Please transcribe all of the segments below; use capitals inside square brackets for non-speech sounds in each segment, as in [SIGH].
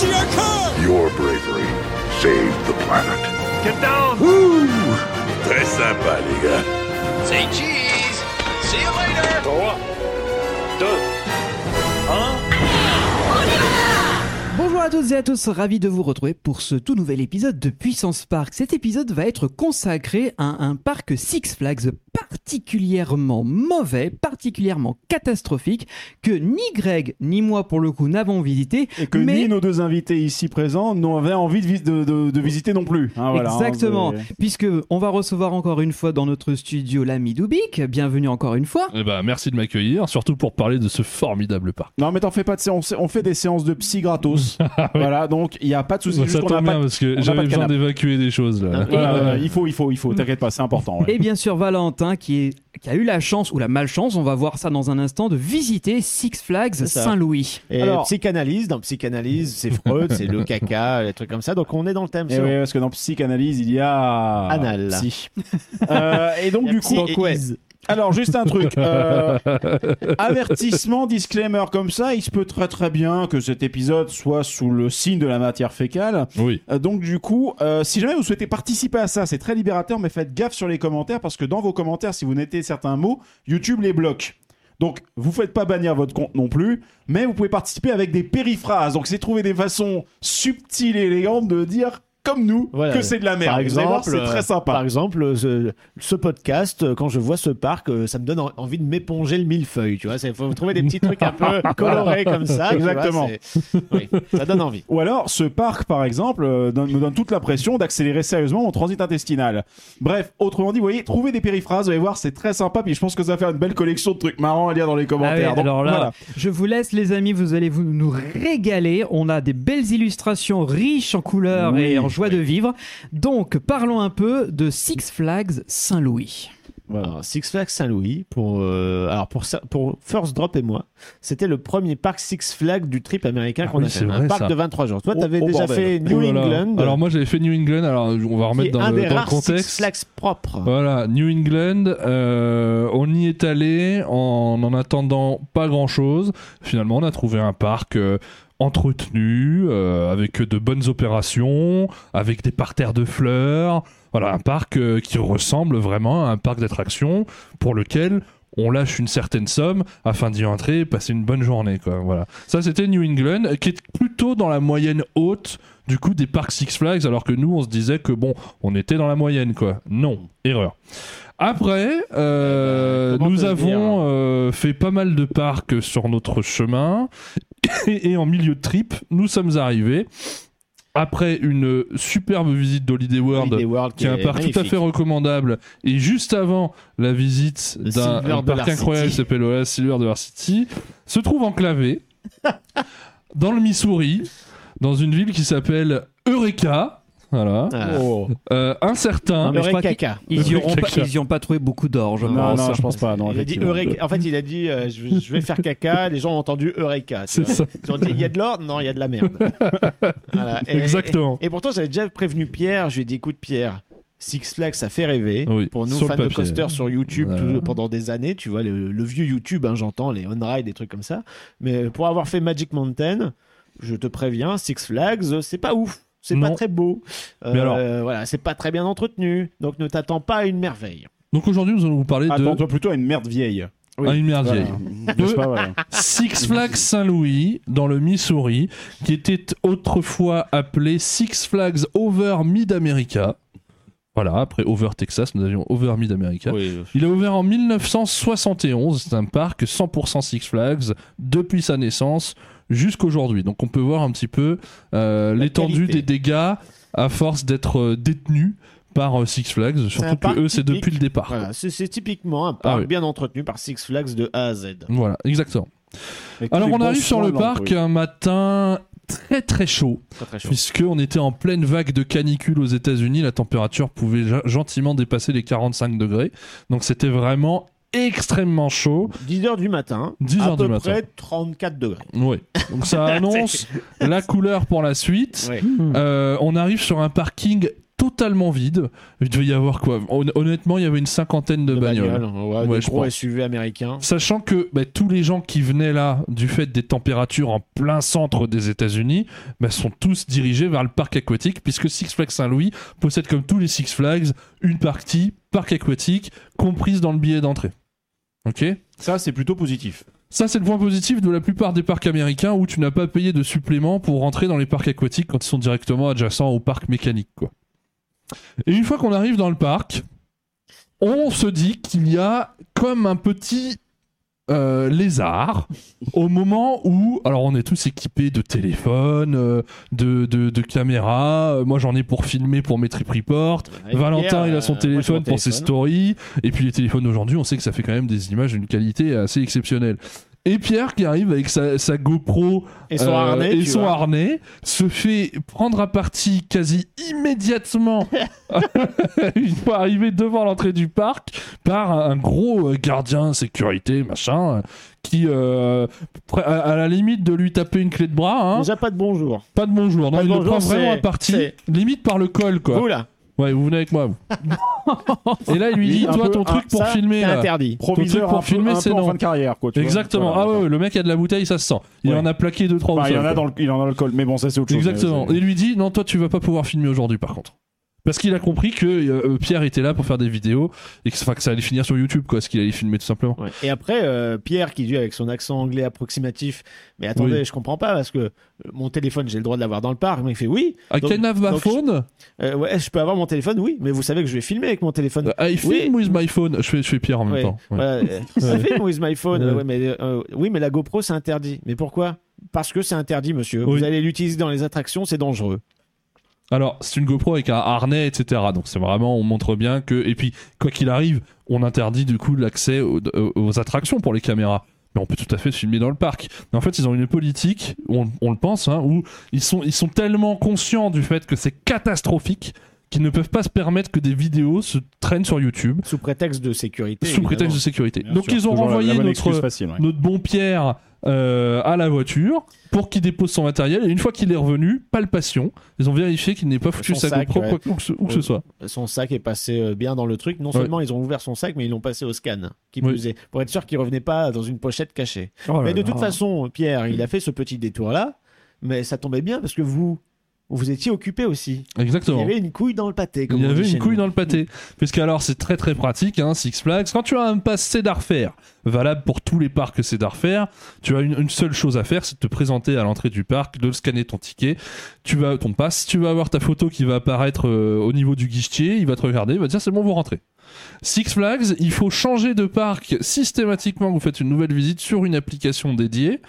Car! Your bravery saved the planet. Get down! Woo! Très sympa, les gars. Say cheese! See you later! 3, 2, 1... Bonjour à toutes et à tous, ravi de vous retrouver pour ce tout nouvel épisode de Puissance Park. Cet épisode va être consacré à un parc Six Flags particulièrement mauvais, particulièrement catastrophique, que ni Greg ni moi pour le coup n'avons visité. Et que mais... ni nos deux invités ici présents n'avaient envie de, vis- de- de- de visiter non plus. Hein, voilà, hein, Exactement, c'est- puisque on va recevoir encore une fois dans notre studio l'ami Dubik. Bienvenue encore une fois. Eh ben, merci de m'accueillir, surtout pour parler de ce formidable parc. Non, mais t'en fais pas de séance. On fait des séances de psy gratos. [LAUGHS] Voilà, donc il n'y a pas de souci. Ça tombe pas bien de- parce que j'avais pas besoin d'évacuer des choses là. Voilà, Et, voilà, euh, il faut, il faut, il faut. T'inquiète pas, c'est important. ouais. Et bien sûr Qui, est, qui a eu la chance ou la malchance, on va voir ça dans un instant, de visiter Six Flags. Saint-Louis. Et Alors- psychanalyse, dans psychanalyse, c'est Freud, [LAUGHS] c'est le caca, les trucs comme ça. Donc on est dans le thème. Et c'est oui, parce que dans psychanalyse, il y a Anal. Psy. [LAUGHS] Euh, et donc du coup, et is. Alors juste un truc. euh, [LAUGHS] avertissement, disclaimer comme ça, il se peut très très bien que cet épisode soit sous le signe de la matière fécale. Oui. Euh, donc du coup, euh, si jamais vous souhaitez participer à ça, c'est très libérateur, mais faites gaffe sur les commentaires parce que dans vos commentaires, si vous mettez certains mots, YouTube les bloque. Donc, vous faites pas bannir votre compte non plus, mais vous pouvez participer avec des périphrases. Donc, c'est trouver des façons subtiles et élégantes de dire, comme nous, Voilà. que c'est de la merde. Par exemple, c'est très sympa. Par exemple, ce, ce podcast, euh, quand je vois ce parc, euh, ça me donne en- envie de m'éponger le millefeuille. Tu vois, il faut trouver des petits trucs un peu [LAUGHS] colorés comme ça. tu vois, Exactement. oui, ça donne envie. Ou alors, ce parc, par exemple, euh, donne- me donne toute la pression d'accélérer sérieusement mon transit intestinal. Bref, autrement dit, vous voyez, trouvez des périphrases, vous allez voir, c'est très sympa, puis je pense que ça va faire une belle collection de trucs marrants à lire dans les Ah commentaires. oui, Donc, alors là, voilà. je vous laisse les amis, vous allez vous nous régaler. On a des belles illustrations riches en couleurs Oui, et en joie de vivre. Donc parlons un peu de Six Flags Saint-Louis. Alors, Six Flags Saint-Louis, pour, euh, alors pour, pour First Drop et moi, c'était le premier parc Six Flags du trip américain Ah qu'on oui, a fait. c'est Un vrai, parc ça. de 23 jours. Toi, t'avais oh, déjà bordel. fait New Oh là là. England. Alors moi j'avais fait New England, alors on va remettre dans un le, des dans le rares Six contexte. Flags propres. Voilà, New England, euh, on y est allé en en attendant pas grand chose. Finalement, on a trouvé un parc euh, entretenu, euh, avec de bonnes opérations, avec des parterres de fleurs. Voilà, un parc euh, qui ressemble vraiment à un parc d'attractions pour lequel on lâche une certaine somme afin d'y entrer et passer une bonne journée. Quoi. Voilà. Ça, c'était New England, qui est plutôt dans la moyenne haute du coup des parcs Six Flags, alors que nous, on se disait que bon, on était dans la moyenne, quoi. Non, erreur. Après, euh, nous avons euh, fait pas mal de parcs sur notre chemin, et, [COUGHS] et en milieu de trip, nous sommes arrivés. Après une superbe visite d'Holiday World, qui est un parc tout à fait recommandable. Et juste avant la visite d'un parc incroyable qui s'appelle Silver Dollar City, se trouve enclavé [LAUGHS] dans le Missouri, dans une ville qui s'appelle Eureka. Voilà. Ah. Oh. Euh, un certain. Non, mais je crois. Ils y, auront pas, Caca. ils y ont pas trouvé beaucoup d'or, je Non, pense. non, je pense pas. Non, Il a dit effectivement. Eureka. En fait, il a dit euh, je, vais- je vais faire caca. [LAUGHS] Les gens ont entendu Eureka. tu C'est vois. ça. Ils ont dit il y a de l'or Non, il y a de la merde. [LAUGHS] Voilà. Et- Exactement. Et, et pourtant, j'avais déjà prévenu Pierre. Je lui ai dit écoute, Pierre, Six Flags, ça fait rêver. Oui, Pour nous, sur le fans de papier. coaster sur YouTube Voilà. tout- pendant des années, tu vois, le, le vieux YouTube, hein, j'entends, les on-ride, des trucs comme ça. Mais pour avoir fait Magic Mountain, je te préviens, Six Flags, c'est pas ouf. C'est pas très beau. Euh, Mais alors Voilà, c'est pas très bien entretenu. Donc ne t'attends pas à une merveille. Donc aujourd'hui, nous allons vous parler de Attends-toi plutôt à une merde vieille. Ah, une merde Voilà. vieille. N'est-ce pas, voilà. Six Flags Saint-Louis, dans le Missouri, qui était autrefois appelé Six Flags Over Mid-America. Voilà, après Over Texas, nous avions Over Mid-America. Il a ouvert en 1971. C'est un parc 100% Six Flags depuis sa naissance jusqu'aujourd'hui. Donc on peut voir un petit peu euh, l'étendue des dégâts à force d'être euh, détenus par euh, Six Flags. Surtout que eux, c'est depuis le départ. Voilà, c'est c'est typiquement un parc Ah oui. bien entretenu par Six Flags de A à Z. Voilà, exactement. Avec Alors on arrive sur le de parc un matin très très chaud, Très très chaud. puisqu'on était en pleine vague de canicule aux États-Unis. La température pouvait gentiment dépasser les 45 degrés, donc c'était vraiment extrêmement chaud. 10h du matin. 10 à heures peu du matin. près 34 degrés. Oui. Donc ça [LAUGHS] annonce la couleur pour la suite. Ouais. Euh, on arrive sur un parking totalement vide. Il devait y avoir quoi? Hon- Honnêtement, il y avait une cinquantaine de, De bagnoles. bagnoles, ouais, Ouais, des je gros pense. SUV américains. Sachant que bah, tous les gens qui venaient là, du fait des températures en plein centre des États-Unis, bah, sont tous dirigés vers le parc aquatique, puisque Six Flags Saint-Louis possède comme tous les Six Flags une partie parc aquatique comprise dans le billet d'entrée. Ok Ça, c'est plutôt positif. Ça, c'est le point positif de la plupart des parcs américains où tu n'as pas payé de supplément pour rentrer dans les parcs aquatiques quand ils sont directement adjacents au parc mécanique. Quoi. Et une fois qu'on arrive dans le parc, on se dit qu'il y a comme un petit euh, lézard au moment où, alors on est tous équipés de téléphones, euh, de, de, de caméras. Euh, Moi, j'en ai pour filmer pour mes trip reports. Valentin, il a son moi, téléphone pour ses stories. Et puis les téléphones d'aujourd'hui, on sait que ça fait quand même des images d'une qualité assez exceptionnelle. Et Pierre qui arrive avec sa, sa GoPro Et son euh, harnais. et tu son vois. harnais se fait prendre à partie quasi immédiatement une fois arrivé devant l'entrée du parc par un, gros euh, gardien sécurité machin qui euh, à, la limite de lui taper une clé de bras hein, Déjà pas de bonjour. pas de bonjour non Pas de il le bonjour, prend vraiment à partie limite par le col quoi Vous là. Ouais vous venez avec moi vous et là il lui dit toi ton truc pour filmer c'est interdit. Proviseur pour filmer, c'est non. fin de carrière, quoi. tu vois. Exactement. Ah ouais, le mec a de la bouteille, ça se sent. Il en a plaqué deux trois. il, en a dans le, col, mais bon, ça c'est autre chose. Exactement. Et il lui dit non, toi tu vas pas pouvoir filmer aujourd'hui par contre. Parce qu'il a compris que euh, Pierre était là pour faire des vidéos et que, ça allait finir sur YouTube, quoi, ce qu'il allait filmer tout simplement. Ouais. Et après, euh, Pierre qui dit avec son accent anglais approximatif, mais attendez, Oui. je comprends pas parce que euh, mon téléphone, j'ai le droit de l'avoir dans le parc. Mais il fait oui. I Donc- can have my donc, phone. Euh, ouais, je peux avoir mon téléphone, oui, mais vous savez que je vais filmer avec mon téléphone. I film Oui. with my phone. Je fais, je fais Pierre en même Ouais. temps. ouais. Euh, [LAUGHS] [LAUGHS] filme with my phone. Mais, euh, oui, mais la GoPro, c'est interdit. Mais pourquoi? Parce que c'est interdit, monsieur. Oui. Vous allez l'utiliser dans les attractions, c'est dangereux. Alors, c'est une GoPro avec un harnais, etc. Donc, c'est vraiment, on montre bien que. Et puis, quoi qu'il arrive, on interdit du coup l'accès aux, attractions pour les caméras. Mais on peut tout à fait filmer dans le parc. Mais en fait, ils ont une politique, on, on le pense, hein, où ils sont, ils sont tellement conscients du fait que c'est catastrophique qu'ils ne peuvent pas se permettre que des vidéos se traînent sur YouTube Sous prétexte de sécurité. sous prétexte de sécurité. Bien Donc, sûr, ils ont renvoyé notre, excuse facile, ouais. notre bon Pierre euh, à la voiture pour qu'il dépose son matériel. Et une fois qu'il est revenu, palpation. Ils ont vérifié qu'il n'ait pas foutu Son sa sac, GoPro ouais. quoi que- ce- où que ce Ouais. soit. Son sac est passé euh, bien dans le truc. Non Ouais. seulement ils ont ouvert son sac, mais ils l'ont passé au scan. Qui Oui. plus est, pour être sûr qu'il revenait pas dans une pochette cachée. Oh mais de toute façon, Pierre, il a fait ce petit détour-là. Mais ça tombait bien parce que vous, vous étiez occupé aussi. Il Exactement. y avait une couille dans le pâté. Comme Il y avait une couille nous. dans le pâté. Puisqu'alors, c'est très très pratique, hein, Six Flags. Quand tu as un pass Cedar Fair, valable pour tous les parcs Cedar Fair, tu as une, une seule chose à faire, c'est de te présenter à l'entrée du parc, de scanner ton ticket. Tu vas ton pass, tu vas avoir ta photo qui va apparaître euh, au niveau du guichetier, il va te regarder, il va te dire c'est bon, vous rentrez. Six Flags, il faut changer de parc systématiquement. Vous faites une nouvelle visite sur une application dédiée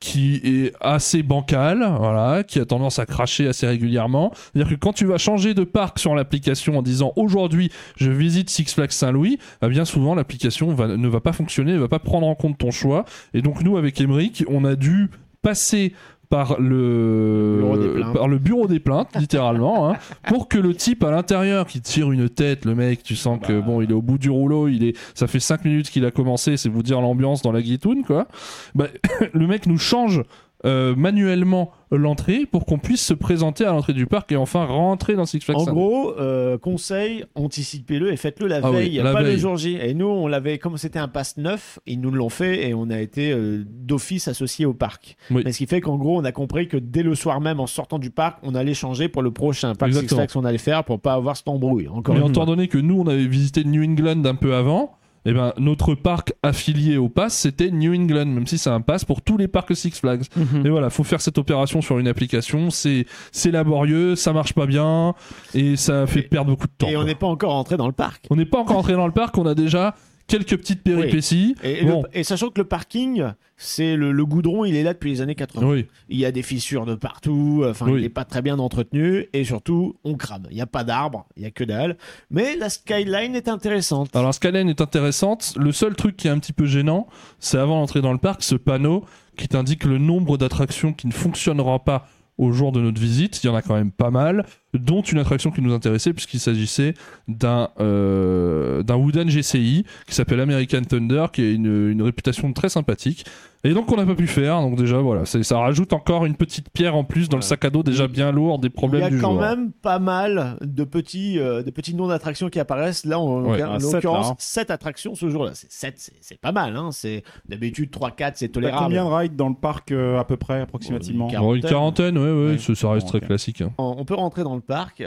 qui est assez bancale, voilà, qui a tendance à cracher assez régulièrement. C'est-à-dire que quand tu vas changer de parc sur l'application en disant aujourd'hui je visite Six Flags Saint-Louis, bah, bien souvent l'application ne va pas fonctionner, ne va pas prendre en compte ton choix. Et donc nous avec Emeric, on a dû passer par le, Bureau des plaintes. par le bureau des plaintes, littéralement, hein, pour que le type à l'intérieur qui tire une tête, le mec, tu sens que bon, il est au bout du rouleau, il est, ça fait 5 minutes qu'il a commencé, c'est vous dire l'ambiance dans la guitoune, quoi. Bah, [COUGHS] le mec nous change euh, manuellement l'entrée pour qu'on puisse se présenter à l'entrée du parc et enfin rentrer dans Six Flags. En gros, euh, conseil, anticipez-le et faites-le la Ah oui, veille, la pas le veille. jour J. Et nous, on l'avait, comme c'était un pass neuf, ils nous l'ont fait et on a été euh, d'office associé au parc. Oui. Mais ce qui fait qu'en gros, on a compris que dès le soir même, en sortant du parc, on allait changer pour le prochain parc Six. Flags qu'on allait faire pour pas avoir cette embrouille. Encore Mais étant donné que nous, on avait visité New England un peu avant, eh ben, notre parc affilié au pass, c'était New England, même si c'est un pass pour tous les parcs Six Flags. Mhm. Et voilà, faut faire cette opération sur une application, c'est laborieux, ça marche pas bien, et ça fait Et- perdre beaucoup de temps. Et on n'est pas encore entré dans le parc. On n'est pas encore entré dans le parc, on a déjà quelques petites péripéties. Et, Bon. le- et sachant que le parking, c'est le, le goudron, il est là depuis les années 80. Oui. Il y a des fissures de partout, enfin Oui. il n'est pas très bien entretenu et surtout on crame. Il n'y a pas d'arbres, il n'y a que dalle. Mais la skyline est intéressante. Alors Skyline est intéressante. Le seul truc qui est un petit peu gênant, c'est avant d'entrer dans le parc, ce panneau qui t'indique le nombre d'attractions qui ne fonctionneront pas au jour de notre visite. Il y en a quand même pas mal, dont une attraction qui nous intéressait puisqu'il s'agissait d'un euh, d'un Wooden GCI qui s'appelle American Thunder, qui a une, une réputation très sympathique. Et donc on n'a pas pu faire. Donc déjà voilà, ça rajoute encore une petite pierre en plus dans le sac à dos déjà bien lourd des Il problèmes y a du quand jour. même pas mal de petits, euh, de petits noms d'attractions qui apparaissent. Là, en, Ouais, en ah, sept, l'occurrence, là, hein. 7 attractions ce jour-là. C'est 7, c'est- c'est pas mal. Hein. C'est D'habitude, 3-4, c'est tolérable. combien de rides dans le parc euh, à peu près, approximativement Une Bon, une quarantaine, ouais, ouais, Ouais. ça- reste Bon, très classique. hein. On on peut rentrer dans le parc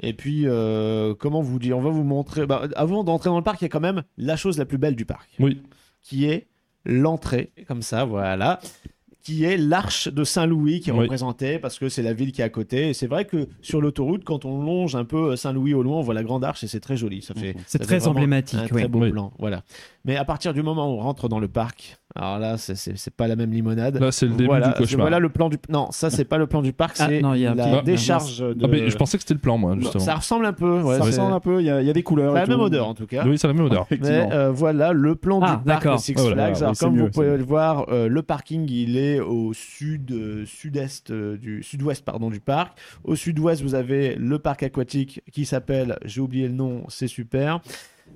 et puis euh, comment vous dire On va vous montrer. bah, avant d'entrer dans le parc, il y a quand même la chose la plus belle du parc, Oui. qui est l'entrée, comme ça, voilà, qui est l'arche de Saint-Louis qui est Oui. représentée parce que c'est la ville qui est à côté. Et c'est vrai que sur l'autoroute, quand on longe un peu Saint-Louis au loin, on voit la grande arche et c'est très joli. Ça fait. C'est ça très emblématique, Un très oui. beau Oui. plan, voilà. Mais à partir du moment où on rentre dans le parc, alors là, c'est- pas la même limonade. Là, c'est le début voilà, du cauchemar. Voilà le plan du. Non, ça c'est pas le plan du parc, Ah, c'est non, il y a un la petit- décharge de. Ah, mais je pensais que c'était le plan, moi, justement. Ça ressemble un peu. ouais, Ça ressemble un peu, il y, a- il y a des couleurs. c'est et la même tout. odeur en tout cas. Oui, c'est la même odeur. [LAUGHS] Mais euh, voilà le plan Ah, du parc d'accord. de Six Ah, voilà, Flags. oui, comme mieux, vous pouvez le voir, euh, le parking il est au sud, euh, sud-est euh, du sud-ouest pardon du parc. Au sud-ouest, vous avez le parc aquatique qui s'appelle, j'ai oublié le nom, c'est super.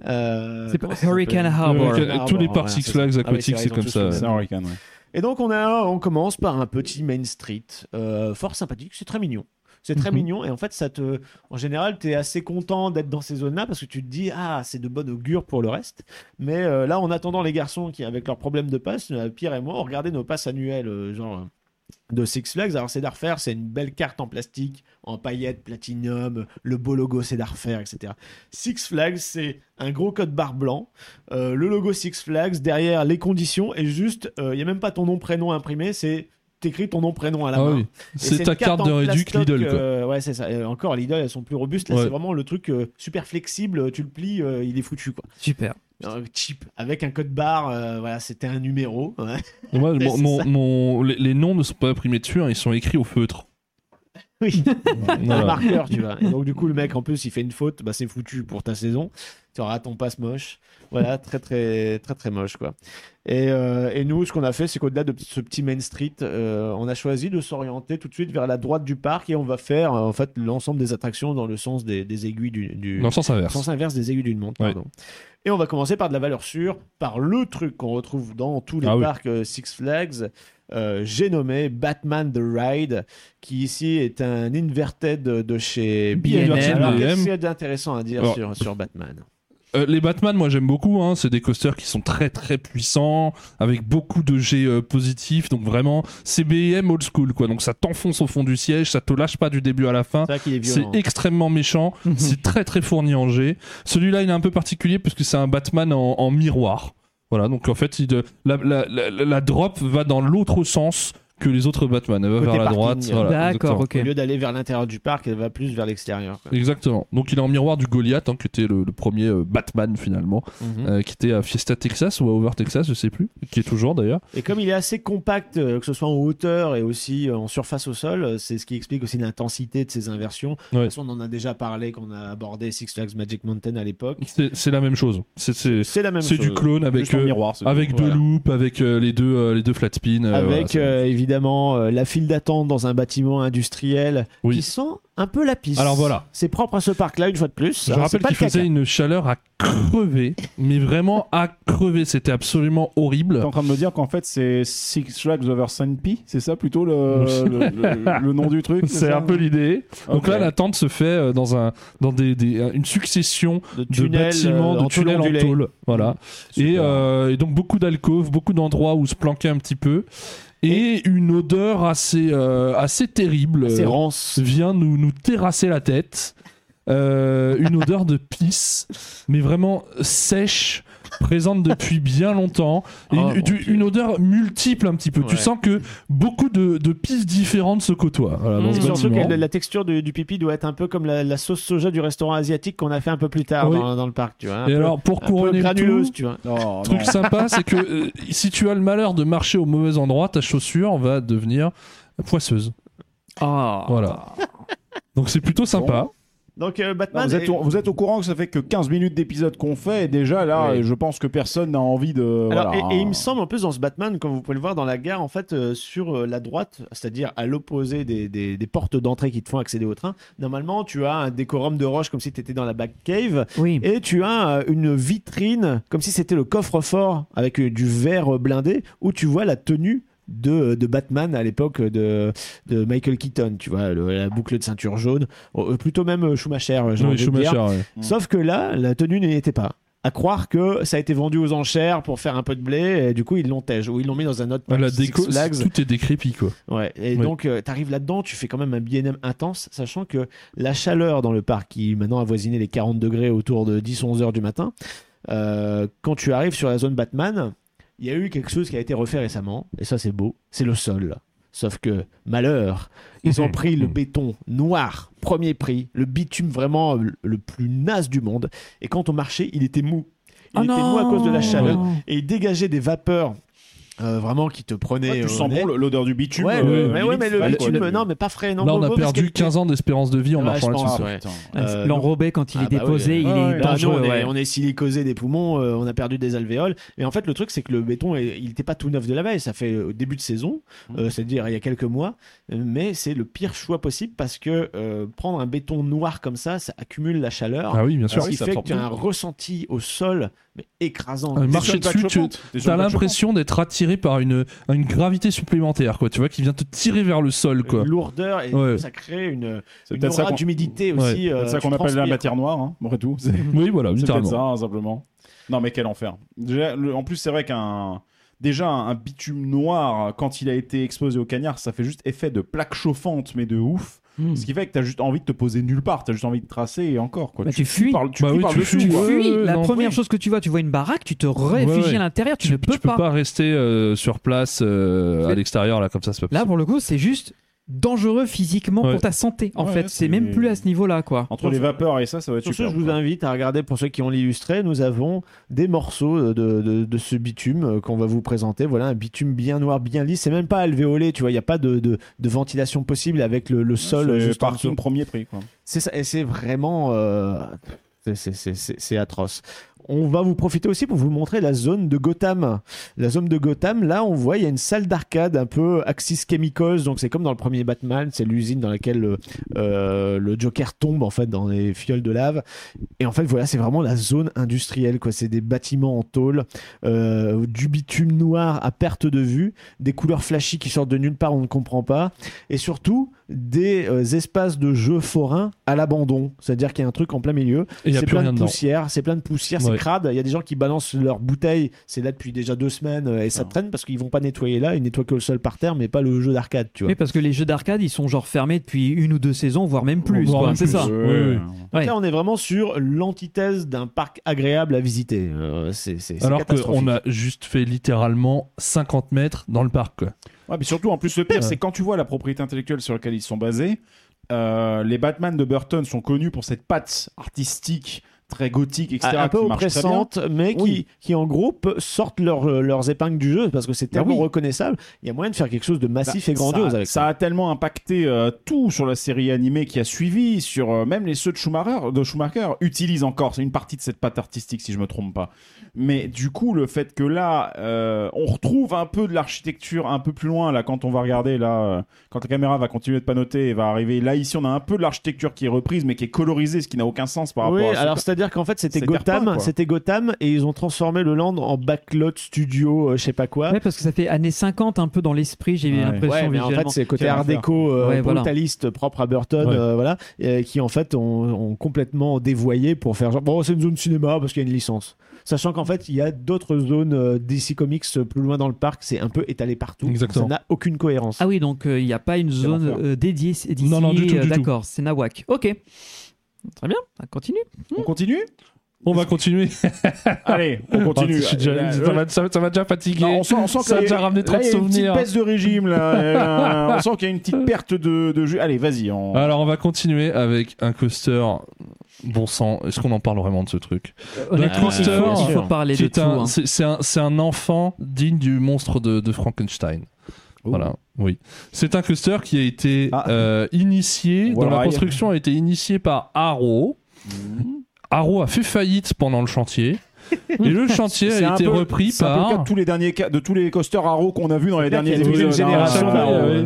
Euh, pas Hurricane Harbor. Hurricane- Harbor, tous les voilà, parcs Six Flags. Ah aquatiques, c'est ont comme ça. C'est Hurricane, ouais. Et donc on a, on commence par un petit Main Street, euh, fort sympathique, c'est très mignon. C'est très Mhm. mignon et en fait ça te, en général, tu es assez content d'être dans ces zones-là parce que tu te dis ah c'est de bonne augure pour le reste. Mais euh, là, en attendant les garçons qui avec leurs problèmes de passe, euh, Pierre et moi, on regardait nos passes annuelles, genre euh, de Six Flags. Alors c'est d'Arfer, c'est une belle carte en plastique, en paillettes, platinium, le beau logo c'est d'Arfer, etc. Six Flags, c'est un gros code barre blanc, euh, le logo Six Flags, derrière les conditions, et juste, il n'y a même pas ton nom, prénom imprimé, c'est t'écris ton nom, prénom à la Ah main. oui. C'est ta carte de réduc Lidl, quoi. euh, ouais, c'est ça. Et encore, Lidl, elles sont plus robustes. Là, Ouais. c'est vraiment le truc euh, super flexible. Tu le plies, euh, il est foutu, quoi. Super. Euh, cheap, avec un code barre. euh, voilà, c'était un numéro. ouais. Moi, Ouais, [LAUGHS] mon- les, les noms ne sont pas imprimés dessus, hein, ils sont écrits au feutre. Oui, [LAUGHS] un Voilà. marqueur, tu vois. Et donc, du coup, le mec, en plus, il fait une faute, bah, c'est foutu pour ta saison. Tu auras ton passe moche. Voilà, très, très, très, très moche, quoi. Et, euh, et nous, ce qu'on a fait, c'est qu'au-delà de ce petit Main Street, euh, on a choisi de s'orienter tout de suite vers la droite du parc et on va faire, euh, en fait, l'ensemble des attractions dans le sens des, des aiguilles du, du- Dans le sens inverse. sens inverse des aiguilles d'une montre. Ouais. pardon. Et on va commencer par de la valeur sûre, par le truc qu'on retrouve dans tous les Ah parcs Six Flags. Euh, J'ai nommé Batman The Ride, qui ici est un inverted de, chez B&M. Alors, qu'est-ce qu'il y a d'intéressant à dire Alors- sur, sur Batman? Euh, les Batman, moi j'aime beaucoup. Hein. C'est des coasters qui sont très très puissants, avec beaucoup de jets euh, positifs. Donc vraiment, c'est BM old school quoi. Donc ça t'enfonce au fond du siège, ça te lâche pas du début à la fin. C'est violent. extrêmement méchant. [LAUGHS] c'est très très fourni en jets. Celui-là, il est un peu particulier parce que c'est un Batman en, en miroir. Voilà, donc en fait, il, la, la, la, la drop va dans l'autre sens que les autres Batman. Elle va Côté vers la parking. droite. Voilà, D'accord, exactement. ok. Au lieu d'aller vers l'intérieur du parc, elle va plus vers l'extérieur. quoi. Exactement. Donc il est en miroir du Goliath, hein, qui était le, le premier euh, Batman finalement, Mhm. euh, qui était à Fiesta Texas ou à Over Texas, je sais plus, qui est toujours d'ailleurs. Et comme il est assez compact, euh, que ce soit en hauteur et aussi euh, en surface au sol, euh, c'est ce qui explique aussi l'intensité de ces inversions. De toute façon, on en a déjà parlé quand on a abordé Six Flags Magic Mountain à l'époque. C'est c'est la même chose. C'est c'est- C'est la même c'est chose. du clone avec Juste en euh, miroir. c'est avec tout. deux Voilà. loops, avec euh, les deux euh, les deux flat spins. euh, voilà, Avec c'est- euh, évidemment euh, la file d'attente dans un bâtiment industriel Oui. qui sent un peu la piste. Alors voilà. C'est propre à ce parc-là une fois de plus. Je Alors, rappelle pas qu'il faisait une chaleur à crever, mais vraiment à crever. C'était absolument horrible. T'es en train de me dire qu'en fait c'est Six Flags Over P c'est ça plutôt le, le, le- le nom du truc C'est un peu l'idée. Donc là, l'attente se fait euh, dans un dans des, des- une succession de de tunnels, bâtiments, euh, de en tunnels en tôle. Voilà. Et, Super. euh, et donc beaucoup d'alcôves, beaucoup d'endroits où se planquer un petit peu. Et, une odeur assez, euh, assez terrible euh, rance. vient nous, nous terrasser la tête. Euh, une odeur de pisse, mais vraiment sèche, présente depuis bien longtemps. Et Oh, une, mon du- une odeur multiple un petit peu. Tu Ouais. sens que beaucoup de, de pistes différentes se côtoient. Voilà, dans Mmh. ce Et surtout que la, la texture du, du pipi doit être un peu comme la, la sauce soja du restaurant asiatique qu'on a fait un peu plus tard Oui. dans, dans le parc, tu vois. Un Et peu- alors, pour couronner le granuleuse, tout, tu vois. Oh, truc sympa, c'est que euh, si tu as le malheur de marcher au mauvais endroit, ta chaussure va devenir poisseuse. Ah. Voilà. Donc c'est plutôt sympa. Donc euh, Non, Batman. vous, êtes est- au, vous êtes au courant que ça fait que 15 minutes d'épisode qu'on fait et déjà là Oui. je pense que personne n'a envie de Alors, voilà. et, et il me semble en plus dans ce Batman, comme vous pouvez le voir dans la gare, en fait, euh, sur euh, la droite, c'est-à-dire à, l'opposé des, des- des portes d'entrée qui te font accéder au train, normalement tu as un décorum de roche comme si tu étais dans la Batcave Oui. et tu as euh, une vitrine comme si c'était le coffre-fort avec euh, du verre blindé où tu vois la tenue. De, de Batman à l'époque de, de Michael Keaton, tu vois, le- la boucle de ceinture jaune, Euh, plutôt même euh, Schumacher, j'ai Oui, dire. Ouais. Sauf que là, la tenue n'y était pas. À croire que ça a été vendu aux enchères pour faire un peu de blé, et du coup ils l'ont tège, ou ils l'ont mis dans un autre La déco, Flags. tout est décrépit quoi. Ouais, et donc tu t'arrives là-dedans, tu fais quand même un BNM intense, sachant que la chaleur dans le parc, qui maintenant avoisinait les 40 degrés autour de 10-11 heures du matin, euh, quand tu arrives sur la zone Batman, il y a eu quelque chose qui a été refait récemment, et ça c'est beau, c'est le sol. Sauf que, malheur, ils ont pris le [LAUGHS] béton noir, premier prix, le bitume vraiment le- plus naze du monde, et quand on marchait, il était mou. Il Oh était mou à cause de la chaleur, et il dégageait des vapeurs euh, vraiment qui te Ouais, au tu sens bon l'odeur du bitume Ouais, euh, mais, limite, mais ouais, mais le bitume, quoi. non, mais pas frais. Non, Là on a perdu qu'il- 15 ans d'espérance de vie en Ouais, marchant là-dessus. Euh, L'enrobé, quand il Ah est bah déposé, il est ouais. Là, nous, dangereux. on, est, on est silicosé des poumons, euh, on a perdu des alvéoles. Mais en fait, le truc, c'est que le béton, est- il n'était pas tout neuf de la veille. Ça fait au début de saison, euh, c'est-à-dire il y a quelques mois. Euh, Mais c'est le pire choix possible parce que euh, prendre un béton noir comme ça, ça accumule la chaleur. Ah oui, bien sûr. ce qui fait que tu as un ressenti au sol, mais écrasant. Une plaque dessus, tu as l'impression d'être attiré par une, une gravité supplémentaire, quoi. Tu vois, qui vient te tirer vers le sol, quoi. Une lourdeur et Ouais. ça crée une, une aura d'humidité Ouais, aussi. C'est euh, ça qu'on appelle la matière noire, hein, après tout. Oui, voilà, c'est ça, hein, simplement. Non, mais quel enfer. Déjà, le- en plus, c'est vrai qu'un. Déjà, un bitume noir, quand il a été exposé au cagnard, ça fait juste effet de plaque chauffante, mais de ouf. Hmm. Ce qui fait que t'as juste envie de te poser nulle part, t'as juste envie de tracer et encore. Quoi. Bah, tu fuis. Tu Bah fuis oui, tu fuis. Tu fuis. ouais, la non, première oui. chose que tu vois, tu vois une baraque, tu te réfugies Ouais, ouais. à l'intérieur, tu, Tu, ne peux, tu peux pas rester euh, sur place euh, à l'extérieur, là, comme ça, c'est pas Là, pour le coup, c'est juste dangereux physiquement Ouais. pour ta santé. En Ouais, fait, c'est- c'est même plus à ce niveau-là, quoi. Entre les vapeurs et ça, ça va être Sur ce, super. je vous invite à regarder, pour ceux qui ont l'illustré, nous avons des morceaux de, de- de ce bitume euh, qu'on va vous présenter. Voilà, un bitume bien noir, bien lisse. C'est même pas alvéolé, tu vois, il n'y a pas de, de- de ventilation possible avec le, le sol juste dessous. premier prix. Quoi. C'est ça, et c'est vraiment... euh, c'est- c'est- c'est- c'est c'est atroce. On va vous profiter aussi pour vous montrer la zone de Gotham. La zone de Gotham, là, on voit, il y a une salle d'arcade un peu Axis Chemicals. Donc, c'est comme dans le premier Batman, c'est l'usine dans laquelle le, euh, le Joker tombe, en fait, dans les fioles de lave. Et en fait, voilà, c'est vraiment la zone industrielle, quoi. C'est des bâtiments en tôle, euh, du bitume noir à perte de vue, des couleurs flashy qui sortent de nulle part, on ne comprend pas. Et surtout, des euh, espaces de jeux forains à l'abandon. C'est-à-dire qu'il y a un truc en plein milieu. Et il n'y a C'est plus plein rien de dedans. poussière, c'est plein de poussière, c'est crade. Il y a des gens qui balancent leurs bouteilles, c'est là depuis déjà deux semaines euh, et ça Ah. traîne parce qu'ils vont pas nettoyer là, ils nettoient que le sol par terre, mais pas le jeu d'arcade, tu vois. Oui, parce que les jeux d'arcade, ils sont genre fermés depuis une ou deux saisons, voire même plus. Voire quoi. même C'est plus. ça. Ouais, Oui, oui. ouais. Donc. Là, on est vraiment sur l'antithèse d'un parc agréable à visiter. Euh, c'est c'est- c'est Alors qu'on a juste fait littéralement 50 mètres dans le parc, quoi. Mais surtout, en plus, le pire, c'est quand tu vois la propriété intellectuelle sur laquelle ils sont basés. euh, les Batman de Burton sont connus pour cette patte artistique très gothique, etc. un peu oppressante, mais qui, Oui. qui en gros peut- sortent leur- leurs épingles du jeu parce que c'est Bah tellement oui. reconnaissable. Il y a moyen de faire quelque chose de massif Bah, et grandiose ça, avec ça a tellement impacté euh, tout sur la série animée qui a suivi, sur euh, même les ceux de Schumacher, de Schumacher utilisent encore, c'est une partie de cette patte artistique si je me trompe pas. Mais du coup, le fait que là, euh, on retrouve un peu de l'architecture un peu plus loin là quand on va regarder là, euh, quand la caméra va continuer de panoter et va arriver là ici, on a un peu de l'architecture qui est reprise mais qui est colorisée, ce qui n'a aucun sens par Oui, rapport à. ce- alors c'est-à-dire qu'en fait c'était Gotham, c'était Gotham et ils ont transformé le land en backlot studio, euh, je sais pas quoi. Ouais, parce que ça fait années 50 un peu dans l'esprit, j'ai Ouais. l'impression Ouais, mais en fait c'est côté art déco euh, Ouais, voilà. brutaliste propre à Burton, Ouais. euh, voilà, qui en fait ont, ont complètement dévoyé pour faire genre bon c'est une zone cinéma parce qu'il y a une licence. Sachant qu'en fait il y a d'autres zones euh, DC Comics plus loin dans le parc, c'est un peu étalé partout. Exactement. Ça n'a aucune cohérence. Ah oui, donc il n'y a pas une zone euh, dédiée c- d'ici. Non, non, du tout, du tout. D'accord, c'est Nawak. Ok. Très bien, on continue. On continue? On va continuer. [LAUGHS] Allez, on continue. Je suis déjà- Euh, ça m'a- ça ça m'a déjà fatigué. Non, on sent, on sent ça a qu'il y déjà ramené trop là, de il y a une petite baisse de régime là. On sent qu'il y a une petite perte de, de jus. Allez, vas-y. on- Alors, on va continuer avec un coaster. Bon sang, est-ce qu'on en parle vraiment de ce truc? Honnêtement, il faut, coaster, il faut parler de C'est tout. un, hein. c'est- un, c'est un enfant digne du monstre de, de Frankenstein. Oh. Voilà, oui. C'est un coaster qui a été Ah. euh, initié, dont la construction a été initiée par Arrow. Mhm. Arrow a fait faillite pendant le chantier. [LAUGHS] Et le chantier a été peu- repris c'est un peu le cas par. de tous les derniers cas- de tous les coasters Arrow qu'on a vu dans les derniers épisodes. hein.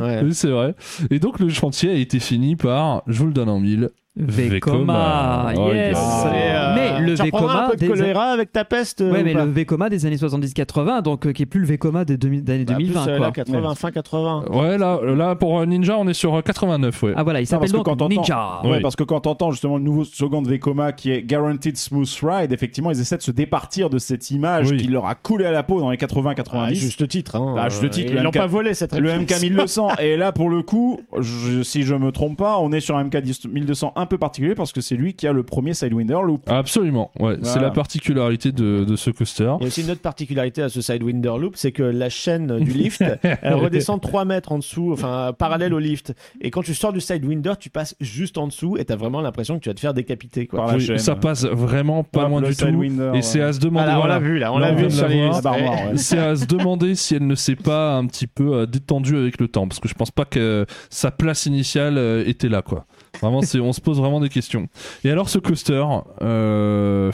ouais. oui, c'est vrai. Et donc le chantier a été fini par, je vous le donne en mille, Vekoma, Oh, yes. yes. Et, Mais le Vekoma un peu de des- choléra avec ta peste. euh, Ouais, ou mais le Vekoma des années 70-80, donc euh, qui est plus le Vekoma des 2000 d'années Bah, en plus, 2020. euh, quoi. là, 80, fin 80. Ouais, là, là pour Ninja, on est sur euh, 89, ouais. Ah voilà, il s'appelle parce que donc quand Ninja. Ouais, Oui. parce que quand t'entends justement le nouveau slogan de Vekoma qui est Guaranteed Smooth Ride, effectivement, ils essaient de se départir de cette image Oui. qui leur a coulé à la peau dans les 80-90. Ah, juste titre. Hein. Ah, juste titre, Ils l'ont pas volé cette le. MK 1200 [LAUGHS] et là pour le coup je- si je me trompe pas on est sur un MK 1200 un peu particulier parce que c'est lui qui a le premier Sidewinder Loop Absolument, ouais. C'est la particularité de, de ce coaster. Il y a aussi une autre particularité à ce Sidewinder Loop, c'est que la chaîne du lift, [LAUGHS] elle redescend 3 mètres en dessous, enfin parallèle au lift. Et quand tu sors du Sidewinder, tu passes juste en dessous et t'as vraiment l'impression que tu vas te faire décapiter. Quoi. Par la Oui, chaîne. ça passe vraiment pas loin du tout. Et c'est à se demander. Ah là, on voilà. l'a vu là, on l'a vu. noire, ouais. C'est à se demander si elle ne s'est pas un petit peu euh, détendue avec le temps, parce que je pense pas que sa place initiale euh, était là, quoi. Vraiment, c'est, on se pose vraiment des questions. Et alors, ce coaster, euh,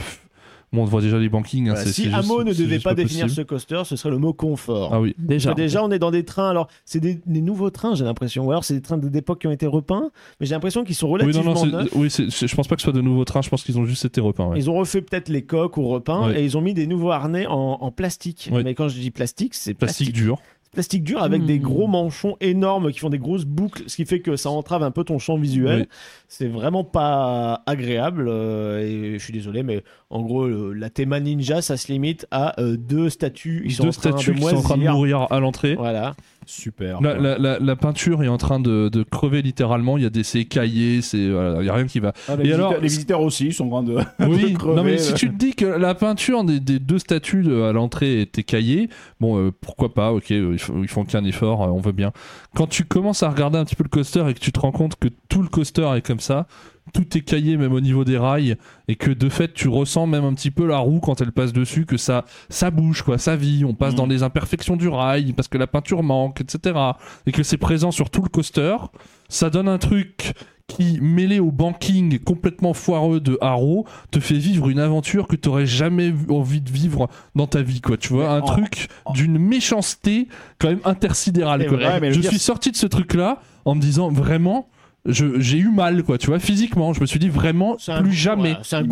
bon, on voit déjà les bankings. hein, Voilà, c'est- si Amo ne devait pas définir ce coaster, ce serait le mot confort. Ah oui. Déjà. Déjà, on est dans des trains. Alors, c'est des, des nouveaux trains, j'ai l'impression. Ou alors, c'est des trains d'époque qui ont été repeints. Mais j'ai l'impression qu'ils sont Oui, non, relativement non, c'est- neufs. oui, c'est- c'est- je pense pas que ce soit de nouveaux trains, je pense qu'ils ont juste été repeints. ouais. Ils ont refait peut-être les coques ou repeints Ouais. et ils ont mis des nouveaux harnais en, en plastique. Ouais. Mais quand je dis plastique, c'est Plastique plastique, dur. Plastique dur avec Hmm. des gros manchons énormes qui font des grosses boucles, ce qui fait que ça entrave un peu ton champ visuel. Oui. C'est vraiment pas agréable. euh, et je suis désolé, mais en gros, le- la théma ninja, ça se limite à euh, deux statues. Ils sont Deux statues de qui sont en train de mourir à l'entrée. Voilà. super La, la- la- la peinture est en train de, de crever littéralement. Il y a des c'est écaillé, c'est voilà, il y a rien qui va. Ah, les, Et visiteurs, alors- les visiteurs aussi ils sont en train de Oui, [LAUGHS] de crever, non mais si tu te dis que la peinture des, des deux statues de- à l'entrée est écaillée, bon euh, pourquoi pas, ok, euh, ils, font- ils font qu'un effort, euh, on veut bien. Quand tu commences à regarder un petit peu le coaster et que tu te rends compte que tout le coaster est comme ça, tout est caillé même au niveau des rails et que de fait tu ressens même un petit peu la roue quand elle passe dessus que ça ça bouge quoi ça vit. On passe Mhm. dans les imperfections du rail parce que la peinture manque etc et que c'est présent sur tout le coaster. Ça donne un truc qui mêlé au banking complètement foireux de Haro te fait vivre une aventure que tu n'aurais jamais envie de vivre dans ta vie quoi tu vois. Mais un en- truc en- d'une méchanceté quand même intersidérale vrai, je suis sorti de ce truc là en me disant vraiment j'ai eu mal quoi tu vois physiquement je me suis dit vraiment C'est un- plus jamais c'est un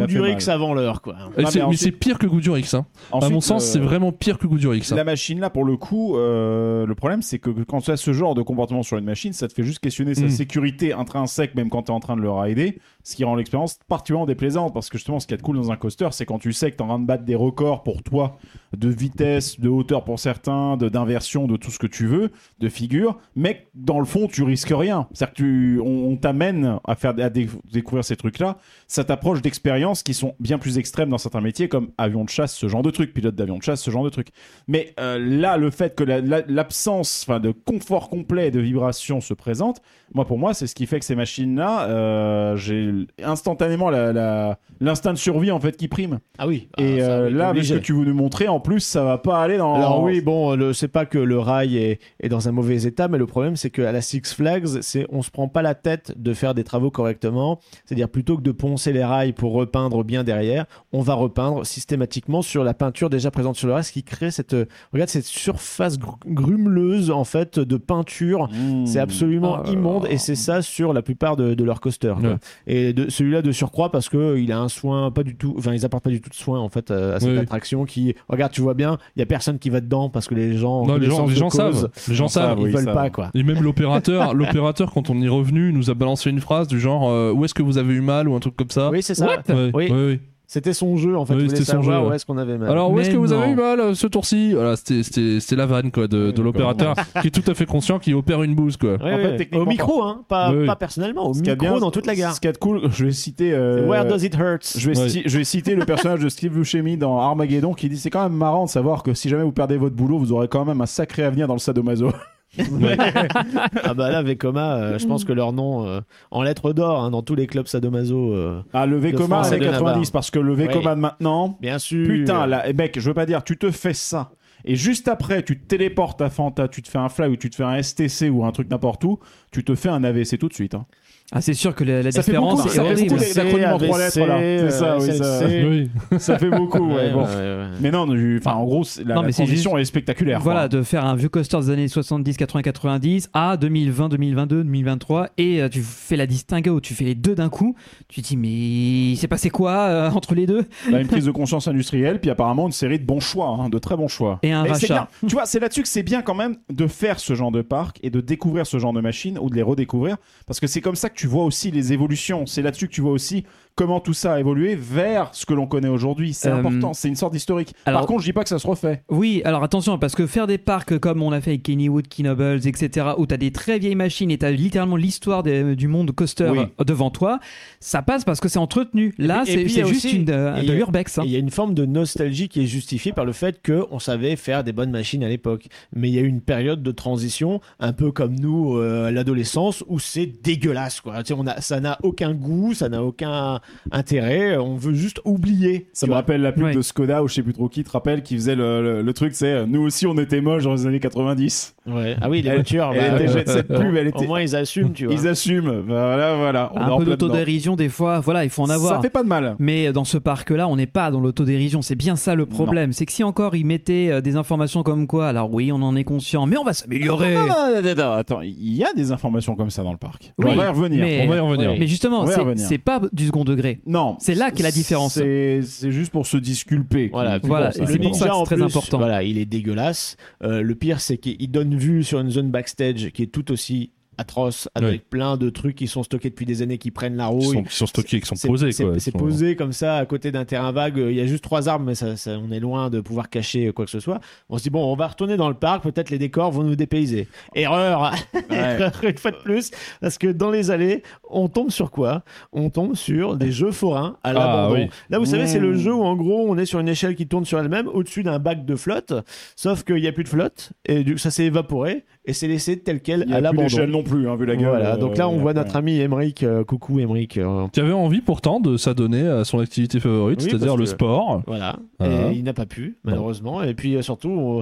avant l'heure, quoi. Ah, c'est- mais ensuite- c'est pire que Goudurix hein. à mon sens euh, c'est vraiment pire que Goudurix hein. La machine là, pour le coup, euh, le problème c'est que quand tu as ce genre de comportement sur une machine, ça te fait juste questionner sa Mm. sécurité intrinsèque, même quand tu es en train de le rider, ce qui rend l'expérience particulièrement déplaisante. Parce que justement, ce qui est cool dans un coaster, c'est quand tu sais que tu es en train de battre des records pour toi, de vitesse, de hauteur pour certains, de- d'inversion, de, tout ce que tu veux, de figure, mais dans le fond, tu risques rien. C'est-à-dire que tu, on, on t'amène à faire à dé- découvrir ces trucs-là, ça t'approche d'expériences qui sont bien plus extrêmes dans certains métiers, comme avion de chasse, ce genre de truc, pilote d'avion de chasse, ce genre de truc. Mais euh, là, le fait que la- la- l'absence enfin, de confort complet et de vibration se présente, moi, pour moi, c'est ce qui fait que ces machines-là, euh, j'ai instantanément la- la- l'instinct de survie en fait qui prime. Ah oui. et Ah, ça, euh, là, avec ce que tu veux nous montrer, en plus, ça va pas aller dans. Alors oui, bon, c'est pas que le rail est, est dans un mauvais état, mais le problème c'est qu'à la Six Flags, c'est on se prend pas la tête de faire des travaux correctement. C'est-à-dire plutôt que de poncer les rails pour repeindre bien derrière, on va repeindre systématiquement sur la peinture déjà présente sur le rail, ce qui crée cette, euh, regarde cette surface gr- grumeleuse en fait de peinture. Mmh. C'est absolument Ah immonde et c'est ça sur la plupart de, de leurs coasters. Ouais. Et de, celui-là de surcroît parce que il a un soin pas du tout, enfin ils apportent pas du tout de soin en fait à, à cette Oui. attraction qui, regarde tu vois bien, il y a personne qui va dedans parce que les gens, en non les gens, les gens cause, savent les gens savent ils oui, veulent ça pas quoi. Et même l'opérateur, [LAUGHS] l'opérateur quand on est revenu, nous a balancé une phrase du genre euh, où est-ce que vous avez eu mal ou un truc comme ça. Oui c'est ça. Ouais, Oui. C'était son jeu en fait. Oui, c'était son jeu, où ouais. est-ce qu'on avait mal. Alors où est-ce que vous avez eu mal euh, ce tour-ci? Voilà, c'était- c'était c'était la vanne quoi de, de l'opérateur qui est tout à fait conscient qu'il opère une bouse quoi. Ouais, En fait, ouais. techniquement, au micro, hein, pas, personnellement, au qu'il y micro bien- dans toute la gare. Ce qui est cool, je vais citer. euh, Where does it hurt? Je vais, Ouais. ci- je vais citer le personnage de Steve Buscemi dans Armageddon qui dit c'est quand même marrant de savoir que si jamais vous perdez votre boulot, vous aurez quand même un sacré avenir dans le sadomaso. [LAUGHS] Ah bah là, Vekoma, euh, je pense que leur nom euh, en lettres d'or hein, dans tous les clubs sadomaso. euh, Ah, le Vekoma avec de 90 Navarre. parce que le Vekoma de maintenant, bien sûr. putain, là, eh, mec, je veux pas dire, tu te fais ça. Et juste après, tu te téléportes à Fanta, tu te fais un fly ou tu te fais un STC ou un truc n'importe où, tu te fais un AVC tout de suite. hein. Ah, c'est sûr que la, la Ça fait différence beaucoup, est ça fait horrible. beaucoup trois AVC, lettres là. C'est ça, oui, ça, SLC. Oui. [LAUGHS] ça fait beaucoup. ouais, Ouais, bon. ouais, ouais. Mais non, du- enfin, en gros, la, Non, mais transition est spectaculaire. Voilà, quoi. de faire un vieux coaster des années 70, 80, 90 à 2020, 2022, 2023, et euh, tu fais la distinguo, tu fais les deux d'un coup. Tu te dis, mais il s'est passé quoi euh, entre les deux? Là, une prise de conscience industrielle, puis apparemment une série de bons choix, hein, de très bons choix. Et un c'est rachat. bien. Tu vois, c'est là-dessus que c'est bien quand même de faire ce genre de parc et de découvrir ce genre de machines ou de les redécouvrir, parce que c'est comme ça que tu vois aussi les évolutions. C'est là-dessus que tu vois aussi comment tout ça a évolué vers ce que l'on connaît aujourd'hui. C'est Euh, important, c'est une sorte d'historique. alors- Par contre, je dis pas que ça se refait. Oui, alors attention, parce que faire des parcs comme on l'a fait avec Kennywood, Keynobles, etc., où tu as des très vieilles machines et tu as littéralement l'histoire du monde coaster Oui. devant toi, ça passe parce que c'est entretenu. Là, c'est a juste aussi- une, euh, il de y a- l'urbex. hein. Il y a une forme de nostalgie qui est justifiée par le fait qu'on savait faire des bonnes machines à l'époque. Mais il y a eu une période de transition, un peu comme nous euh, à l'adolescence, où c'est dégueulasse. Quoi. Tu sais, on a, ça n'a aucun goût, ça n'a aucun intérêt. On veut juste oublier. Ça me vois. rappelle la pub Ouais. de Skoda ou je sais plus trop qui te rappelle qui faisait le, le- le truc, c'est euh, nous aussi on était moches dans les années 90. Ouais. Ah oui, les Elle- voitures. elle bah, était- ouais. cette pub, elle Au était. moins, ils assument, tu vois. Ils assument. Voilà, voilà. On Un peu d'autodérision, des fois, voilà, il faut en avoir. Ça fait pas de mal. Mais dans ce parc-là, on n'est pas dans l'autodérision. C'est bien ça le problème. C'est que si encore ils mettaient euh, des informations comme quoi, alors oui, on en est conscient, mais on va s'améliorer. Non, non, non, non, non, attends, il y a des informations comme ça dans le parc. Oui, on va y revenir. mais- On va y revenir. Mais justement, c'est- pas du second degré. Non. C'est là qu'est la différence. C'est juste pour se disculper. Voilà, Voilà, c'est ça. pour ça que en c'est très important. Voilà, il est dégueulasse. Euh, le pire, c'est qu'il donne vue sur une zone backstage qui est tout aussi atroce, avec Oui. plein de trucs qui sont stockés depuis des années, qui prennent la Qui rouille. sont, qui sont stockés, qui sont posés c'est- posé comme ça à côté d'un terrain vague. Il y a juste trois arbres, mais ça, ça- on est loin de pouvoir cacher quoi que ce soit. On se dit bon, on va retourner dans le parc. Peut-être les décors vont nous dépayser. Erreur, [LAUGHS] erreur une fois de plus, parce que dans les allées, on tombe sur quoi? On tombe sur des jeux forains à l'abandon. oui. Là, vous savez, c'est le jeu où en gros, on est sur une échelle qui tourne sur elle-même au-dessus d'un bac de flotte. Sauf qu'il n'y a plus de flotte et du- ça s'est évaporé et c'est laissé tel quel Il y à a plus l'abandon. d'échelle non plus, hein, vu la gueule. Voilà, euh, donc là on voit notre ami Emric, euh, coucou Emric, euh, Tu avais envie pourtant de s'adonner à son activité favorite, Oui, c'est-à-dire le que- sport. Voilà. Voilà. Et il n'a pas pu, malheureusement. Et puis euh, surtout,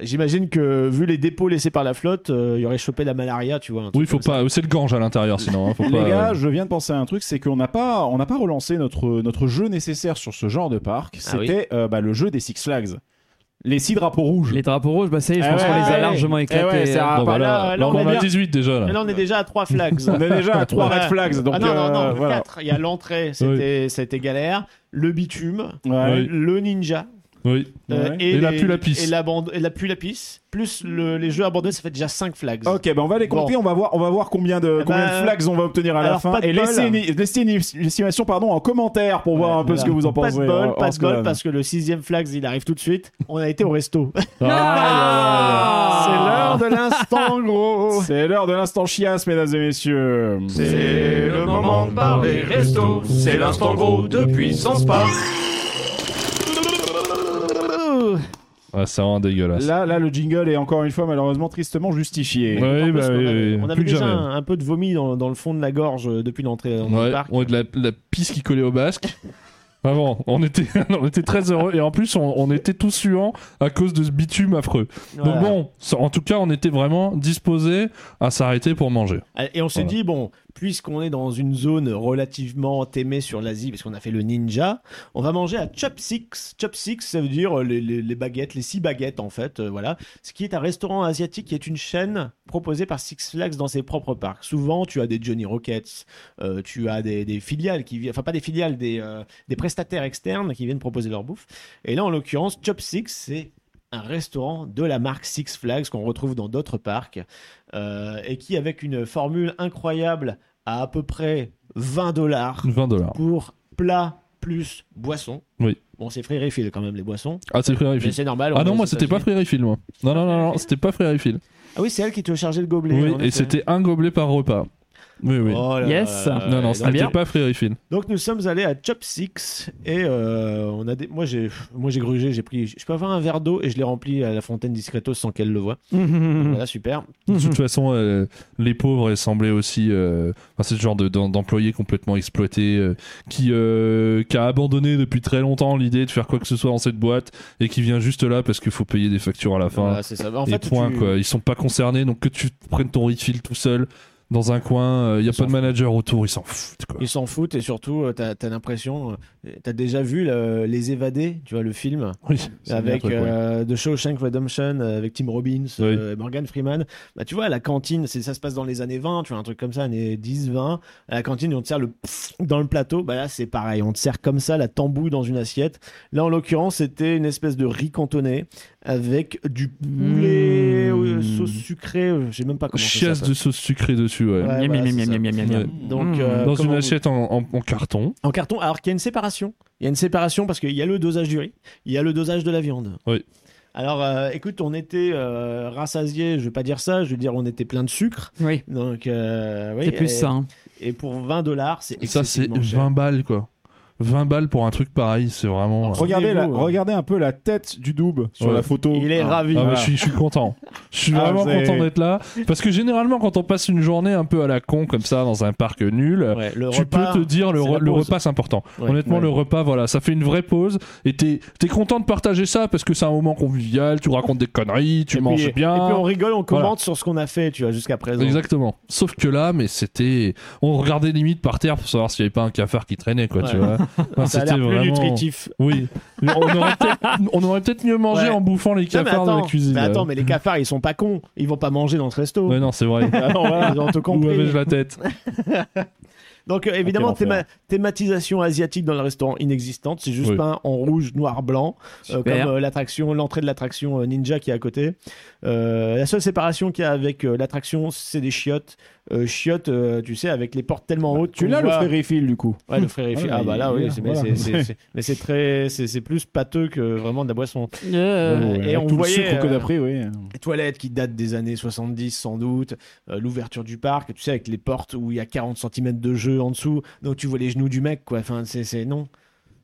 j'imagine que vu les dépôts laissés par la flotte, euh, il aurait chopé la malaria, tu vois. Oui, faut comme ça. pas. C'est le gange à l'intérieur, sinon. hein, faut Les pas- gars, je viens de penser à un truc, c'est qu'on n'a pas, on n'a pas relancé notre, notre jeu nécessaire sur ce genre de parc. Ah oui. C'était euh, bah, le jeu des Six Flags. Les six drapeaux rouges. Les drapeaux rouges, bah ça y est, je Eh pense ouais, qu'on les a ouais. largement Eh éclatés. ouais, c'est un- Bon, bah, là, là, là, on on en est a bien. 18 déjà. Mais Là. là, on est déjà à trois flags. On est déjà à trois Ouais. red flags. Donc, ah non, non, non, euh, voilà. quatre. Il y a l'entrée, c'était c'était galère. Le bitume, Ouais. Le ninja. Oui. euh, Ouais. Et la les- pisse. Et la, bande- et la. Plus le- les jeux abandonnés, ça fait déjà 5 flags. Ok, ben on va les compter, Bon. on va voir, on va voir combien de, Eh combien ben, de flags on va obtenir à la fin. pas Et laissez une, laissez une estimation pardon, en commentaire pour voir un peu Voilà. ce que vous en Pas pensez. de bol, en- pas de bol, parce que le sixième flags, il arrive tout de suite. On a été au resto. Ah. [LAUGHS] C'est l'heure de l'instant [LAUGHS] gros. C'est l'heure de l'instant chiasse, mesdames et messieurs. C'est le moment de parler resto. C'est l'instant gros de Puissance Park. Ouais, c'est vraiment dégueulasse. Là, là, le jingle est encore une fois malheureusement tristement justifié. Ouais. En plus, bah on oui, avait, oui, on avait plus déjà un, un peu de vomi dans, dans le fond de la gorge euh, depuis l'entrée dans Ouais, le parc. ouais, de la, la pisse qui collait au basque. Vraiment, on était, [LAUGHS] on était très heureux et en plus on, on était tous suants à cause de ce bitume affreux. Voilà. Donc bon, ça- en tout cas on était vraiment disposés à s'arrêter pour manger. Et on s'est Voilà. dit, bon, puisqu'on est dans une zone relativement aimée sur l'Asie, parce qu'on a fait le ninja, on va manger à Chopsticks. Chopsticks, ça veut dire euh, les, baguettes, les six baguettes en fait, euh, voilà. Ce qui est un restaurant asiatique qui est une chaîne proposée par Six Flags dans ses propres parcs. Souvent, tu as des Johnny Rockets, euh, tu as des, filiales qui viennent, enfin pas des filiales, des, prestataires externes qui viennent proposer leur bouffe. Et là, en l'occurrence, Chopsticks, c'est un restaurant de la marque Six Flags qu'on retrouve dans d'autres parcs euh, et qui, avec une formule incroyable, à à peu près 20 dollars 20 dollars. pour plat, plus boisson. Oui. Bon, c'est free refill quand même les boissons. Ah, c'est Free Refill. c'est normal. Ah non, moi c'était pas. Free Refill, moi. Non, non, non, non, c'était pas Free Refill. Ah oui, c'est elle qui te chargeait le gobelet. Oui, et c'était un gobelet par repas. Oui, oui. Oh là Yes. là là. non, non, c'était donc, pas Free Refill. donc nous sommes allés à Chop Six et euh, on a des... moi j'ai moi j'ai grugé, j'ai pris je peux avoir un verre d'eau et je l'ai rempli à la fontaine discretos sans qu'elle le voie. [LAUGHS] Voilà super. De toute façon, euh, les pauvres semblaient aussi. euh, enfin, c'est le genre de- d'em- d'employé complètement exploité euh, qui, euh, qui a abandonné depuis très longtemps l'idée de faire quoi que ce soit dans cette boîte et qui vient juste là parce qu'il faut payer des factures à la fin. Voilà, c'est ça. En et fait, point, tu- quoi. Ils sont pas concernés, donc que tu prennes ton refill tout seul dans un coin, il n'y a pas de manager autour, ils s'en foutent. Quoi. Ils s'en foutent et surtout, euh, t'as as, l'impression, euh, t'as déjà vu le- Les Évadés, tu vois, le film Oui, avec truc, euh, The Shawshank Redemption, euh, avec Tim Robbins, euh, Morgan Freeman. Bah, tu vois, à la cantine, c'est- ça se passe dans les années 20, tu vois, un truc comme ça, années 10, 20. À la cantine, on te sert le pff dans le plateau. Bah là, c'est pareil, on te sert comme ça la tambouille dans une assiette. Là, en l'occurrence, c'était une espèce de riz cantonné avec du poulet, Mmh. Euh, sauce sucrée, euh, je sais même pas comment Chiasse de sauce sucrée dessus, ouais. Ouais, Miam, voilà, miam, c'est miam, ça. miam, miam, miam, miam. Ouais. Donc, Mmh. euh, Dans une vous- assiette en, en- en carton. En carton, alors qu'il y a une séparation. Il y a une séparation parce qu'il y a le dosage du riz, il y a le dosage de la viande. Oui. Alors, euh, écoute, on était euh, rassasiés, je vais pas dire ça, je vais dire on était plein de sucre. Oui, Donc, euh, oui, c'est plus et, ça. hein. Et pour 20 dollars, c'est Ça, c'est excessivement cher. 20 balles, quoi. 20 balles pour un truc pareil, c'est vraiment. Regardez, la- Souvenez-vous, hein. regardez un peu la tête du double sur Ouais. la photo. Il est Ah. ravi. Ah, Voilà. je, suis, je suis content. Je suis Ah, vraiment content d'être là. Parce que généralement, quand on passe une journée un peu à la con, comme ça, dans un parc nul, Ouais, tu repas, peux te dire le, re- repas c'est important. Ouais. Honnêtement, Ouais. le repas, voilà, ça fait une vraie pause. Et t'es es content de partager ça parce que c'est un moment convivial, tu racontes des conneries, tu Et manges puis- bien. Et puis on rigole, on commente Voilà. sur ce qu'on a fait, tu vois, jusqu'à présent. Exactement. Sauf que là, mais c'était. On regardait limite par terre pour savoir s'il n'y avait pas un cafard qui traînait, quoi, tu vois. Enfin, Ça a c'était l'air plus vraiment- nutritif. Oui. Mais [LAUGHS] on aurait peut-être mieux mangé Ouais. en bouffant les mais cafards de attends, la cuisine. mais attends, là. mais les cafards, ils sont pas cons. Ils vont pas manger dans ce resto. Ouais, non, c'est vrai. [LAUGHS] Ah non, voilà, ils ont tout Où compris. avais-je la tête? [LAUGHS] Donc euh, évidemment, théma- thématisation asiatique dans le restaurant inexistante, c'est juste Oui. peint en rouge, noir, blanc, euh, comme euh, l'attraction, l'entrée de l'attraction euh, Ninja qui est à côté. Euh, la seule séparation qu'il y a avec euh, l'attraction, c'est des chiottes, Euh, chiottes, euh, tu sais, avec les portes tellement hautes. Tu l'as le frère du coup. Ouais, le frère et. Voilà, Ah bah là, oui, c'est- mais voilà. [LAUGHS] mais c'est très, c'est c'est plus pâteux que vraiment de la boisson. Euh, et Avec on tout voyait, le sucre que euh, t'as pris, oui. Les toilettes qui datent des années 70 sans doute, euh, l'ouverture du parc, tu sais, avec les portes où il y a 40 cm de jeu en dessous, donc tu vois les genoux du mec, quoi. Enfin, c'est c'est- non.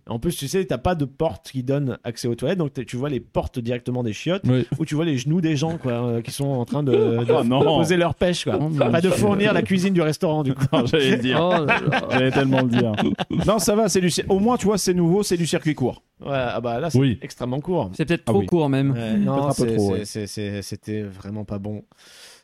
En plus, tu sais, t'as pas de porte qui donne accès aux toilettes, donc tu vois les portes directement des chiottes, Oui. où tu vois les genoux des gens, quoi, euh, qui sont en train de, [LAUGHS] de- Oh non. de poser leur pêche, quoi. Oh pas de fournir la cuisine du restaurant, du coup. [LAUGHS] J'allais le dire. Oh. J'allais tellement le dire. non, ça va, c'est du. Au moins, tu vois, c'est nouveau, c'est du circuit court. Ouais, ah bah là, c'est Oui. extrêmement court. C'est peut-être Ah trop oui. court même. Non, ouais. c'était vraiment pas bon.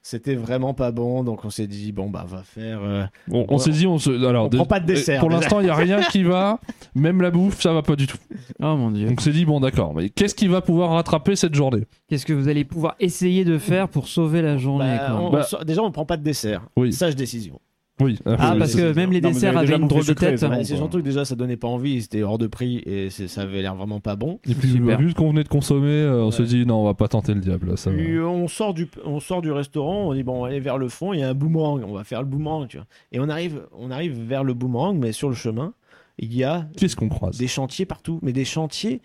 C'était vraiment pas bon, donc on s'est dit bon bah va faire. euh, On, on Ouais, s'est dit, on se. Alors, on prend pas de dessert, Pour déjà. l'instant, il n'y a rien qui va. [LAUGHS] Même la bouffe, ça va pas du tout. Oh mon dieu. Donc, on s'est dit, bon, d'accord. Mais qu'est-ce qui va pouvoir rattraper cette journée? Qu'est-ce que vous allez pouvoir essayer de faire pour sauver la journée bah, quoi? on- Bah- on sort- déjà on prend pas de dessert. Oui. Sage décision. Oui. Ah, Oui, parce c'est- que c'est- même les non, desserts avez avaient une drôle de tête. c'est c'est surtout que déjà ça donnait pas envie, c'était hors de prix et c'est- ça avait l'air vraiment pas bon. Et puis, Super. vu ce qu'on venait de consommer, euh, on Ouais. s'est dit, non, on va pas tenter le diable. là, Ça va. Puis on sort du on sort du restaurant, on dit bon on va aller vers le fond, il y a un boomerang, on va faire le boomerang, tu vois. Et on arrive on arrive vers le boomerang, mais sur le chemin il y a Qu'est-ce qu'on croise? des chantiers partout, mais des chantiers.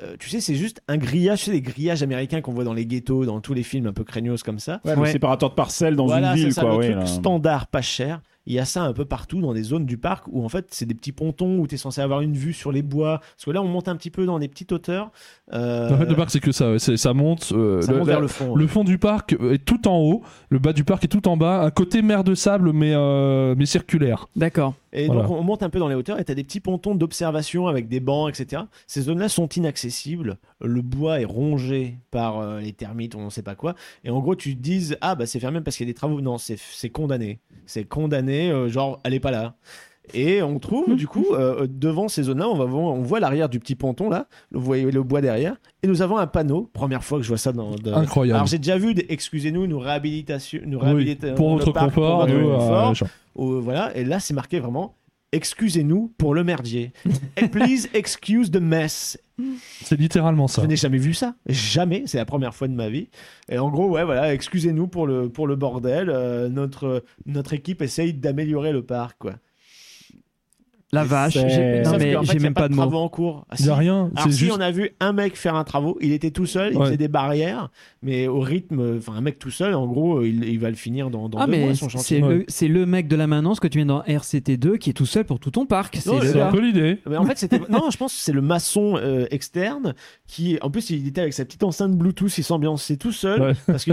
euh, tu sais, c'est juste un grillage, tu sais, les grillages américains qu'on voit dans les ghettos, dans tous les films un peu craignos comme ça. Ouais, le séparateur de parcelles dans voilà, une c'est ville, ça, quoi. le truc là. standard, pas cher. Il y a ça un peu partout dans des zones du parc où en fait c'est des petits pontons où tu es censé avoir une vue sur les bois. Parce que là on monte un petit peu dans des petites hauteurs. Euh, En fait, le parc, c'est que ça. ouais, ça monte. euh, ça le, monte vers le fond. le fond du parc est tout en haut. Le bas du parc est tout en bas. Un côté mer de sable, mais, euh, mais circulaire. D'accord. Et Voilà. donc on monte un peu dans les hauteurs et tu as des petits pontons d'observation avec des bancs, etc. Ces zones-là sont inaccessibles. Le bois est rongé par euh, les termites on sait pas quoi. Et en gros, tu te dises, ah bah c'est fermé parce qu'il y a des travaux. Non, c'est c'est condamné. C'est condamné, euh, genre, allez pas là. Et on trouve, du coup, euh, devant ces zones-là, on, va on voit l'arrière du petit ponton, là. Vous voyez le bois derrière. Et nous avons un panneau. Première fois que je vois ça dans. dans- Incroyable. Alors j'ai déjà vu, des, excusez-nous, nous réhabilitation, nous Oui, réhabilitons pour pour confort. nous, euh, confort. machin. Oh, voilà, et là c'est marqué vraiment excusez-nous pour le merdier. Please [LAUGHS] excuse the mess. c'est littéralement ça. Je n'ai jamais vu ça, jamais, c'est la première fois de ma vie. Et en gros, ouais, voilà, excusez-nous pour le, pour le bordel. euh, notre, notre équipe essaye d'améliorer le parc, quoi. La vache. J'ai- Non mais fait, j'ai il y a même pas de travaux mots. en cours. Ah, Il y a rien. Alors si juste. on a vu un mec faire un travaux, il était tout seul, il Ouais. faisait des barrières, mais au rythme, enfin un mec tout seul, en gros, il, il va le finir dans, dans Ah deux mais mois son c'est chantier. le, c'est le mec de la maintenance que tu viens dans RCT2 qui est tout seul pour tout ton parc. C'est le un peu l'idée. Mais en fait, c'était [LAUGHS] non, je pense que c'est le maçon euh, externe qui, en plus, il était avec sa petite enceinte Bluetooth, il s'ambiançait tout seul Ouais. parce que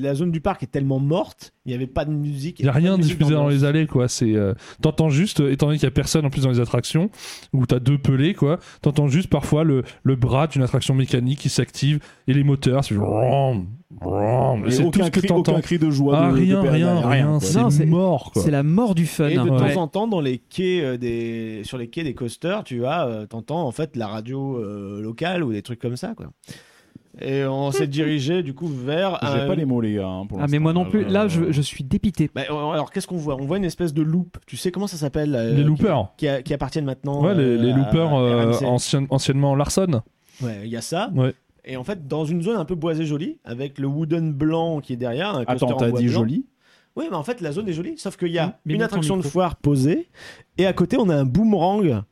la zone du parc est tellement morte, il n'y avait pas de musique. Il n'y a rien diffusé dans les allées, quoi. C'est, euh, t'entends juste, étant donné qu'il y a personne en plus dans les attractions, où t'as deux pelés, quoi. T'entends juste parfois le, le bras d'une attraction mécanique qui s'active et les moteurs, c'est tout aucun, que cri, t'entends. aucun cri de joie. Ah, de, de rien, rien, rien. quoi. C'est mort. C'est la mort du fun. Et de Ouais. temps en temps, dans les quais euh, des, sur les quais des coasters, tu as, euh, t'entends en fait la radio euh, locale ou des trucs comme ça, quoi. Et on s'est dirigé du coup vers. J'ai un- pas les mots, les gars. hein, pour Ah mais moi non plus. Là je, je suis dépité. Bah, euh, alors qu'est-ce qu'on voit? On voit une espèce de loop. Tu sais comment ça s'appelle euh, Les qui- loopers. qui, a- qui appartiennent maintenant. Ouais, les, euh, les à loopers euh, ancien- anciennement Larson. Ouais, il y a ça. Ouais. Et en fait, dans une zone un peu boisée jolie, avec le wooden blanc qui est derrière. Un Attends, en t'as dit blanc. joli? Oui, mais en fait, la zone est jolie. Sauf qu'il y a Mais une attraction de foire posée. Et à côté, on a un boomerang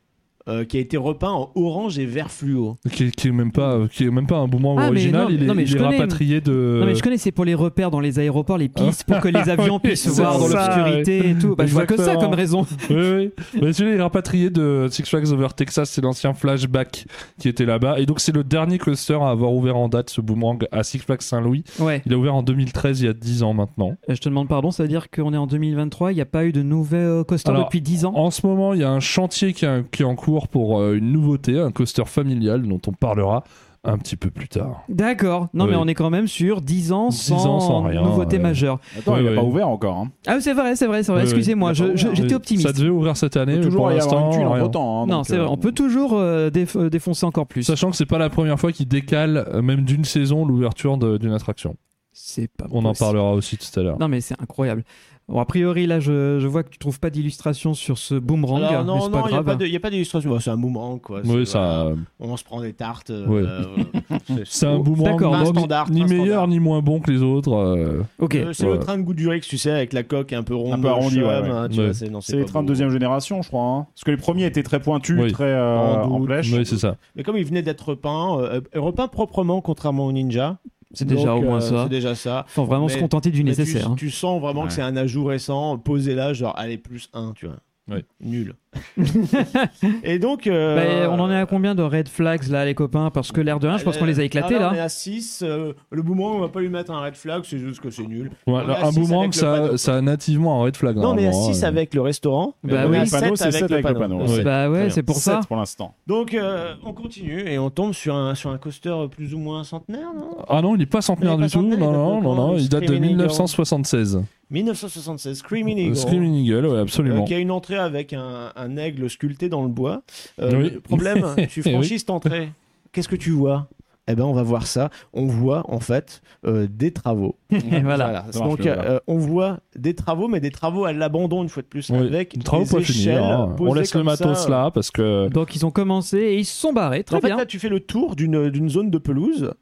euh, qui a été repeint en orange et vert fluo. Qui, qui est même pas, qui est même pas un boomerang Ah, original. non, il est, non, mais il je est connais. rapatrié de. Non mais je connais, c'est pour les repères dans les aéroports, les pistes, pour que [LAUGHS] les avions Oui, puissent voir dans l'obscurité et tout. Bah, je vois que ça comme raison. oui, oui. Mais celui-là est rapatrié de Six Flags Over Texas, c'est l'ancien flashback qui était là-bas. Et donc, c'est le dernier coaster à avoir ouvert en date, ce boomerang, à Six Flags Saint-Louis. Ouais. Il a ouvert en 2013, il y a 10 ans maintenant. Euh, Je te demande pardon, ça veut dire qu'on est en 2023, il n'y a pas eu de nouvel coaster Alors, depuis 10 ans? En ce moment, il y a un chantier qui est en cours pour euh, une nouveauté, un coaster familial dont on parlera un petit peu plus tard. D'accord. Non Oui. mais on est quand même sur 10 ans 10 sans, ans sans rien, nouveauté ouais. majeure. Attends, Ouais, il a ouais. pas ouvert encore. Hein. Ah c'est vrai, c'est vrai, c'est vrai. Excusez-moi, je- j'étais Ça optimiste. devait ouvrir cette année, pour toujours y avoir l'instant, hein, non, c'est vrai, euh, on peut toujours euh, déf- défoncer encore plus. Sachant que c'est pas la première fois qu'il décale, euh, même d'une saison, l'ouverture d'une attraction. C'est pas On en parlera aussi tout à l'heure. Non mais c'est incroyable. Bon, a priori là je, je vois que tu trouves pas d'illustration sur ce boomerang, Alors, mais non, c'est non, pas il n'y a grave. pas de- il y a pas d'illustration. Bah, c'est un boomerang, quoi. Oui, C'est- ça. voilà. On se prend des tartes. euh, Ouais. [LAUGHS] euh, C'est un boomerang D'accord, non, un standard, ni un meilleur standard. ni moins bon que les autres. euh, Ok. Euh, c'est Ouais. le train de goût du Rix, tu sais, avec la coque un peu ronde. Un peu arrondie, chum, ouais, ouais. hein, tu Ouais. vois, c'est non, C'est les trains de deuxième génération, je crois. hein. Parce que les premiers étaient très pointus, Oui. très euh, En en doute. flèche. Oui, c'est ça. Mais comme il venait d'être repeint, euh, euh, repeint proprement, contrairement au Ninja. C'est déjà au moins euh, ça. C'est déjà ça. Faut vraiment Mais- se contenter du Mais tu- nécessaire. hein. Tu, sens vraiment Ouais. que c'est un ajout récent, posé là, genre, allez, plus 1, tu vois. Ouais. Nul. [LAUGHS] Et donc. euh, Bah, on en est à combien de red flags là les copains? Parce que l'air de rien, je pense qu'on les a éclatés Ah, là. On est à 6. le boomerang, on va pas lui mettre un red flag, c'est juste que c'est nul. Ouais, un boomerang, ça, ça a nativement un red flag. Non, on est à normalement, 6 euh. avec le restaurant. Bah oui. est à Le panneau, 7 c'est avec, le avec le panneau. Le. Bah ouais, c'est pour ça. pour l'instant. Donc, euh, on continue et on tombe sur un, sur un coaster plus ou moins centenaire, non? Ah non, il est pas centenaire du tout. Non, non, non, non. Il date de Screaming Eagle 1976. 1976, Screaming Euh, Eagle. Screaming Eagle, ouais, Euh, absolument. qui a une entrée avec un, un aigle sculpté dans le bois. Euh, Oui. le problème, [LAUGHS] tu Oui. franchis cette entrée. Qu'est-ce que tu vois? Eh ben, on va voir ça. On voit en fait euh, des travaux. [LAUGHS] Voilà. Donc, euh, on voit des travaux, mais des travaux à l'abandon une fois de plus, Oui, avec des travaux des échelles finis. hein. On laisse le matos ça. là parce que. Donc ils ont commencé et ils se sont barrés. Très en fait, bien. là, tu fais le tour d'une d'une zone de pelouse.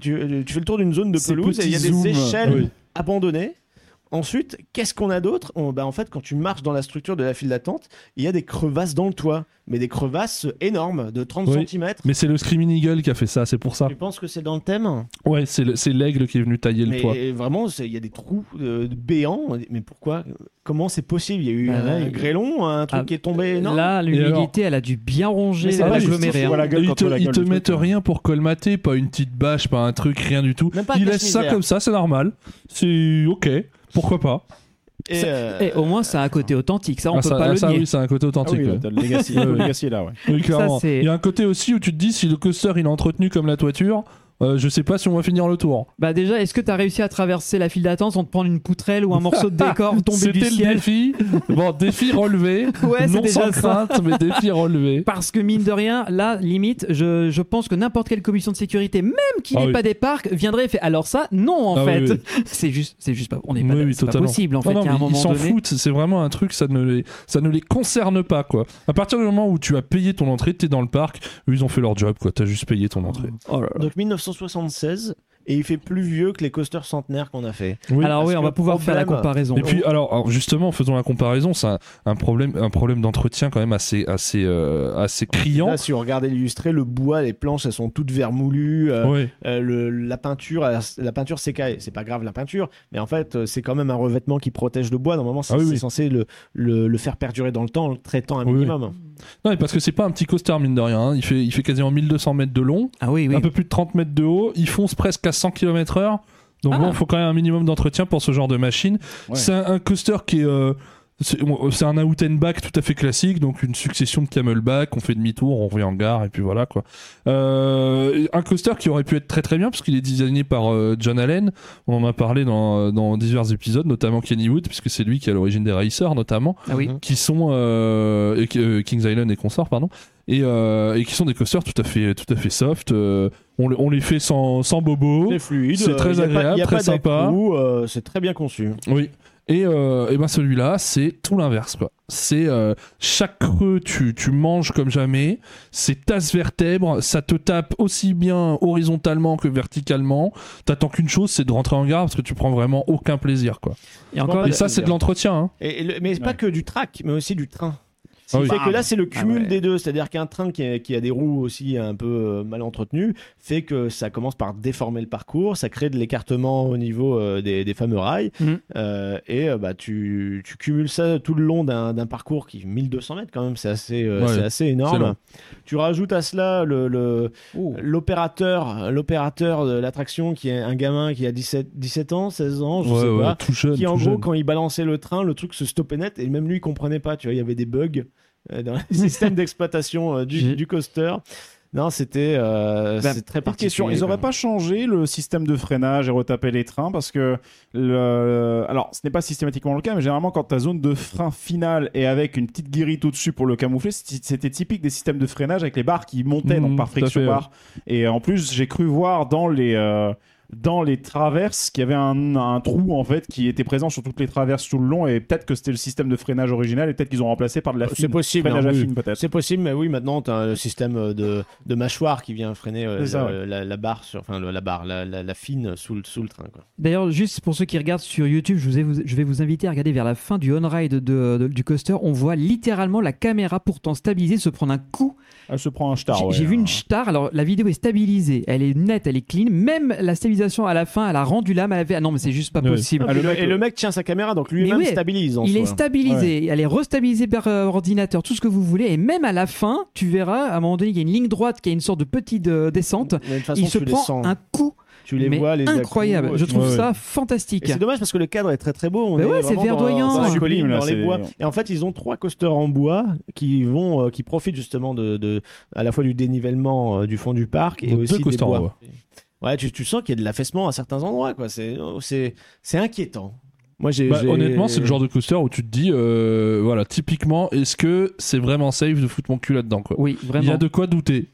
Tu, tu fais le tour d'une zone de pelouse et il y a des zooms. échelles Oui. abandonnées. Ensuite, qu'est-ce qu'on a d'autre bah, En fait, quand tu marches dans la structure de la file d'attente, il y a des crevasses dans le toit. Mais des crevasses énormes, de 30 Oui. cm. Mais c'est le Screaming Eagle qui a fait ça, c'est pour ça. Tu penses que c'est dans le thème Ouais, c'est le- c'est l'aigle qui est venu tailler le Mais toit. vraiment, il y a des trous euh, béants. Mais pourquoi Comment c'est possible? Il y a eu Bah un, là, un il- grêlon, un truc Ah, qui est tombé énorme Là, alors l'humidité, elle a dû bien ronger l'aggloméré. hein. ils te, la ils gueule te mettent truc, rien pour colmater, pas une petite bâche, pas un truc, rien du tout. Ils laissent ça comme ça, c'est normal. C'est ok, pourquoi pas. Et, euh, Et au moins, ça a un côté authentique. Ça, on Ah, peut ça, pas ah, le ça, nier. oui, c'est un côté Ah authentique. oui, ouais. t'as le legacy, le legacy est là, ouais. Oui, clairement. Il y a un côté aussi où tu te dis si le coaster il est entretenu comme la toiture, euh, je sais pas si on va finir le tour. Bah déjà, est-ce que t'as réussi à traverser la file d'attente sans te prendre une poutrelle ou un morceau de décor [LAUGHS] tombé du C'était le ciel défi. Bon, défi relevé. [LAUGHS] Ouais, c'est non déjà sans ça. crainte, mais défi relevé. [LAUGHS] Parce que mine de rien, là, limite, je, je pense que n'importe quelle commission de sécurité, même qui Ah n'est oui. pas des parcs, viendrait et fait alors ça, non en Ah fait. oui, oui. C'est juste, c'est juste pas, on est pas, Oui, oui, c'est pas totalement. possible en fait. Non, non, un moment ils s'en foutent, c'est vraiment un truc, ça ne, les, ça ne les concerne pas quoi. À partir du moment où tu as payé ton entrée, t'es dans le parc, eux ils ont fait leur job quoi, t'as juste payé ton entrée. Oh là là. Donc 1976, et il fait plus vieux que les coasters centenaires qu'on a fait. Oui. Alors parce oui, on va pouvoir faire la comparaison. Et puis alors, alors, justement, faisons la comparaison, c'est un, un problème, un problème d'entretien quand même assez, assez, euh, assez criant. Là, si on regardait l'illustré, le bois, les planches, elles sont toutes vermoulues. euh, euh, le- la peinture, euh, la peinture s'écaille. C'est pas grave la peinture, mais en fait, c'est quand même un revêtement qui protège le bois. Normalement, c'est Ah oui, censé le, le, le faire perdurer dans le temps en le traitant un Oui, oui. minimum. Non, mais parce que c'est pas un petit coaster mine de rien. hein. Il fait, il fait quasiment 1200 mètres de long, Ah oui, oui. un peu plus de 30 mètres de haut. Il fonce presque à 100 km/h. Donc Ah. bon, il faut quand même un minimum d'entretien pour ce genre de machine. Ouais. C'est un, un coaster qui est. euh, c'est c'est un out and back tout à fait classique, donc une succession de camelback, on fait demi-tour, on revient en gare, et puis voilà quoi. Euh, un coaster qui aurait pu être très très bien, parce qu'il est designé par euh, John Allen, on en a parlé dans, dans divers épisodes, notamment Kenny Wood, puisque c'est lui qui est à l'origine des Racers notamment Ah oui. qui sont euh, euh, Kings Island et consorts pardon et, euh, et qui sont des coasters tout à fait tout à fait soft euh, on, les- on les fait sans, sans bobo C'est fluide. C'est euh, très y a pas- agréable, y a très pas sympa. euh, c'est très bien conçu. oui et, euh, et ben celui-là c'est tout l'inverse quoi c'est euh, chaque creux tu, tu manges comme jamais c'est tasse vertèbre ça te tape aussi bien horizontalement que verticalement t'attends qu'une chose c'est de rentrer en gare parce que tu prends vraiment aucun plaisir quoi Et encore, et ça c'est de l'entretien hein. Et, et le- mais c'est pas Ouais. que du track, mais aussi du train. Ce Ah qui oui. fait que là, c'est le Ah cumul ouais. des deux. C'est-à-dire qu'un train qui a, qui a des roues aussi un peu euh, mal entretenues fait que ça commence par déformer le parcours, ça crée de l'écartement au niveau euh, des, des fameux rails. Mhm. Euh, et bah, tu, tu cumules ça tout le long d'un parcours qui 1200 mètres quand même, c'est assez, euh, Ouais, c'est assez énorme. Tu rajoutes à cela le- le, l'opérateur l'opérateur de l'attraction qui est un gamin qui a 17, 17 ans, 16 ans, je Ouais, sais ouais, pas tout jeune qui en tout gros jeune. quand il balançait le train le truc se stoppait net et même lui il comprenait pas tu vois il y avait des bugs dans le [LAUGHS] système d'exploitation euh, du, coaster. Non c'était euh, c'est très particulier ils auraient quand pas changé le système de freinage et retapé les trains parce que le... alors ce n'est pas systématiquement le cas mais généralement quand ta zone de frein finale est avec une petite guérite au-dessus pour le camoufler c'était typique des systèmes de freinage avec les barres qui montaient donc par friction barre et en plus j'ai cru voir dans les euh, dans les traverses qu'il y avait un, un trou en fait qui était présent sur toutes les traverses tout le long et peut-être que c'était le système de freinage original et peut-être qu'ils ont remplacé par de la même. c'est fine possible freinage hein, à oui. fine peut-être c'est possible mais oui maintenant tu as un système de, de mâchoire qui vient freiner euh, le- la, la barre sur enfin le- la barre la, la- la fine sous le, sous le train. D'ailleurs, juste pour ceux qui regardent sur YouTube, je, vous ai- vous- je vais vous inviter à regarder vers la fin du on-ride de- de- du coaster. On voit littéralement la caméra pourtant stabilisée se prendre un coup. elle se prend un star J'ai ouais, j'ai vu hein. une star. Alors, la vidéo est stabilisée, elle est nette, elle est clean. Même la stabilisation à la fin, elle a rendu l'âme. Elle avait... Ah non, mais c'est juste pas Ouais. possible. et, le le, mec- et le mec tient sa caméra donc lui-même oui, stabilise en Il soi. est stabilisé, elle est restabilisée par euh, ordinateur, tout ce que vous voulez. Et même à la fin, tu verras, à un moment donné, il y a une ligne droite qui a une sorte de petite euh, descente. De façon, il se prend un coup tu les mais vois les incroyable. Je trouve Ouais, ça fantastique. c'est dommage parce que le cadre est très très beau. On Mais est ouais, c'est dans- verdoyant. Dans, colline, sublime, là, dans les bois. Et en fait, ils ont trois coasters en bois qui vont, euh, qui profitent justement de, de- à la fois du dénivellement euh, du fond du parc et Donc, aussi deux des coasters en bois. bois. Ouais, tu, tu sens qu'il y a de l'affaissement à certains endroits, quoi. C'est, c'est, c'est inquiétant. Moi, j'ai, Bah, j'ai- honnêtement, c'est le genre de coaster où tu te dis, euh, voilà, typiquement, est-ce que c'est vraiment safe de foutre mon cul là-dedans, quoi? Oui, Il y a de quoi douter.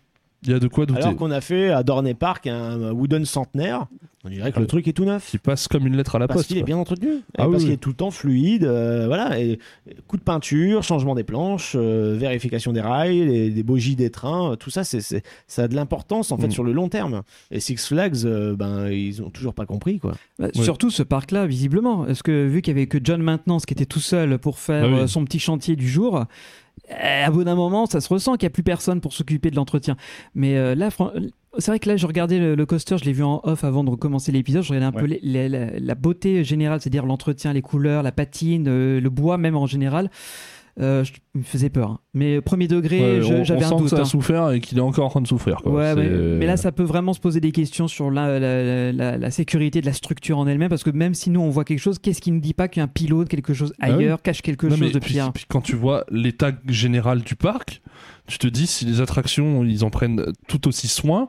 Il y a de quoi douter. Alors qu'on a fait à Dorney Park un wooden centenaire, on dirait que le truc est tout neuf. Qui passe comme une lettre à la Parce poste. qu'il est bien entretenu, et Ah parce oui, qu'il est tout le temps fluide, euh, voilà. Et, et coup de peinture, changement des planches, euh, vérification des rails, les- des bogies des trains, euh, tout ça, c'est, c'est- ça a de l'importance en fait Mm. sur le long terme. Et Six Flags, euh, ben ils ont toujours pas compris quoi. Bah, Ouais. Surtout ce parc-là, visiblement. Parce que vu qu'il y avait que John Maintenance qui était tout seul pour faire Bah oui. euh, son petit chantier du jour, à bout d'un moment, ça se ressent qu'il n'y a plus personne pour s'occuper de l'entretien. Mais euh, là, c'est vrai que là, je regardais le, le coaster, je l'ai vu en off avant de recommencer l'épisode. Je regardais un peu les- les- la, la beauté générale, c'est-à-dire l'entretien, les couleurs, la patine, euh, le bois, même en général. Euh, je, il me faisait peur. hein. Mais premier degré, Ouais, j'avais on un sent doute. que ça a hein. souffert et qu'il est encore en train de souffrir. quoi. Ouais, C'est- mais, mais là, ça peut vraiment se poser des questions sur la, la, la- la sécurité de la structure en elle-même, parce que même si nous on voit quelque chose, qu'est-ce qui ne dit pas qu'un pilote, quelque chose oui. ailleurs, cache quelque Non, chose de puis- pire puis quand tu vois l'état général du parc, tu te dis si les attractions ils en prennent tout aussi soin.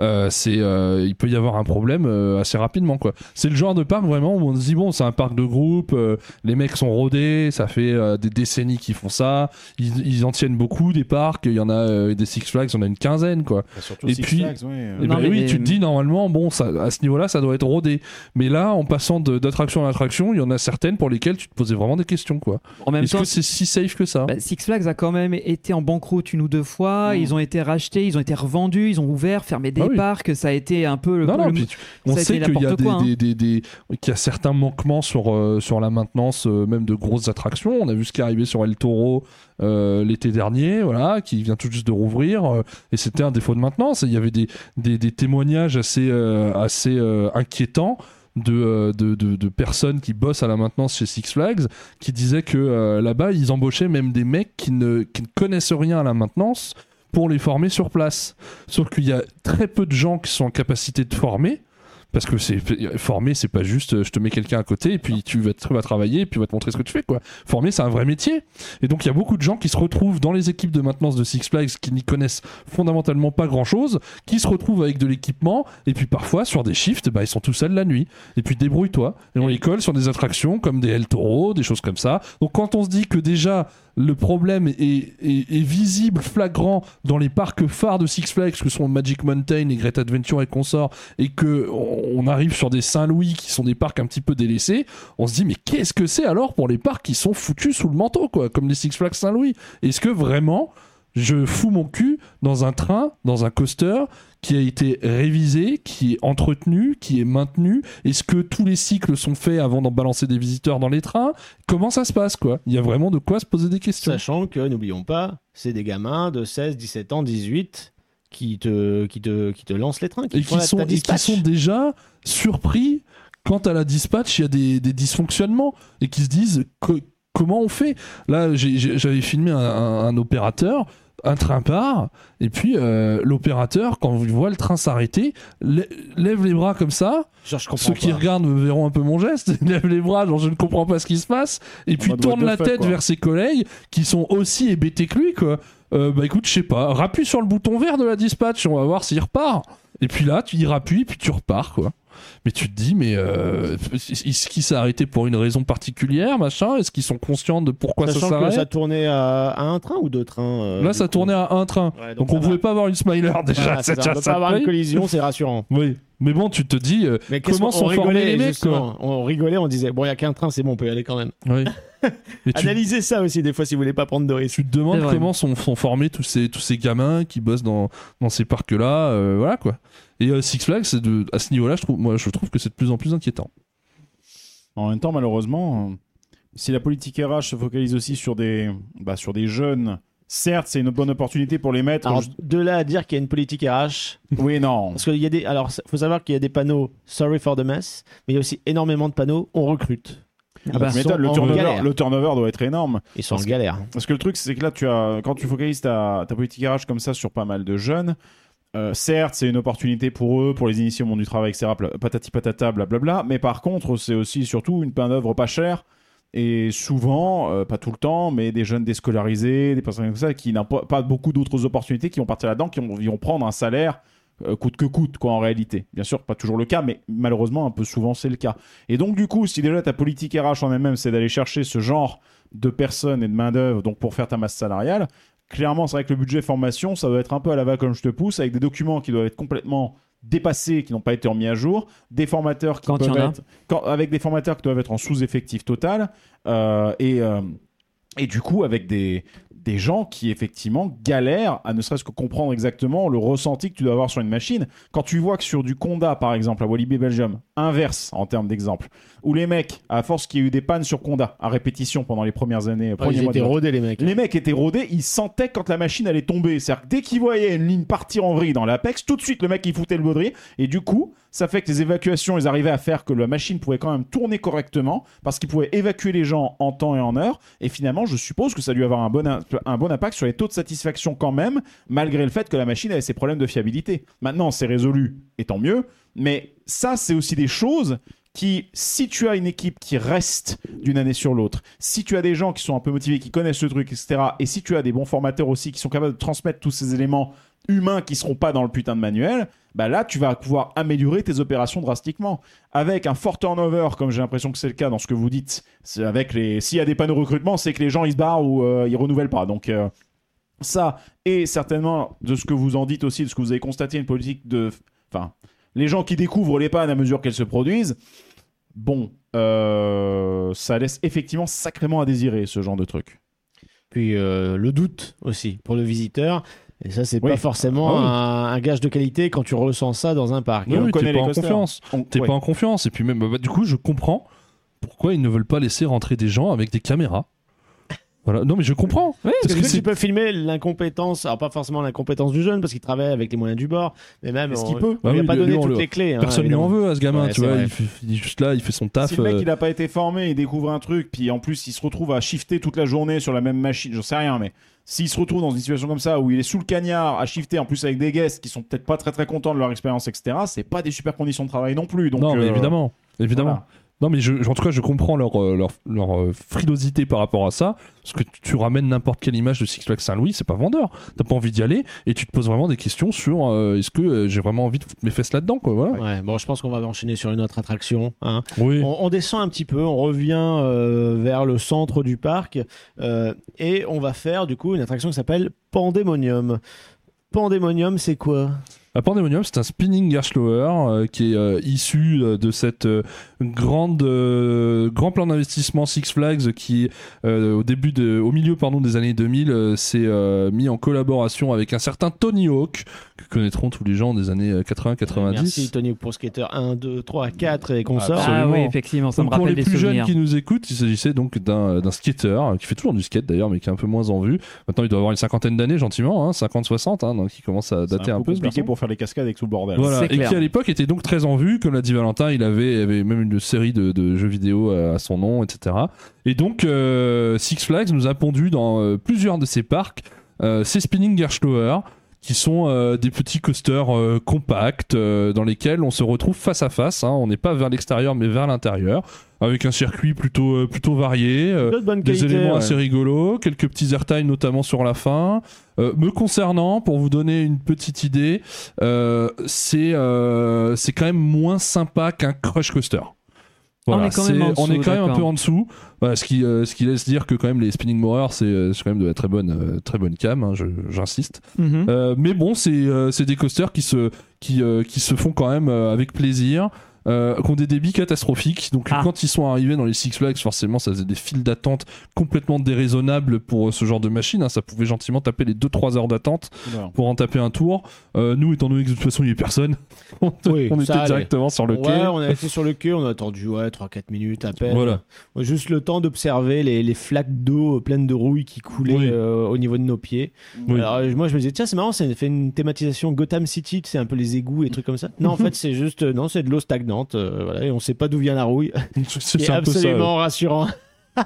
Euh, c'est euh, il peut y avoir un problème euh, assez rapidement quoi. C'est le genre de parc vraiment où on se dit bon c'est un parc de groupe, euh, les mecs sont rodés, ça fait euh, des décennies qu'ils font ça, ils, ils en tiennent beaucoup des parcs, il y en a euh, des Six Flags, on a une quinzaine quoi. surtout Et Six puis- Flags, ouais. Et Non, ben mais- oui, tu te dis normalement, bon, ça, à ce niveau-là, ça doit être rodé. Mais là, en passant d'attraction à attraction, il y en a certaines pour lesquelles tu te posais vraiment des questions, quoi. En même Est-ce que c'est si safe que ça bah, Six Flags a quand même été en banqueroute une ou deux fois, Mm. ils ont été rachetés, ils ont été revendus, ils ont ouvert, fermé des Ah oui. parcs, ça a été un peu le. Non, non, le- puis tu- on sait qu'il y a des, hein. des- des- des- qu'il y a certains manquements sur, euh, sur la maintenance, euh, même de grosses attractions. On a vu ce qui est arrivé sur El Toro euh, l'été dernier, voilà, qui vient tout juste de rouvrir, et c'était un défaut de maintenance. Il y avait des, des, des témoignages assez, assez inquiétants. De, de, de- de personnes qui bossent à la maintenance chez Six Flags qui disaient que euh, là-bas ils embauchaient même des mecs qui ne, qui ne connaissent rien à la maintenance pour les former sur place. Sauf qu'il y a très peu de gens qui sont en capacité de former. Parce que c'est former, c'est pas juste euh, je te mets quelqu'un à côté et puis tu vas, travailler et puis on va te montrer ce que tu fais quoi. Former, c'est un vrai métier. Et donc il y a beaucoup de gens qui se retrouvent dans les équipes de maintenance de Six Flags qui n'y connaissent fondamentalement pas grand chose, qui se retrouvent avec de l'équipement et puis parfois sur des shifts, bah, ils sont tout seuls la nuit. Et puis débrouille-toi. Et on les colle sur des attractions comme des El Toro, des choses comme ça. Donc quand on se dit que déjà le problème est, est- est visible, flagrant dans les parcs phares de Six Flags que sont Magic Mountain et Great Adventure et consorts, et que on on arrive sur des Saint-Louis qui sont des parcs un petit peu délaissés, on se dit mais qu'est-ce que c'est alors pour les parcs qui sont foutus sous le manteau quoi, comme les Six Flags Saint-Louis? Est-ce que vraiment je fous mon cul dans un train, dans un coaster qui a été révisé, qui est entretenu, qui est maintenu? Est-ce que tous les cycles sont faits avant d'en balancer des visiteurs dans les trains? Comment ça se passe quoi? Il y a vraiment de quoi se poser des questions. Sachant que, n'oublions pas, c'est des gamins de 16, 17 ans, 18 qui te, qui te, qui te lancent les trains, qui et font qui, la- sont, et qui sont déjà surpris quand à la dispatch il y a des, des dysfonctionnements et qui se disent que- comment on fait? Là j'avais filmé un, un- un opérateur un train part et puis euh, l'opérateur quand il voit le train s'arrêter lè- lève les bras comme ça. Genre, je comprends ceux qui regardent verront un peu mon geste il [LAUGHS] lève les bras genre je ne comprends pas ce qui se passe et puis tourne what la tête quoi. vers ses collègues qui sont aussi hébétés que lui quoi Euh, bah écoute je sais pas rappuie sur le bouton vert de la dispatch on va voir s'il repart et puis là, tu y rappuies, puis tu repars, quoi. Mais tu te dis, mais euh, est-ce qu'il s'est arrêté pour une raison particulière, machin? Est-ce qu'ils sont conscients de pourquoi ça Sachant que s'arrête? ça tournait à, à un train ou deux trains euh, Là, ça coup tournait à un train. Ouais, donc ça on va. pouvait pas avoir une smiler déjà. Voilà, c'est [LAUGHS] c'est ça, déjà on peut ça pas avoir une collision, c'est rassurant. Oui. Mais bon, tu te dis, euh, Mais comment sont on formés rigolait, les mecs, quoi? On rigolait, on disait, bon, il y a qu'un train, c'est bon, on peut y aller quand même. Oui. [LAUGHS] Tu, Analysez ça aussi, des fois, si vous voulez pas prendre de risques. tu te demandes comment sont, sont formés tous ces, tous ces gamins qui bossent dans, dans ces parcs-là. euh, voilà, quoi. Et euh, Six Flags, c'est de, à ce niveau-là, je trouve, moi, je trouve que c'est de plus en plus inquiétant. En même temps, malheureusement, euh, si la politique RH se focalise aussi sur des, bah, sur des jeunes, certes, c'est une bonne opportunité pour les mettre. Alors, je- de là à dire qu'il y a une politique RH, Oui, non. parce qu'il y a des, alors, faut savoir qu'il y a des panneaux Sorry for the mess, mais il y a aussi énormément de panneaux On recrute. Ah bah, le, en turnover, galère. le turnover doit être énorme. Ils sont en Parce que- galère. Parce que le truc, c'est que là, tu as, quand tu focalises ta, ta politique RH comme ça sur pas mal de jeunes, euh, certes, c'est une opportunité pour eux, pour les initier au monde du travail, etc. Patati patata, blablabla. Mais par contre, c'est aussi surtout une main-d'œuvre pas chère. Et souvent, euh, pas tout le temps, mais des jeunes déscolarisés, des personnes comme ça, qui n'ont pas, beaucoup d'autres opportunités, qui vont partir là-dedans, qui vont, vont prendre un salaire euh, coûte que coûte, quoi, en réalité. Bien sûr, pas toujours le cas, mais malheureusement, un peu souvent, c'est le cas. Et donc, du coup, si déjà ta politique RH en elle-même, c'est d'aller chercher ce genre de personnes et de main-d'œuvre, donc pour faire ta masse salariale, clairement, c'est vrai que le budget formation, ça doit être un peu à la va comme je te pousse, avec des documents qui doivent être complètement dépassés, qui n'ont pas été remis à jour, des formateurs qui Quand peuvent être, quand- avec des formateurs qui doivent être en sous-effectif total, euh, et, euh, et du coup, avec des, des gens qui effectivement galèrent à ne serait-ce que comprendre exactement le ressenti que tu dois avoir sur une machine. Quand tu vois que sur du Conda, par exemple, à Walibi Belgium, inverse en termes d'exemple, où les mecs, à force qu'il y a eu des pannes sur Conda, à répétition pendant les premières années, ils mois étaient rodés, les mecs. les mecs étaient rodés, ils sentaient quand la machine allait tomber. C'est-à-dire que dès qu'ils voyaient une ligne partir en vrille dans l'Apex, tout de suite le mec il foutait le baudrier. Et du coup, ça fait que les évacuations, ils arrivaient à faire que la machine pouvait quand même tourner correctement parce qu'ils pouvaient évacuer les gens en temps et en heure. Et finalement, je suppose que ça a dû avoir un bon, un bon impact sur les taux de satisfaction quand même, malgré le fait que la machine avait ses problèmes de fiabilité. Maintenant, c'est résolu, et tant mieux. Mais ça, c'est aussi des choses qui, si tu as une équipe qui reste d'une année sur l'autre, si tu as des gens qui sont un peu motivés, qui connaissent le truc, etc., et si tu as des bons formateurs aussi qui sont capables de transmettre tous ces éléments humains qui seront pas dans le putain de manuel, bah là, tu vas pouvoir améliorer tes opérations drastiquement. Avec un fort turnover, comme j'ai l'impression que c'est le cas dans ce que vous dites, avec les, s'il y a des panneaux recrutement, c'est que les gens ils se barrent ou euh, ils renouvellent pas. Donc euh, ça, et certainement de ce que vous en dites aussi, de ce que vous avez constaté, une politique de, enfin, les gens qui découvrent les pannes à mesure qu'elles se produisent. Bon, euh, ça laisse effectivement sacrément à désirer ce genre de truc. Puis euh, le doute aussi pour le visiteur. Et ça, c'est Oui. pas forcément Ah oui. un, un gage de qualité quand tu ressens ça dans un parc. Et on oui, t'es pas en coasters. confiance. On- T'es ouais. pas en confiance. Et puis même, bah, du coup, je comprends pourquoi ils ne veulent pas laisser rentrer des gens avec des caméras. Voilà. Non, mais je comprends. Parce Parce que, que tu peux filmer l'incompétence, alors pas forcément l'incompétence du jeune parce qu'il travaille avec les moyens du bord, mais même Est-ce on- qu'il peut on lui a Bah pas donné toutes le- les clés. hein, personne lui en veut à ce gamin, Ouais, tu vois. vrai. Il, est juste là, il fait son taf. Si le mec euh, il a pas été formé, il découvre un truc, puis en plus il se retrouve à shifter toute la journée sur la même machine, j'en sais rien, mais s'il se retrouve dans une situation comme ça où il est sous le cagnard à shifter en plus avec des guests qui sont peut-être pas très très contents de leur expérience, etc., c'est pas des super conditions de travail non plus. Donc, non, mais euh, évidemment. Évidemment. voilà. Non, mais je, en tout cas, je comprends leur, euh, leur, leur euh, frilosité par rapport à ça. Parce que tu, ramènes n'importe quelle image de Six Flags Saint-Louis, c'est pas vendeur. T'as pas envie d'y aller et tu te poses vraiment des questions sur euh, est-ce que euh, j'ai vraiment envie de foutre mes fesses là-dedans, quoi. Voilà. Ouais, bon, je pense qu'on va enchaîner sur une autre attraction. hein. Oui. On, on descend un petit peu, on revient euh, vers le centre du parc et on va faire du coup une attraction qui s'appelle Pandemonium. Pandemonium, c'est quoi? À Pandemonium, c'est un spinning Gerstlauer euh, qui est euh, issu euh, de cette euh, grande euh, grand plan d'investissement Six Flags qui euh, au début de au milieu pardon des années 2000 euh, s'est euh, mis en collaboration avec un certain Tony Hawk que connaîtront tous les gens des années 80 90. Merci Tony pour Skater 1, 2, 3, 4 et consorts. Ah oui, effectivement, ça me Donc pour rappelle les des plus souvenirs. jeunes qui nous écoutent, il s'agissait donc d'un d'un skater euh, qui fait toujours du skate d'ailleurs, mais qui est un peu moins en vue. Maintenant, il doit avoir une cinquantaine d'années, gentiment, hein, 50-60, hein, donc il commence à dater un, un peu. peu ce compliqué garçon. Pour faire les cascades avec tout le bordel. Voilà, et clair. qui à l'époque était donc très en vue, comme l'a dit Valentin, il avait, avait même une série de, de jeux vidéo à, à son nom, etc. Et donc euh, Six Flags nous a pondu dans euh, plusieurs de ses parcs euh, ces spinning Gerstlauer qui sont euh, des petits coasters euh, compacts euh, dans lesquels on se retrouve face à face. hein. on n'est pas vers l'extérieur mais vers l'intérieur, avec un circuit plutôt euh, plutôt varié. De des éléments ouais. assez rigolos, quelques petits airtime notamment sur la fin. Euh, me concernant, pour vous donner une petite idée, euh, c'est euh, c'est quand même moins sympa qu'un crush coaster. On est quand même est quand un peu en dessous, Voilà, ce, qui, euh, ce qui laisse dire que quand même les spinning morers c'est euh, c'est quand même de la très bonne euh, très bonne cam, hein, j'insiste. Mhm. Euh, mais bon, c'est des coasters qui se, qui, qui se font quand même avec plaisir. Euh, qui ont des débits catastrophiques. Donc, Ah. quand ils sont arrivés dans les Six Flags, forcément, ça faisait des files d'attente complètement déraisonnables pour euh, ce genre de machine. hein. Ça pouvait gentiment taper les 2-3 heures d'attente pour en taper un tour. Euh, nous, étant donné que de toute façon, il n'y avait personne, [LAUGHS] on, Oui, on ça était allait. directement sur le ouais, quai. on a été sur le quai, on a attendu ouais, 3-4 minutes à peine. Voilà. Juste le temps d'observer les, les flaques d'eau pleines de rouille qui coulaient Oui. euh, au niveau de nos pieds. Oui. Alors euh, moi je me disais, tiens, c'est marrant, ça fait une thématisation Gotham City, c'est un peu les égouts et trucs comme ça. Non, en [LAUGHS] fait, c'est juste, euh, non, c'est de l'eau stagnante, euh, voilà, et on sait pas d'où vient la rouille. [LAUGHS] C'est ça. absolument rassurant. [LAUGHS]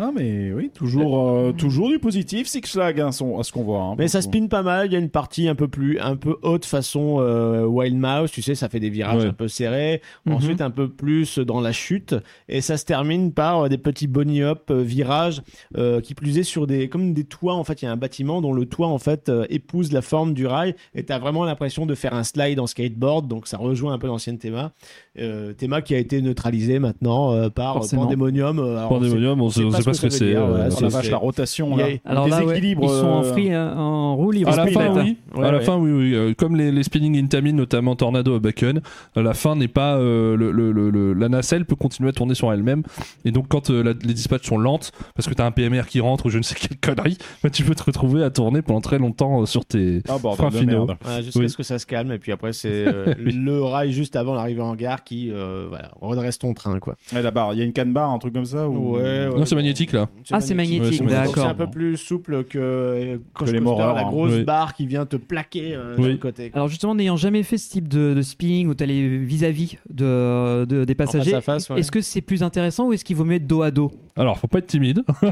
Ah, mais oui, toujours, euh, toujours du positif, Six Flags, hein, son- à ce qu'on voit. hein, Mais ça coup. spin pas mal. Il y a une partie un peu plus, un peu haute façon euh, Wild Mouse. Tu sais, ça fait des virages Ouais. un peu serrés. Mhm. Ensuite, un peu plus dans la chute. Et ça se termine par euh, des petits bunny hop euh, virages euh, qui plus est sur des, comme des toits. En fait, il y a un bâtiment dont le toit en fait euh, épouse la forme du rail. Et t'as vraiment l'impression de faire un slide en skateboard. Donc ça rejoint un peu l'ancienne théma. Euh, théma qui a été neutralisé maintenant euh, par Forcément. Pandemonium. Alors, on Pandemonium, on sait sait pas ce que c'est. euh, voilà, Oh c'est- la vache, la rotation, là. Alors là, ouais, ils sont en euh, free, euh, en roue libre. À la fin, là. oui. Ouais, à la ouais. fin, oui, oui. Euh, comme les, les spinning Intamin, notamment Tornado à Bacon, euh, la fin n'est pas. euh, le, le- le- le- la nacelle peut continuer à tourner sur elle-même. Et donc, quand euh, la- les dispatchs sont lentes, parce que tu as un PMR qui rentre ou je ne sais quelle connerie, bah, tu peux te retrouver à tourner pendant très longtemps euh, sur tes. Ah, de finaux. Ouais, jusqu'à Oui. ce que ça se calme et puis après c'est [LAUGHS] euh, le rail juste avant l'arrivée en gare qui euh, voilà redresse ton train quoi. Ouais, la barre, il y a une canne barre, un truc comme ça ou... Non, c'est magnétique là. Ah, c'est magnétique, Ouais, c'est d'accord. un peu plus souple que, euh, Crush les Coaster, Moreurs, la hein. grosse barre qui vient te plaquer euh, Oui. côté. Alors justement, n'ayant jamais fait ce type de, de spinning où tu les vis-à-vis de, de- des passagers, face à face, ouais. est-ce que c'est plus intéressant ou est-ce qu'il vaut mieux être dos à dos? Alors, faut pas être timide. [LAUGHS]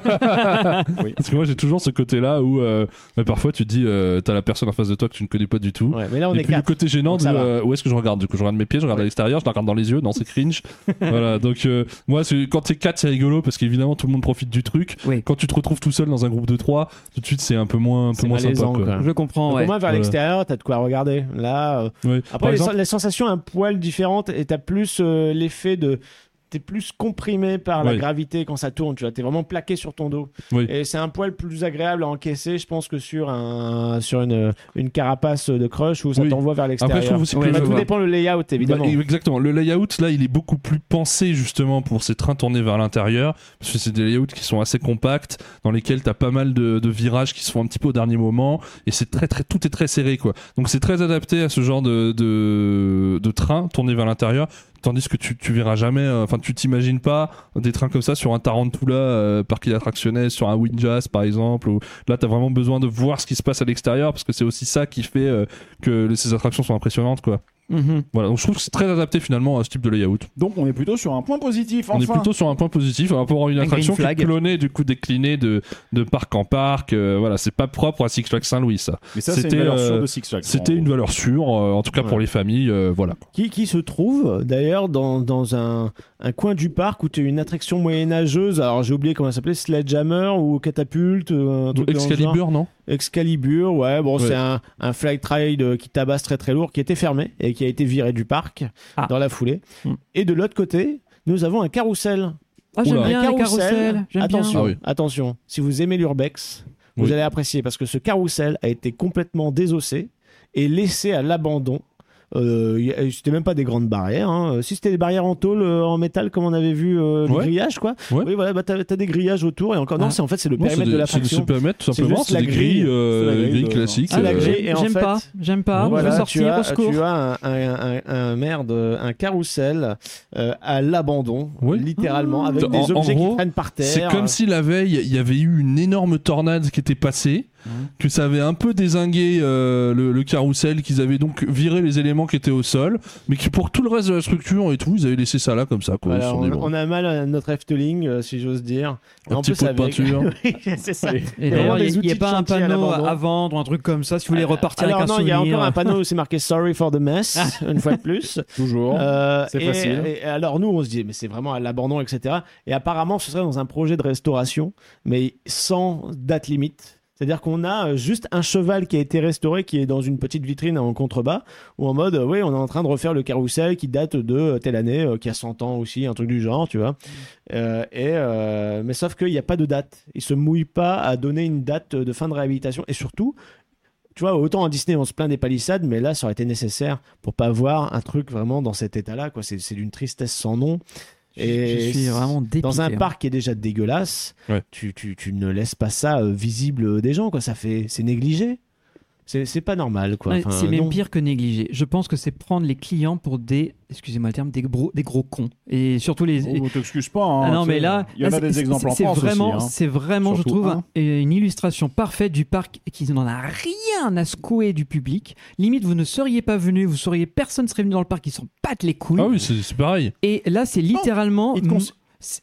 Oui. Parce que moi, j'ai toujours ce côté-là où euh, parfois tu te dis, euh, t'as la personne en face de toi que tu ne connais pas du tout. Ouais, mais là on et est puis le côté gênant de euh, où est-ce que je regarde? Du coup, je regarde mes pieds, je regarde à l'extérieur, je la regarde dans les yeux, non, c'est cringe. [LAUGHS] voilà, donc moi, quand t'es 4, c'est rigolo parce qu'évidemment tout le monde profite du truc. Oui. Quand tu te retrouves tout seul dans un groupe de 3, tout de suite c'est un peu moins, un peu moins sympa. malaisant, quoi. quoi. Je comprends, ouais. au moins vers l'extérieur, t'as de quoi regarder. Là, euh, Oui. après les, exemple, les sensations un poil différentes et t'as plus euh, l'effet de t'es plus comprimé par la Oui. gravité quand ça tourne, tu vois, t'es vraiment plaqué sur ton dos. Oui. Et c'est un poil plus agréable à encaisser, je pense, que sur, un, sur une, une carapace de crush où ça Oui. t'envoie vers l'extérieur. Après, je trouve aussi que Ouais, le- Bah, tout dépend le layout, évidemment. Bah, exactement. Le layout, là, il est beaucoup plus pensé justement pour ces trains tournés vers l'intérieur. Parce que c'est des layouts qui sont assez compacts, dans lesquels tu as pas mal de, de virages qui se font un petit peu au dernier moment. Et c'est très, très, tout est très serré, quoi. Donc c'est très adapté à ce genre de, de, de train tourné vers l'intérieur. Tandis que tu, tu verras jamais, euh, enfin, tu t'imagines pas des trains comme ça sur un Tarantula, euh, parc attractionnel, sur un Windjazz par exemple. Où là, tu as vraiment besoin de voir ce qui se passe à l'extérieur parce que c'est aussi ça qui fait euh, que ces attractions sont impressionnantes, quoi. Mhm. Voilà, donc je trouve que c'est très adapté finalement à ce type de layout. Donc on est plutôt sur un point positif. On est enfin. plutôt sur un point positif par rapport à une Un attraction qui est clonée, du coup déclinée de, de parc en parc. euh, voilà, c'est pas propre à Six Flags Saint-Louis ça. Mais ça, C'était, une valeur euh, sûre de Six Flags. C'était une valeur sûre, euh, en tout cas pour les familles. euh, voilà. Qui, qui se trouve d'ailleurs dans, dans un, un coin du parc où tu as une attraction moyenâgeuse. Alors j'ai oublié comment ça s'appelait, Sledgehammer ou Catapulte euh. Excalibur, non? Excalibur, ouais, bon, Ouais. c'est un, un flight ride euh, qui tabasse très très lourd, qui était fermé et qui a été viré du parc Ah. dans la foulée. Hmm. Et de l'autre côté, nous avons un carrousel. Ah, j'aime bien un bien. attention, Ah oui. attention, si vous aimez l'urbex, vous Oui. allez apprécier parce que ce carrousel a été complètement désossé et laissé à l'abandon. Euh, c'était même pas des grandes barrières. hein. Si c'était des barrières en tôle, euh, en métal, comme on avait vu euh, les Ouais. grillages, quoi. Ouais. Oui, voilà, bah, t'as, des grillages autour et encore. Non, Ah. c'est en fait c'est le Non, c'est périmètre des- de c'est c'est l'attraction. le périmètre tout C'est simplement. C'est la des grille. grilles, euh, C'est la grille grilles de- classiques. Ah, la euh, grille. Et en J'aime pas, j'aime pas. Voilà, je veux tu sortir as, au secours. tu as un, un- un- un- merde, un carrousel euh, à l'abandon, littéralement, avec En- des objets gros, qui traînent par terre. C'est comme si la veille, il y avait eu une énorme tornade qui était passée, que ça avait un peu désingué euh, le, le carrousel, qu'ils avaient donc viré les éléments qui étaient au sol, mais que pour tout le reste de la structure et tout, ils avaient laissé ça là comme ça. Quoi. Voilà, on, dit, bon, on a mal à notre Efteling, euh, si j'ose dire. Un petit pot de peinture. [LAUGHS] Oui, c'est ça. Et Il d'ailleurs, n'y a, pas un à panneau l'abandon. à, vendre, un truc comme ça, si vous voulez repartir Alors avec un non, il y a encore un panneau où c'est marqué Sorry for the mess, [LAUGHS] une fois de plus. Toujours. Euh, C'est facile. Et, alors nous, on se dit, mais c'est vraiment à l'abandon, etc. Et apparemment, ce serait dans un projet de restauration, mais sans date limite. C'est-à-dire qu'on a euh, juste un cheval qui a été restauré, qui est dans une petite vitrine en contrebas, ou en mode, euh, oui, on est en train de refaire le carrousel qui date de euh, telle année, qui a 100 ans aussi, un truc du genre, tu vois. Euh, et, euh, mais sauf qu'il n'y a pas de date. Il se mouille pas à donner une date de fin de réhabilitation. Et surtout, tu vois, autant à Disney, on se plaint des palissades, mais là, ça aurait été nécessaire pour pas voir un truc vraiment dans cet état-là. quoi. C'est d'une tristesse sans nom. Et je suis vraiment dépité. dans un hein. parc qui est déjà dégueulasse, Ouais. tu, tu, tu ne laisses pas ça euh, visible des gens. quoi. Ça fait, c'est négligé. C'est c'est pas normal. quoi. Ouais, Enfin, c'est même non. pire que négligé. Je pense que c'est prendre les clients pour des, excusez-moi le terme, des gros, des gros cons. Et surtout les. Oh, t'excuses pas. hein, Ah non, mais là, il y en a des c'est- exemples en France vraiment, aussi. hein. C'est vraiment, je trouve, un. un- une illustration parfaite du parc qui n'en a rien à secouer du public. Limite, vous ne seriez pas venu, vous seriez, personne serait venu dans le parc, ils s'en battent les couilles. Ah oui, c'est c'est pareil. Et là, c'est littéralement,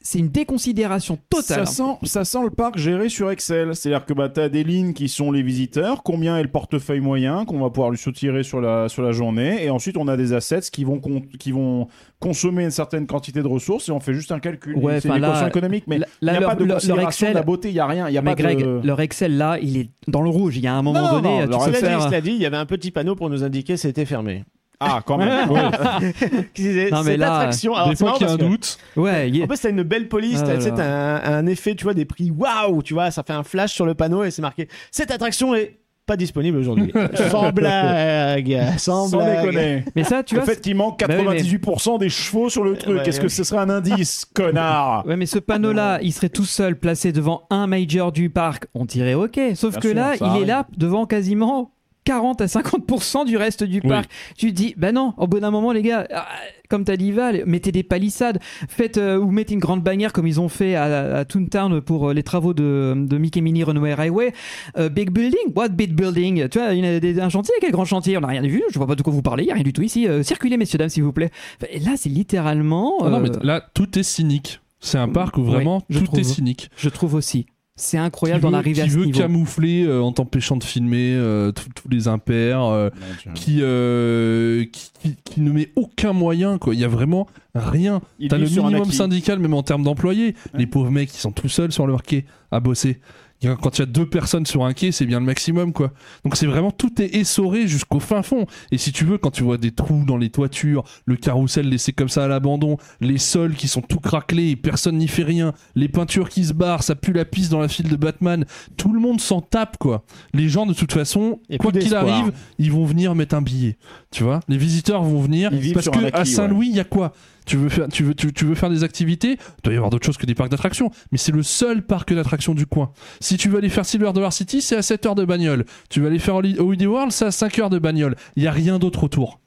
c'est une déconsidération totale. Ça sent, ça sent le parc géré sur Excel. C'est-à-dire que bah, tu as des lignes qui sont les visiteurs, combien est le portefeuille moyen qu'on va pouvoir lui soutirer sur la, sur la journée, et ensuite on a des assets qui vont, con- qui vont consommer une certaine quantité de ressources et on fait juste un calcul. Ouais, c'est une équation économique, mais là, il n'y a leur- pas de leur- leur considération Excel- de la beauté, il n'y a rien. Il y a Mais pas Greg, de... leur Excel là, il est dans le rouge. Il y a un moment Non, non, donné, non, tu leur cela dit, il y avait un petit panneau pour nous indiquer c'était fermé. Ah, quand même. ouais. [LAUGHS] Non, mais cette là, attraction. Alors, Des fois qu'il y a un parce que- doute. Ouais, il y a- En plus, t'as une belle police, Ah t'as là tu sais, là. t'as un, un effet, tu vois, des prix waouh, tu vois, ça fait un flash sur le panneau et c'est marqué Cette attraction est pas disponible aujourd'hui. [LAUGHS] sans blague, sans, Sans blague. déconner. Mais ça, tu En vois. fait, il manque Bah oui, mais- 98% des chevaux sur le truc. Ouais, Est-ce que ce serait un indice, connard? Ouais, mais ce panneau-là, il serait tout seul placé devant un major du parc. On dirait OK. Sauf Bien que sûr, là, il est là devant quasiment 40 à 50% du reste du Oui. parc. Tu te dis, bah non, au bout d'un moment, les gars, ah, comme t'as dit Val, mettez des palissades, faites euh, ou mettez une grande bannière comme ils ont fait à, à Toontown pour euh, les travaux de, de Mickey Mini Runaway Highway. Euh, big building, what big building? Tu vois, il y a des- un chantier, quel grand chantier? On n'a rien vu, je vois pas de quoi vous parlez, il y a rien du tout ici. Euh, circulez, messieurs, dames, s'il vous plaît. Et là, c'est littéralement. Ah non, mais là, tout est cynique. C'est un parc où vraiment je tout trouve. est cynique. Je trouve aussi. C'est Qui incroyable d'en veut, arriver qui à ce veut niveau. camoufler euh, en t'empêchant de filmer euh, tous les impairs, euh, qui, euh, qui, qui- qui ne met aucun moyen. quoi. Il y a vraiment rien. T'as le minimum syndical, même en termes d'employés. Les pauvres mecs, ils sont tout seuls sur leur quai à bosser. Quand il y a deux personnes sur un quai, c'est bien le maximum, quoi. Donc c'est vraiment tout est essoré jusqu'au fin fond. Et si tu veux, quand tu vois des trous dans les toitures, le carrousel laissé comme ça à l'abandon, les sols qui sont tout craquelés, et personne n'y fait rien, les peintures qui se barrent, ça pue la piste dans la file de Batman, tout le monde s'en tape, quoi. Les gens, de toute façon, Et quoi qu'il arrive, ils vont venir mettre un billet. Tu vois, les visiteurs vont venir parce que acquis, à Saint-Louis, il y a quoi? Tu veux, faire, tu, veux, tu, tu veux faire des activités? Il doit y avoir d'autres choses que des parcs d'attractions, mais c'est le seul parc d'attractions du coin. Si tu veux aller faire Silver Dollar City, c'est à 7 heures de bagnole. Tu veux aller faire Holi- Holiday World, c'est à 5 heures de bagnole. Il n'y a rien d'autre autour.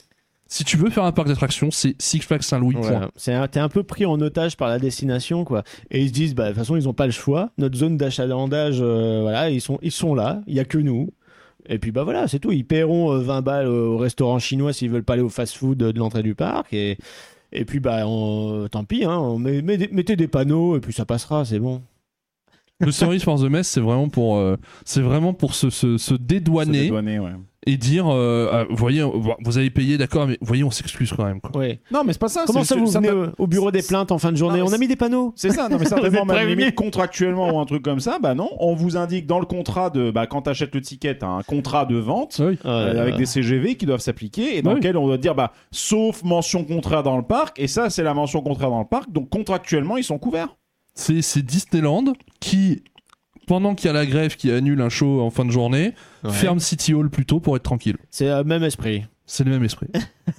Si tu veux faire un parc d'attractions, c'est Six Flags Saint-Louis. un- T'es un peu pris en otage par la destination, quoi. Et ils se disent, bah, de toute façon, ils ont pas le choix. Notre zone d'achalandage, euh, voilà, ils sont, ils sont là. Il y a que nous. Et puis, bah voilà, c'est tout. Ils paieront euh, 20 balles au restaurant chinois s'ils veulent pas aller au fast-food de l'entrée du parc. Et, et puis, bah, on- tant pis, hein. On met- met des- mettez des panneaux et puis ça passera, c'est bon. Le Stories for the Mess, c'est vraiment pour, euh, c'est vraiment pour se, se, se Se dédouaner dédouaner, ouais. Et dire, euh, ah, vous voyez, vous avez payé, d'accord, mais voyez, on s'excuse quand même. Quoi. Ouais. Non, mais c'est pas ça. Comment c'est- ça, vous ça venez au- au bureau des plaintes en fin de journée Non, On a mis des panneaux. C'est ça, non mais [LAUGHS] certainement même limite contractuellement ou un truc comme ça, bah non, on vous indique dans le contrat de, bah quand t'achètes le ticket, t'as un contrat de vente Oui. euh, avec des CGV qui doivent s'appliquer et dans Oui. lequel on doit dire bah sauf mention contraire dans le parc et ça c'est la mention contraire dans le parc donc contractuellement ils sont couverts. C'est Disneyland qui, pendant qu'il y a la grève qui annule un show en fin de journée, Ouais. ferme City Hall plus tôt pour être tranquille. C'est le même esprit. C'est le même esprit. [LAUGHS]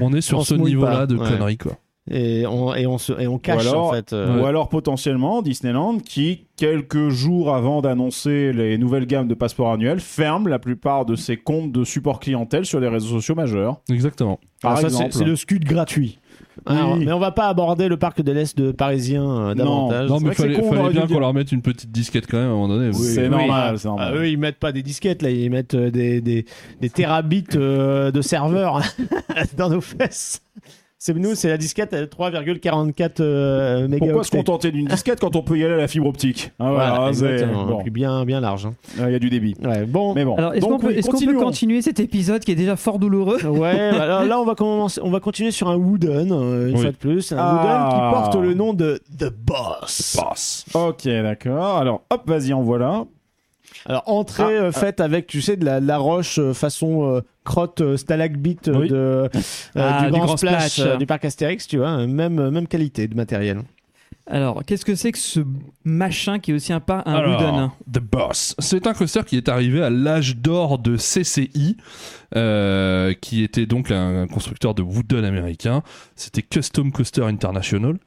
on est sur On ce niveau-là de Ouais. conneries, quoi. Et on, et on, se, et on cache, Ou alors- en fait. euh, Ou alors potentiellement Disneyland qui quelques jours avant d'annoncer les nouvelles gammes de passeports annuels ferme la plupart de ses comptes de support clientèle sur les réseaux sociaux majeurs. Exactement. Par exemple. c'est le scud gratuit. Alors, Oui. mais on va pas aborder le parc de l'Est de Parisien euh, davantage. Non, mais fallait, con, fallait bien qu'on leur mette une petite disquette quand même à un moment donné. C'est Oui. normal, Ah, normal. eux, ils mettent pas des disquettes, là, ils mettent euh, des, des, des terabits euh, de serveurs [LAUGHS] dans nos fesses. C'est nous, c'est la disquette à 3,44 euh, mégaoctets. Pourquoi se contenter d'une disquette quand on peut y aller à la fibre optique Ah, voilà, Voilà, bon. Bien, bien large. hein. Ah, Il y a du débit. Ouais, bon. Mais bon. Alors, est-ce Donc, qu'on peut, oui, est-ce qu'on peut continuons. continuer cet épisode qui est déjà fort douloureux Ouais, [LAUGHS] bah, alors là on va commencer, on va continuer sur un Wooden euh, une Oui. fois de plus, un Ah. Wooden qui porte le nom de The Boss. Boss. Ok, d'accord. Alors, hop, vas-y, en voilà. Alors entrée Ah, euh, ah. faite avec tu sais de la, de la roche euh, façon euh, crotte euh, stalagmite euh, Oui. de euh, [LAUGHS] Ah, du, du grand, grand splash, splash. euh, du parc Astérix, tu vois, même même qualité de matériel. Alors, qu'est-ce que c'est que ce machin qui est aussi un, pas, un Alors, Wooden The Boss. C'est un coaster qui est arrivé à l'âge d'or de CCI, euh, qui était donc un constructeur de wooden américain. C'était Custom Coaster International,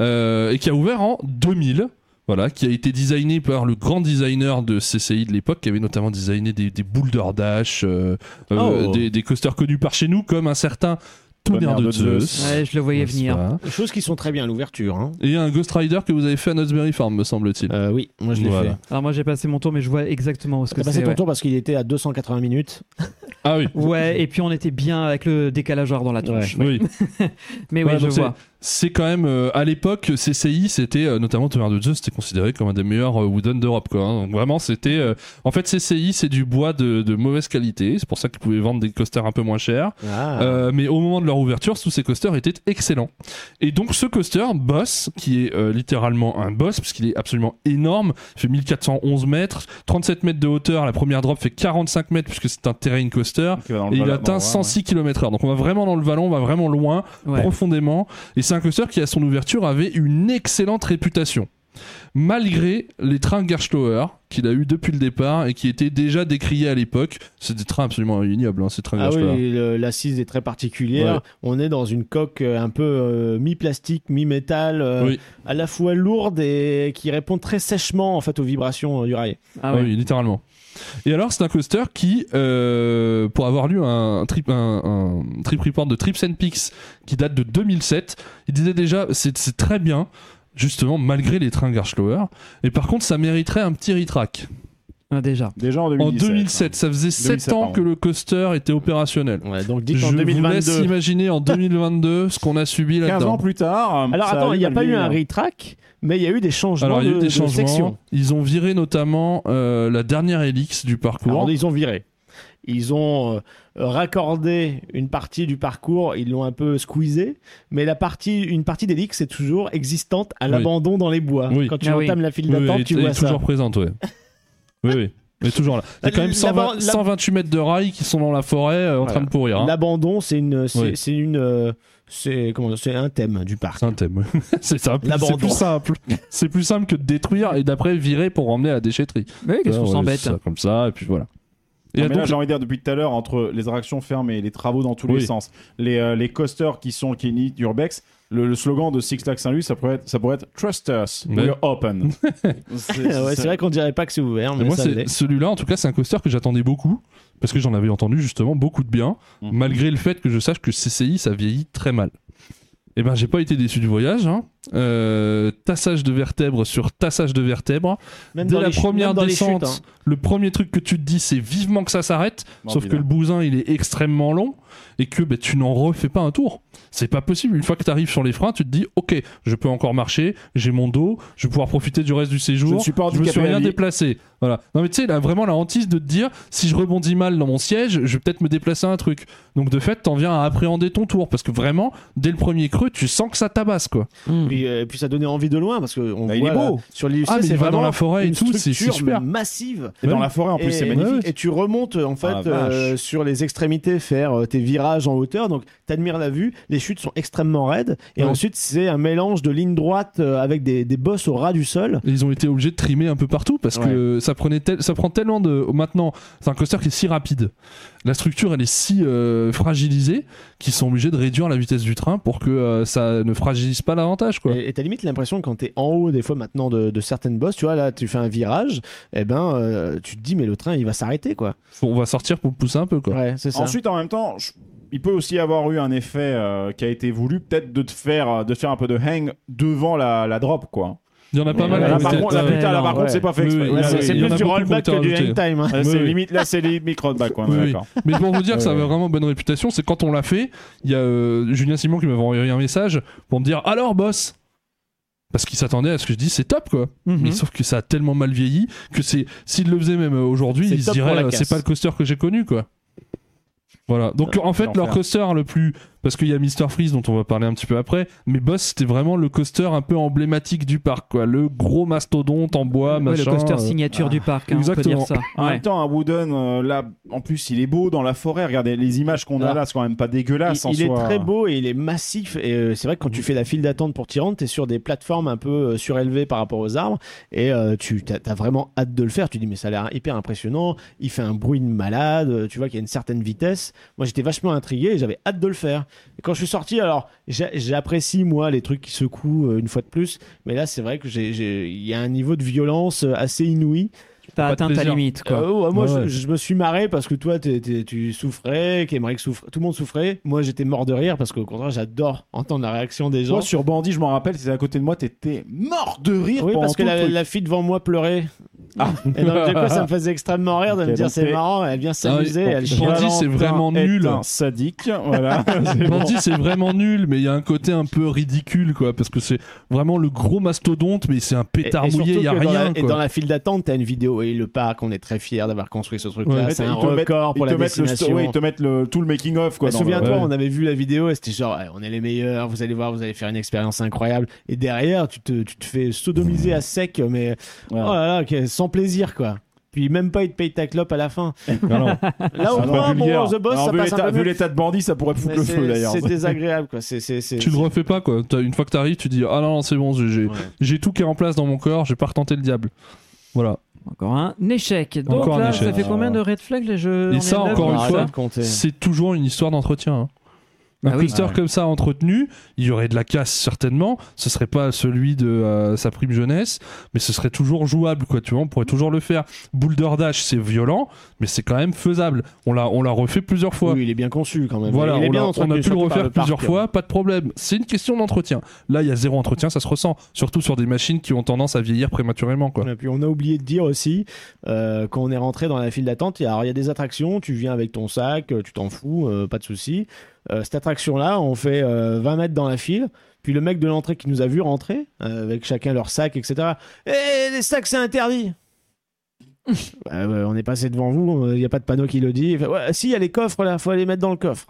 euh, et qui a ouvert en 2000. Voilà, qui a été designé par le grand designer de CCI de l'époque, qui avait notamment designé des, des Boulder Dash, euh, euh, Oh. des, des coasters connus par chez nous, comme un certain Tonnerre de, Zeus. Ouais, je le voyais venir. Des choses qui sont très bien à l'ouverture. Hein. Et un Ghost Rider que vous avez fait à Knott's Farm, me semble-t-il. Euh, oui, moi je l'ai Voilà. fait. Alors, moi, j'ai passé mon tour, mais je vois exactement où ce que T'as passé c'est. ton Ouais. tour parce qu'il était à 280 minutes. Ah oui. Ouais, et puis on était bien avec le décalage horaire dans la tronche. Oui. [LAUGHS] Mais oui, Ouais, je c'est- vois. C'est quand même euh, à l'époque CCI c'était euh, notamment Tonnerre de Zeus c'était considéré comme un des meilleurs euh, wooden d'Europe quoi. hein. Donc vraiment c'était euh, en fait CCI c'est du bois de, de mauvaise qualité c'est pour ça qu'ils pouvaient vendre des coasters un peu moins chers. Ah. Euh, mais au moment de leur ouverture tous ces coasters étaient excellents. Et donc ce coaster Boss qui est euh, littéralement un boss parce qu'il est absolument énorme il fait 1411 mètres 37 mètres de hauteur la première drop fait 45 mètres puisque c'est un terrain coaster le et il atteint dans le Var, 106 km/h. Donc on va vraiment dans le vallon, on va vraiment loin, Ouais. profondément. Et c'est un coaster qui, à son ouverture, avait une excellente réputation. Malgré les trains Gerschlauer qu'il a eu depuis le départ et qui étaient déjà décriés à l'époque, c'est des trains absolument ignobles, hein, ces trains Ah oui, l'assise est très particulière. Ouais. On est dans une coque euh, un peu euh, mi-plastique, mi-métal, euh, Oui. à la fois lourde et qui répond très sèchement en fait aux vibrations euh, du rail. Ah Ah ouais. oui, littéralement. Et alors, c'est un coaster qui, euh, pour avoir lu un, trip, un, un trip report de Trips and Peaks qui date de 2007, il disait déjà c'est c'est très bien, justement, malgré les trains Gerschlauer. Et par contre, ça mériterait un petit retrack. Ah, déjà. Déjà en En 2017. 2007, ça faisait 7 2007, ans pardon. que le coaster était opérationnel. Ouais, donc dites Je en vous laisse 2022. imaginer en 2022 ce qu'on a subi 15 là-dedans. ans plus tard. Alors attends, il n'y a pas eu un vieillir. retrack, mais il y a eu des changements Alors, il y a de, eu des de changements. section. Ils ont viré notamment euh, la dernière hélice du parcours. Alors, ils ont viré. ils ont euh, raccordé une partie du parcours, ils l'ont un peu squeezé, mais la partie, une partie des leaks c'est toujours existante à Oui. l'abandon dans les bois. Oui. Quand tu Ah oui. entames la file Oui, d'attente, oui, tu elle vois est ça. toujours présente, ouais. [LAUGHS] oui, oui. Mais toujours là. Il y a quand même La- 120 la- 128 mètres de rails qui sont dans la forêt euh, en Voilà. train de pourrir. hein. L'abandon, c'est une, c'est Oui. une, euh, c'est comment, c'est un thème du parc. C'est un thème. [LAUGHS] c'est ça. C'est L'abandon. plus simple. C'est plus simple que de détruire et d'après virer pour emmener à la déchetterie. Oui, qu'est-ce qu'on s'embête ça, Comme ça, et puis voilà. Et Non, mais donc, là, j'ai envie de dire depuis tout à l'heure, entre les attractions fermées et les travaux dans tous Oui. les sens, les, euh, les coasters qui sont qui nient d'Urbex, le, le slogan de Six Flags Saint-Louis, ça pourrait être, ça pourrait être Trust us, Mais- we're open. [LAUGHS] ouais, c'est vrai qu'on dirait pas que c'est ouvert, mais moi, celui-là, en tout cas, c'est un coaster que j'attendais beaucoup parce que j'en avais entendu justement beaucoup de bien, Mhm. malgré le fait que je sache que CCI ça vieillit très mal. Et ben, j'ai pas été déçu du voyage. hein. Euh, tassage de vertèbres sur tassage de vertèbres. Même Dès dans la les chutes- première même dans les descente, chutes, hein. le premier truc que tu te dis, c'est vivement que ça s'arrête. Sauf que le bousin, il est extrêmement long et que ben, tu n'en refais pas un tour. C'est pas possible. Une fois que tu arrives sur les freins, tu te dis, ok, je peux encore marcher, j'ai mon dos, je vais pouvoir profiter du reste du séjour. Je ne suis pas je me suis à rien déplacé. Voilà. Non mais tu sais, là vraiment la hantise de te dire, si je rebondis mal dans mon siège, je vais peut-être me déplacer un truc. Donc de fait, t'en viens à appréhender ton tour parce que vraiment, dès le premier creux, tu sens que ça tabasse quoi. Puis, euh, puis ça donnait envie de loin parce que on Bah, il voit est beau. là, sur l'IUC, Ah, mais c'est il va dans vraiment la forêt et tout, c'est- super. massive. Et dans la forêt en plus, Et- c'est magnifique. Et tu remontes en fait Ah, euh, sur les extrémités faire euh, tes virages en hauteur, donc t'admires la vue. Les chutes sont extrêmement raides et Ouais. ensuite c'est un mélange de lignes droites euh, avec des, des bosses au ras du sol. Et ils ont été obligés de trimer un peu partout parce que ça prenait tel- ça prend tellement de maintenant, c'est un coaster qui est si rapide. La structure elle est si euh, fragilisée qu'ils sont obligés de réduire la vitesse du train pour que euh, ça ne fragilise pas davantage quoi. Et t'as limite l'impression que quand t'es en haut des fois maintenant de, de certaines bosses, tu vois là tu fais un virage, et ben euh, tu te dis mais le train il va s'arrêter quoi. On va sortir pour pousser un peu quoi. Ouais c'est ça. Ensuite, en même temps, je- il peut aussi avoir eu un effet euh, qui a été voulu, peut-être de te faire, de te faire un peu de hang devant la, la drop, quoi. Il y en a pas mal. là, par contre, là, putain, là, non, par contre, ouais. c'est pas fait exprès. c'est plus du rollback que du rajoutés. hang time. hein. C'est limite, là, c'est limite d'accord. Mais pour vous dire que ça avait vraiment bonne réputation, c'est quand on l'a fait, il y a euh, Julien Simon qui m'avait envoyé un message pour me dire alors boss? Parce qu'il s'attendait à ce que je dise c'est top quoi. Mhm. Mais sauf que ça a tellement mal vieilli que c'est s'il le faisait même aujourd'hui, C'est il se la euh, c'est pas le coaster que j'ai connu quoi. Voilà. Donc en fait leur coaster le plus parce qu'il y a Mr Freeze dont on va parler un petit peu après, mais Boss c'était vraiment le coaster un peu emblématique du parc quoi, le gros mastodonte en bois Ouais, machin. le coaster euh, signature du parc, hein, on peut exactement. dire ça. En Ouais. même temps, un Wooden, euh, là, en plus, il est beau dans la forêt. Regardez les images qu'on a là, c'est quand même pas dégueulasse en il, il est très beau et il est massif. Et euh, c'est vrai que quand tu fais la file d'attente pour t'y rendre, t'es sur des plateformes un peu euh, surélevées par rapport aux arbres. Et euh, tu as, vraiment hâte de le faire. Tu dis, mais ça a l'air hyper impressionnant. Il fait un bruit de malade. Tu vois qu'il y a une certaine vitesse. Moi, j'étais vachement intrigué et j'avais hâte de le faire. Et quand je suis sorti, alors, j'apprécie, moi, les trucs qui secouent euh, une fois de plus. Mais là, c'est vrai que il y a un niveau de violence euh, assez inouï. T'as atteint ta limite, quoi. Euh, ouais, moi, Ouais, je, ouais. je me suis marré parce que toi, tu souffrais, qu'Emeric souffre, tout le monde souffrait. Moi, j'étais mort de rire parce qu'au contraire, j'adore entendre la réaction des gens. Moi, sur Bandit, je m'en rappelle, c'était à côté de moi, t'étais mort de rire oui, pendant parce que tout le la, truc. la fille devant moi pleurait. Ah. Et donc, du coup, ça me [LAUGHS] faisait extrêmement rire de me dire c'est marrant, elle vient s'amuser, bon, elle chie. Bandit, c'est vraiment nul. un sadique, voilà. [LAUGHS] Bandit c'est vraiment nul mais il y a un côté un peu ridicule quoi parce que c'est vraiment le gros mastodonte mais c'est un pétard Et- et mouillé il y a rien la- Et quoi. dans la file d'attente, t'as une vidéo et le parc, on est très fiers d'avoir construit ce truc-là. Ouais. c'est un record pour la destination. ils te mettent le, tout le making of quoi. Le- Souviens-toi, on avait vu la vidéo et c'était genre, ouais, on est les meilleurs, vous allez voir, vous allez faire une expérience incroyable. Et derrière, tu te, tu te fais sodomiser à sec, mais oh là là, sans plaisir, quoi. Puis même pas, il te paye ta clope à la fin. [LAUGHS] Non, non. Là, au moins, bon, The Boss, Alors, ça vu passe l'état- un peu Vu mieux. l'état de bandit, ça pourrait foutre Mais le c'est- feu d'ailleurs. C'est [LAUGHS] désagréable, quoi. C'est, c'est, c'est- tu le refais pas quoi. T'as- Une fois que t'arrives tu dis ah non, non c'est bon j'ai j'ai- Ouais. j'ai tout qui est en place dans mon corps j'ai pas retenté le diable. Voilà. Encore un échec. Donc Encore un là, échec. ça fait combien de red flags les jeux Et ça, encore une fois. C'est toujours une histoire d'entretien. hein. Un Ah oui. coaster Ah comme ça entretenu, il y aurait de la casse certainement. Ce serait pas celui de euh, sa prime jeunesse, mais ce serait toujours jouable, quoi. Tu vois, on pourrait toujours le faire. Boulder Dash, c'est violent, mais c'est quand même faisable. On l'a, on l'a refait plusieurs fois. Oui, il est bien conçu quand même. Voilà, il est on, bien a, entretenu, on a pu le refaire plusieurs fois, pas de problème. C'est une question d'entretien. Là, il y a zéro entretien, ça se ressent. Surtout sur des machines qui ont tendance à vieillir prématurément, quoi. Et puis on a oublié de dire aussi, euh, quand on est rentré dans la file d'attente, il y a- alors il y a des attractions, tu viens avec ton sac, euh, tu t'en fous, euh, pas de souci. Euh, cette attraction-là, on fait euh, 20 mètres dans la file, puis le mec de l'entrée qui nous a vu rentrer, euh, avec chacun leur sac, etc. Eh, les sacs, c'est interdit [LAUGHS] Bah, on est passé devant vous, il n'y a pas de panneau qui le dit. Il ouais, si, il y a les coffres là, faut les mettre dans le coffre.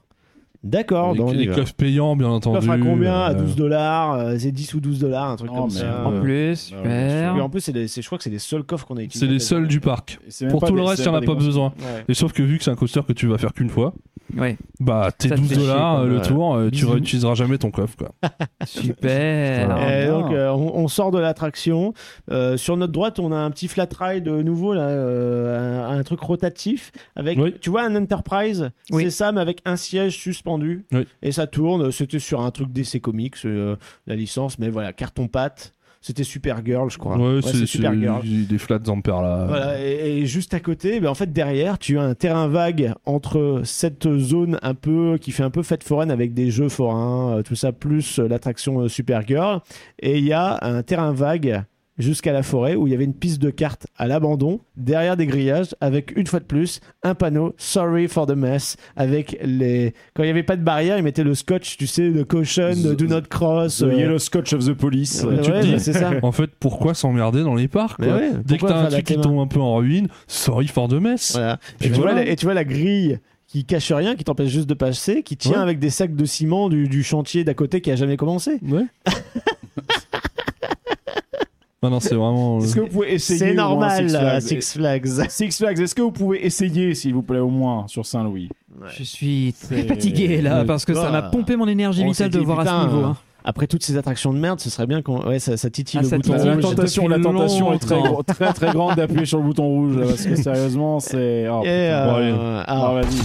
D'accord, y les va. coffres payants, bien entendu. Coffre à combien À euh, 12 dollars, euh, c'est 10 ou 12 dollars, un truc Oh, comme ça. En Euh, plus, super. Et en plus, c'est- je crois que c'est les seuls coffres qu'on a utilisés. C'est les seuls du parc. Pour tout des- le reste, il n'y en a des pas besoin. Ouais. Et sauf que vu que c'est un coaster que tu vas faire qu'une fois, Ouais, bah tes Ça te 12 fait chier, dollars euh, le Ouais. tour, euh, tu réutiliseras jamais ton coffre quoi. [LAUGHS] super. Et bien. donc, euh, on, on sort de l'attraction. Euh, sur notre droite, on a un petit flat ride nouveau, là, euh, un, un truc rotatif. Avec, Oui. Tu vois, un Enterprise, Oui. c'est ça, mais avec un siège suspendu. Oui. Et ça tourne. C'était sur un truc DC Comics, euh, la licence, mais voilà, carton-pâte. C'était Supergirl, je crois. Ouais, c'est Supergirl. des flats ampères là. Voilà, et, et juste à côté, ben en fait derrière, tu as un terrain vague entre cette zone un peu qui fait un peu fête foraine avec des jeux forains, euh, tout ça plus euh, l'attraction euh, Supergirl, et il y a un terrain vague jusqu'à la forêt où il y avait une piste de cartes à l'abandon derrière des grillages avec une fois de plus un panneau Sorry for the mess avec les quand il n'y avait pas de barrière ils mettaient le scotch tu sais le caution The- do not cross The euh, Yellow Scotch of the Police. ouais, tu te dis. c'est ça En fait, pourquoi s'emmerder dans les parcs Mais quoi ouais, Dès que t'as un truc qui tombe un peu en ruine, sorry for the mess. Voilà. Et tu, voilà. vois, la- et tu vois la grille qui cache rien, qui t'empêche juste de passer, qui tient Ouais. avec des sacs de ciment du, du chantier d'à côté qui a jamais commencé. Ouais. [LAUGHS] non, non, c'est vraiment. euh, Est-ce que vous pouvez essayer C'est au moins normal, Six à Flags Six Flags. [LAUGHS] Six Flags, est-ce que vous pouvez essayer, s'il vous plaît, au moins, sur Saint-Louis Je suis très fatigué là parce que ça Ah. m'a pompé mon énergie On s'est vitale de voir à ce niveau. hein. Après toutes ces attractions de merde, ce serait bien qu'on. Ouais, ça, ça titille Ah, le ça bouton titille. la rouge. tentation, la tentation est très, très très grande d'appuyer sur le bouton rouge là, parce que [LAUGHS] sérieusement c'est. Oh, euh, Bon, allez. ah, Ah, vas-y.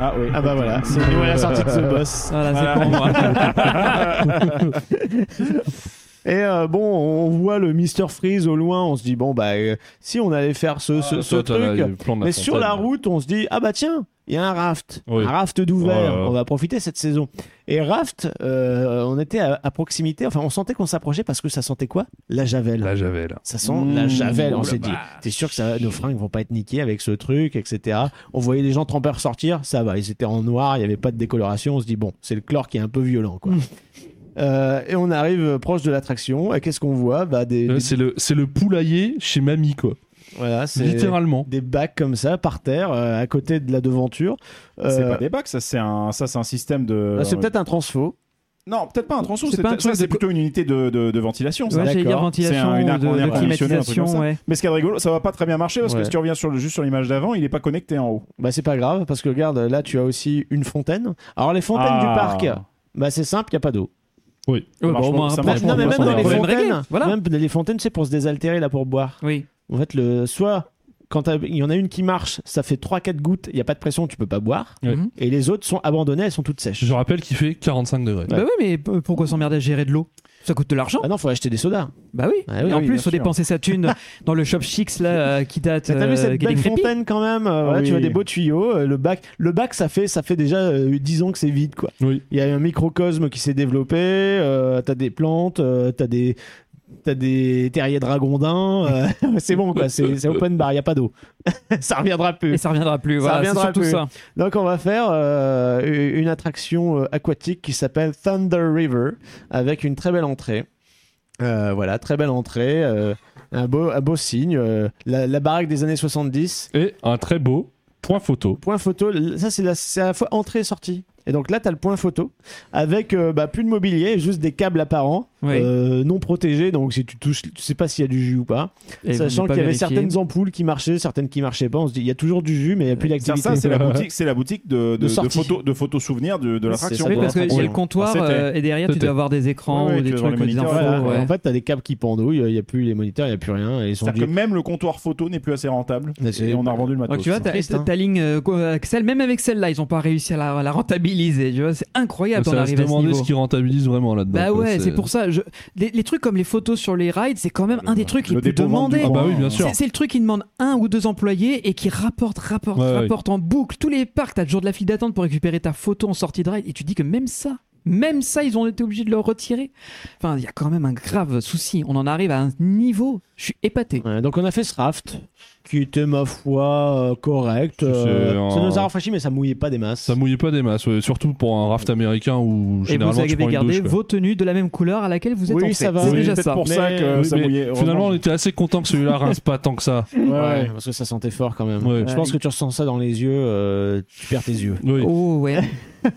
Ah oui. ah bah voilà, c'est la sortie de ce boss. Voilà, c'est Voilà. pour moi. [LAUGHS] Et euh, bon, on voit le Mister Freeze au loin, on se dit, bon, bah, euh, si on allait faire ce, ce, ce toi, t'as la- truc. la Mais sur la route, on se dit, ah bah tiens, il y a un raft. Oui. Un raft d'ouvert. Ouais, ouais. On va profiter cette saison. Et raft, euh, on était à, à proximité, enfin, on sentait qu'on s'approchait parce que ça sentait quoi? La javel. Là, j'avais là. Ça sent Mmh, la javel. On oh s'est la dit, t'es sûr que ça, nos fringues vont pas être niquées avec ce truc, etc. On voyait les gens trempeurs sortir, ça va, ils étaient en noir, il y avait pas de décoloration. On se dit, bon, c'est le chlore qui est un peu violent, quoi. [LAUGHS] Euh, et on arrive proche de l'attraction. Et qu'est-ce qu'on voit? Bah, des, Euh, des- C'est le, c'est le poulailler chez mamie, quoi. voilà, c'est Littéralement. des bacs comme ça par terre euh, à côté de la devanture. C'est Euh, pas des bacs, ça c'est un, ça c'est un système de. ah, c'est peut-être un transfo. Non, peut-être pas un transfo. C'est C'est pas un ça, truc c'est de- plutôt une unité de, de, de ventilation. ça. Ouais, j'allais dire d'accord. ventilation, C'est un- une de, un climatisation, ouais. Mais ce qui est rigolo, ça va pas très bien marcher parce Ouais. que si tu reviens sur le, juste sur l'image d'avant, il est pas connecté en haut. Bah c'est pas grave parce que regarde là tu as aussi une fontaine. Alors les fontaines Ah. du parc, bah c'est simple, il y a pas d'eau. Oui. Ça Ouais, marche bon, pas- au moins, ça après, marche je non mais pour même ça. dans les fontaines, voilà. même les fontaines c'est pour se désaltérer là pour boire. Oui. En fait le soit quand t'as- il y en a une qui marche, ça fait 3-4 gouttes, il y a pas de pression, tu peux pas boire. Ouais. Mhm. Et les autres sont abandonnées, elles sont toutes sèches. Je rappelle qu'il fait 45 degrés. Bah oui, mais p- pourquoi s'emmerder à gérer de l'eau? Ça coûte de l'argent. Ah non, faut acheter des sodas. Bah oui. Ah oui, Et en oui, plus, faut sûr. dépenser sa thune [LAUGHS] dans le shop Chix là euh, qui date. T'as vu euh, cette belle fontaine quand même? Euh, voilà, oui. Tu vois des beaux tuyaux. euh, le bac, le bac, ça fait, ça fait déjà euh, 10 ans que c'est vide, quoi. Oui. Il y a un microcosme qui s'est développé. euh, t'as des plantes, euh, t'as des, t'as des terriers dragondins. euh, [LAUGHS] c'est bon, quoi. C'est open bar. Il y a pas d'eau. [LAUGHS] ça reviendra plus. Et ça reviendra plus. Ça voilà, c'est reviendra plus. ça. Donc on va faire euh, une attraction euh, aquatique qui s'appelle Thunder River avec une très belle entrée. Euh, voilà, très belle entrée, euh, un, beau, un beau signe. euh, la, la baraque des années 70. Et un très beau point photo. Point photo, ça c'est la- c'est à la fois entrée et sortie. Et donc là, tu as le point photo avec euh, bah, plus de mobilier, juste des câbles apparents, Oui. euh, non protégés. Donc si tu touches, tu sais pas s'il y a du jus ou pas. Et Sachant qu'il y avait certaines ampoules qui marchaient, certaines qui marchaient pas. On se dit, il y a toujours du jus, mais il n'y a plus d'activité. ça, c'est la [LAUGHS] boutique, c'est la boutique de, de, De de sortie. photos, de photos souvenirs de, de l'attraction. Oui, parce qu'il y a le comptoir c'était. euh, et derrière, tu dois avoir des écrans Ouais, ouais, ou tu des trucs, des infos. moniteurs, Voilà, ouais. En fait, tu as des câbles qui pendouillent, il n'y a plus les moniteurs, il n'y a plus rien. Et que même le comptoir photo n'est plus assez rentable. Et on a revendu le matos. Donc tu vois, ta, hein. ta ligne Axel, même avec celle-là, ils ont pas réussi à la, la rentabiliser. Tu vois, c'est incroyable d'en se arriver à ce demander ce qui rentabilise vraiment là-dedans. Bah ouais, c'est pour ça. Je... Les, les trucs comme les photos sur les rides, c'est quand même un des trucs le les plus demandés. Ah bah oui, coin. bien sûr. C'est le truc qui demande un ou deux employés et qui rapporte, rapporte, Ouais, ouais. rapporte en boucle. Tous les parcs, t'as toujours de la file d'attente pour récupérer ta photo en sortie de ride et tu dis que même ça, même ça, ils ont été obligés de le retirer. Enfin, il y a quand même un grave souci. On en arrive à un niveau. Je suis épaté. Ouais, donc on a fait ce raft qui était ma foi euh, correct. C'est euh, Ça nous a rafraîchi mais ça mouillait pas des masses. Ça mouillait pas des masses, ouais, surtout pour un raft américain où Et généralement vous tu avez gardé douche, vos tenues de la même couleur à laquelle vous êtes Oui, entrés. ça va. C'est Oui, déjà ça. pour ça que Oui, ça mouillait. Finalement, on était assez content que celui-là [LAUGHS] rince pas tant que ça. Ouais, parce que ça sentait fort quand même. Ouais. Je pense que tu ressens ça dans les yeux, euh, tu perds tes yeux. Oui. Oh ouais. [LAUGHS]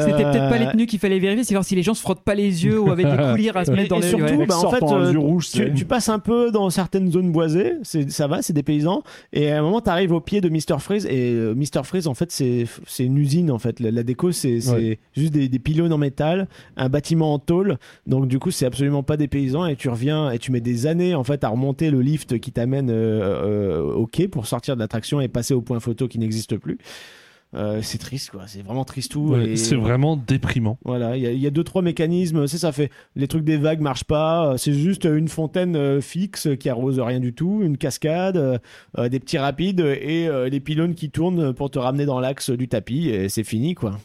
C'était peut-être pas les tenues qu'il fallait vérifier, c'est voir si les gens se frottent pas les yeux ou avaient des [LAUGHS] coulières à se Et, mettre dans et les surtout, ouais. bah, en fait, euh, tu, passes un peu dans certaines zones boisées, c'est, ça va, c'est des paysans, et à un moment, tu arrives au pied de Mr. Freeze, et euh, Mr. Freeze, en fait, c'est, une usine, en fait. La, la déco, c'est, c'est Ouais. juste des, des pylônes en métal, un bâtiment en tôle, donc du coup, c'est absolument pas des paysans, et tu reviens, et tu mets des années, en fait, à remonter le lift qui t'amène euh, euh, au quai pour sortir de l'attraction et passer au point photo qui n'existe plus. Euh, c'est triste, quoi. C'est vraiment triste tout. Ouais, et- C'est vraiment déprimant. voilà, il y, a- il y a deux trois mécanismes. C'est ça fait les trucs des vagues marchent pas. euh, C'est juste une fontaine euh, fixe qui arrose rien du tout, une cascade, euh, des petits rapides et les pylônes qui tournent pour te ramener dans l'axe du tapis. Et c'est fini quoi.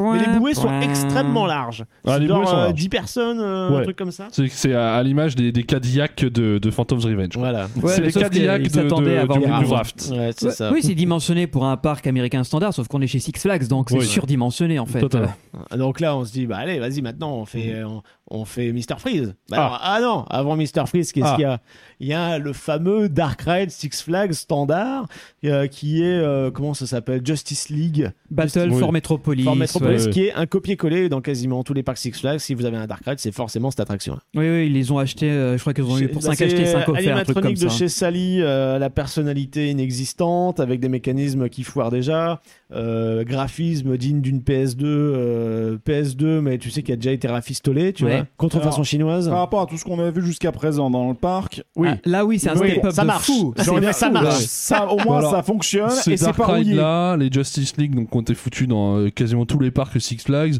Mais les bouées sont extrêmement larges. Ah, C'est les genre, bouées sont euh, larges. 10 personnes, euh, un Ouais. truc comme ça. C'est c'est à, à l'image des, des Cadillacs de, de Phantom's Revenge. Voilà. Ouais, c'est mais les sauf Cadillacs qu'ils de, de- s'attendaient à avoir du, des du raves. raft. Ouais, c'est Ouais, ça. Oui, c'est dimensionné pour un parc américain standard, sauf qu'on est chez Six Flags, donc c'est Oui. surdimensionné en fait. Totalement. Donc là, on se dit, bah allez, vas-y, maintenant, on fait, euh, on, on fait Mr. Freeze. Bah Ah. alors, ah non, avant Mr. Freeze, qu'est-ce Ah. qu'il y a? Il y a le fameux Dark Ride Six Flags standard, euh, qui est, euh, comment ça s'appelle? Justice League. Battle Oui. for Metropolis. For Metropolis, ouais. qui est un copier-coller dans quasiment tous les parcs Six Flags. Si vous avez un Dark Ride, c'est forcément cette attraction. Oui, oui, ils les ont achetés, euh, je crois qu'ils ont eu pour Bah, 5 achetés, 5 offerts, un truc comme de ça. chez Sally, euh, la personnalité inexistante, avec des mécanismes qui foirent déjà, euh, graphisme digne d'une PS2, euh, PS2, mais tu sais qu'il a déjà été rafistolé, tu Ouais. vois, contrefaçon Alors, chinoise. Par rapport à tout ce qu'on a vu jusqu'à présent dans le parc, oui. Ah, là, oui, c'est un Oui, step-up ça de marche. ça fou, marche. Ça, au moins, Voilà. ça fonctionne et c'est pas là, les Justice League, donc ont été foutus dans euh, quasiment tous les parcs Six Flags.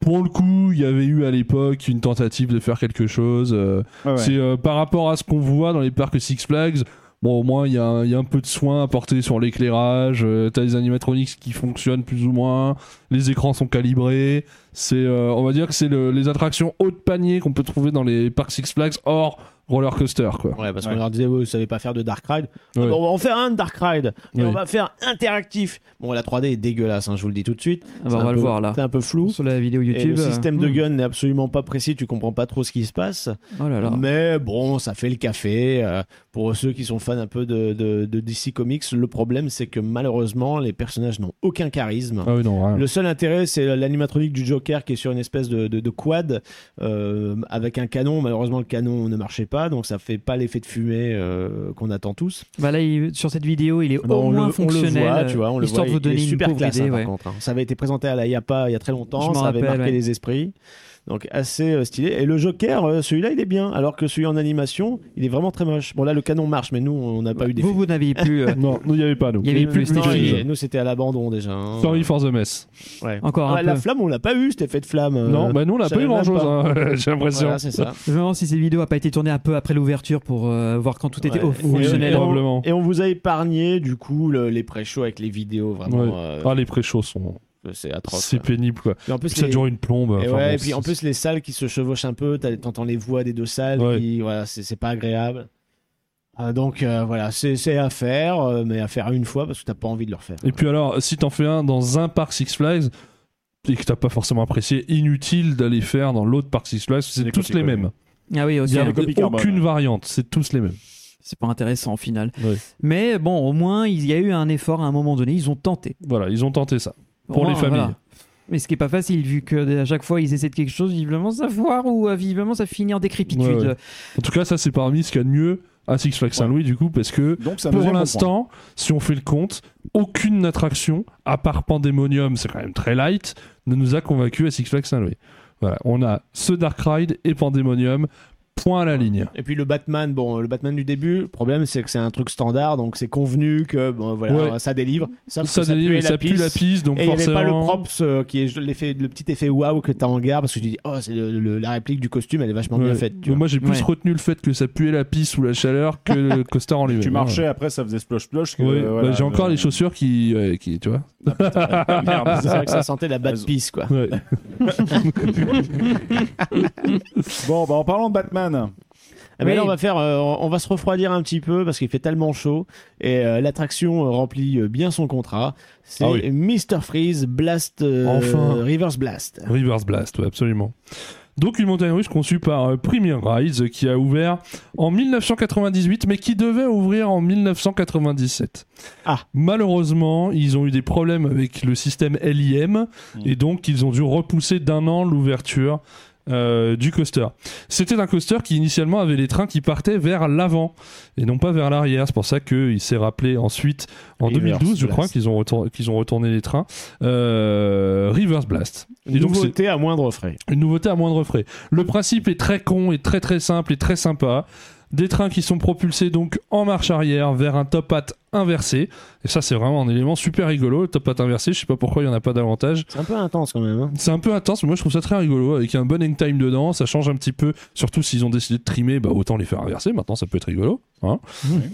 Pour le coup, il y avait eu à l'époque une tentative de faire quelque chose. euh, ouais. C'est euh, par rapport à ce qu'on voit dans les parcs Six Flags. Bon, au moins, il y, a un- il y a un peu de soin apporté sur l'éclairage. euh, T'as des animatronics qui fonctionnent plus ou moins. Les écrans sont calibrés. C'est, on va dire que c'est le- les attractions haut de panier qu'on peut trouver dans les parcs Six Flags hors roller coaster, quoi. Ouais, parce Ouais. qu'on leur disait, vous savez pas faire de Dark Ride. Ouais. Bon, on va en faire un de Dark Ride. Et Ouais. on va faire interactif. Bon, la 3D est dégueulasse, hein, je vous le dis tout de suite. Ah bah, on va le voir là. C'est un peu flou. Sur la vidéo Et YouTube. le système de euh, gun n'est absolument pas précis, tu comprends pas trop ce qui se passe. Oh là là. Mais bon, ça fait le café. euh, pour ceux qui sont fans un peu de, de, de DC Comics, le problème c'est que malheureusement, les personnages n'ont aucun charisme. Ah oui, non, rien. Le seul intérêt, c'est l'animatronique du Joker qui est sur une espèce de, de, de quad euh, avec un canon. Malheureusement, le canon ne marchait pas, donc ça fait pas l'effet de fumée euh, qu'on attend tous. Bah là, il- sur cette vidéo, il est Bon, au on, moins le, on fonctionnel. le voit, tu vois, on le histoire voit. de vous il est donner une super classe, idée. hein, par contre. hein. Ça avait été présenté à la IAPA il y a très longtemps, ça avait marqué ouais. les esprits. Donc assez euh, stylé. Et le Joker, euh, celui-là, il est bien, alors que celui en animation, il est vraiment très moche. Bon là, le canon marche, mais nous, on n'a pas eu d'effet. Vous, vous n'aviez plus. euh, [LAUGHS] Non, nous, il n'y avait pas, nous. Il y avait plus nous, c'était à l'abandon déjà. hein. Sorry for the mess. Ouais. Encore Ah, un la peu. flamme, on l'a pas eu, cet effet de flamme. euh, non, bah nous, on n'a pas eu savais même grand chose, pas. hein, [LAUGHS] j'ai l'impression. Voilà, c'est ça. Je me demande si cette vidéo a pas été tournée un peu après l'ouverture pour euh, voir quand tout était fonctionnel. Et on- Probablement. Et on vous a épargné, du coup, le- les pré-shows avec les vidéos, vraiment. Ah, les pré-shows sont. C'est atroce. C'est pénible, quoi. Et en plus, Ça les- dure une plombe. Et, enfin, ouais, bon, et puis en plus, les salles qui se chevauchent un peu, t'entends les voix des deux salles, Ouais. qui, voilà, c'est pas agréable. Euh, donc euh, voilà, c'est à faire, euh, mais à faire une fois parce que t'as pas envie de le refaire. Et puis alors, si t'en fais un dans un parc Six Flags et que t'as pas forcément apprécié, inutile d'aller faire dans l'autre parc Six Flags, c'est tous les mêmes. Ah oui, Il aussi. y a des copies carbone. aucune variante, c'est tous les mêmes. C'est pas intéressant au final. Mais bon, au moins, il y a eu un effort à un moment donné. Ils ont tenté. Voilà, ils ont tenté ça. Pour Au les moins, familles. voilà. Mais ce qui est pas facile, vu que à chaque fois ils essaient de quelque chose, visiblement ça foire ou euh, visiblement ça finit en décrépitude. Ouais, ouais. En tout cas, ça c'est parmi ce qu'il y a de mieux à Six Flags Saint-Louis, du coup, parce que Donc, pour l'instant, si on fait le compte, aucune attraction, à part Pandemonium, c'est quand même très light, ne nous a convaincus à Six Flags Saint-Louis. Voilà, on a ce Dark Ride et Pandemonium, point à la ligne. Et puis le Batman, bon, le Batman du début, le problème c'est que c'est un truc standard, donc c'est convenu que bon, voilà, Ouais. ça délivre. Ça, délivre, ça pue la pisse. piste, donc Et il n'y avait pas le props euh, qui est l'effet, le petit effet waouh que t'as en gare parce que tu dis oh c'est le- le- la réplique du costume elle est vachement bien faite. tu Mais vois. moi j'ai plus Ouais. retenu le fait que ça puait la pisse ou la chaleur que [LAUGHS] le coaster en lui-même. Tu marchais, après, ça faisait splosh-splosh. que, Ouais, euh, bah, j'ai encore euh, les chaussures qui, qui tu vois. [LAUGHS] Merde, [LAUGHS] C'est vrai que ça sentait la bad Raison. pisse quoi. Ouais. Bon, bah, en parlant de Batman, Ah, mais Oui. là, on va faire, euh, on va se refroidir un petit peu parce qu'il fait tellement chaud et euh, l'attraction euh, remplit bien son contrat. C'est Ah oui. Mr Freeze Blast, euh, Enfin. Reverse Blast. Reverse Blast, ouais, absolument. Donc une montagne russe conçue par Premier Rides euh, qui a ouvert en 1998 mais qui devait ouvrir en 1997. Ah. Malheureusement, ils ont eu des problèmes avec le système LIM et donc ils ont dû repousser d'un an l'ouverture euh, du coaster. C'était un coaster qui initialement avait les trains qui partaient vers l'avant et non pas vers l'arrière. C'est pour ça qu'il s'est rappelé ensuite en Reverse 2012, je crois, qu'ils ont, retour- qu'ils ont retourné les trains. Euh, Reverse Blast. Et donc, c'est- Nouveauté à moindre frais. une nouveauté à moindre frais. Le principe est très con et très très simple et très sympa. Des trains qui sont propulsés donc en marche arrière vers un top hat inversé. Et ça, c'est vraiment un élément super rigolo. Le top hat inversé, je sais pas pourquoi il y en a pas davantage. C'est un peu intense quand même. hein. C'est un peu intense, mais moi je trouve ça très rigolo. Avec un bon hang time dedans, ça change un petit peu. Surtout s'ils ont décidé de trimer, bah autant les faire inverser. Maintenant, ça peut être rigolo. hein.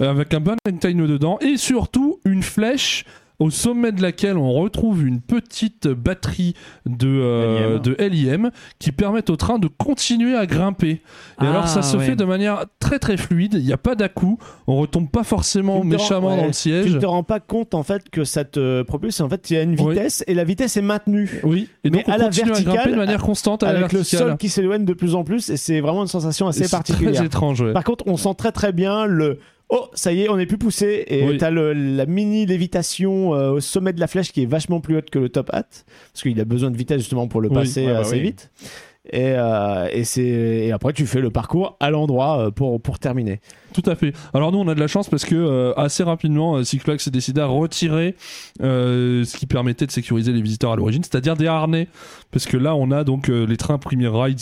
Avec un bon hang time dedans. Et surtout, une flèche au sommet de laquelle on retrouve une petite batterie de, euh, LIM. de LIM qui permettent au train de continuer à grimper. Et Ah, alors ça se ouais. fait de manière très très fluide, il n'y a pas d'à-coup, on retombe pas forcément Tu rends- méchamment ouais, dans le Tu siège. ne te rends pas compte en fait que ça te propulse. En fait, il y a une Oui. vitesse et la vitesse est maintenue. Oui, et Mais donc on à la continue à verticale, grimper de manière constante à la avec le verticale. sol qui s'éloigne de plus en plus et c'est vraiment une sensation assez particulière. Très étrange, ouais. Par contre, on sent très très bien le oh ça y est, on est plus poussé et Oui. t'as la mini lévitation euh, au sommet de la flèche qui est vachement plus haute que le top hat parce qu'il a besoin de vitesse justement pour le Oui. passer Ouais, bah assez oui. vite. Et, euh, et, après tu fais le parcours à l'endroit euh, pour, pour terminer. Tout à fait. Alors nous, on a de la chance parce que euh, assez rapidement, euh, Six Flags s'est décidé à retirer euh, ce qui permettait de sécuriser les visiteurs à l'origine, c'est-à-dire des harnais. Parce que là, on a donc euh, les trains Premier Rides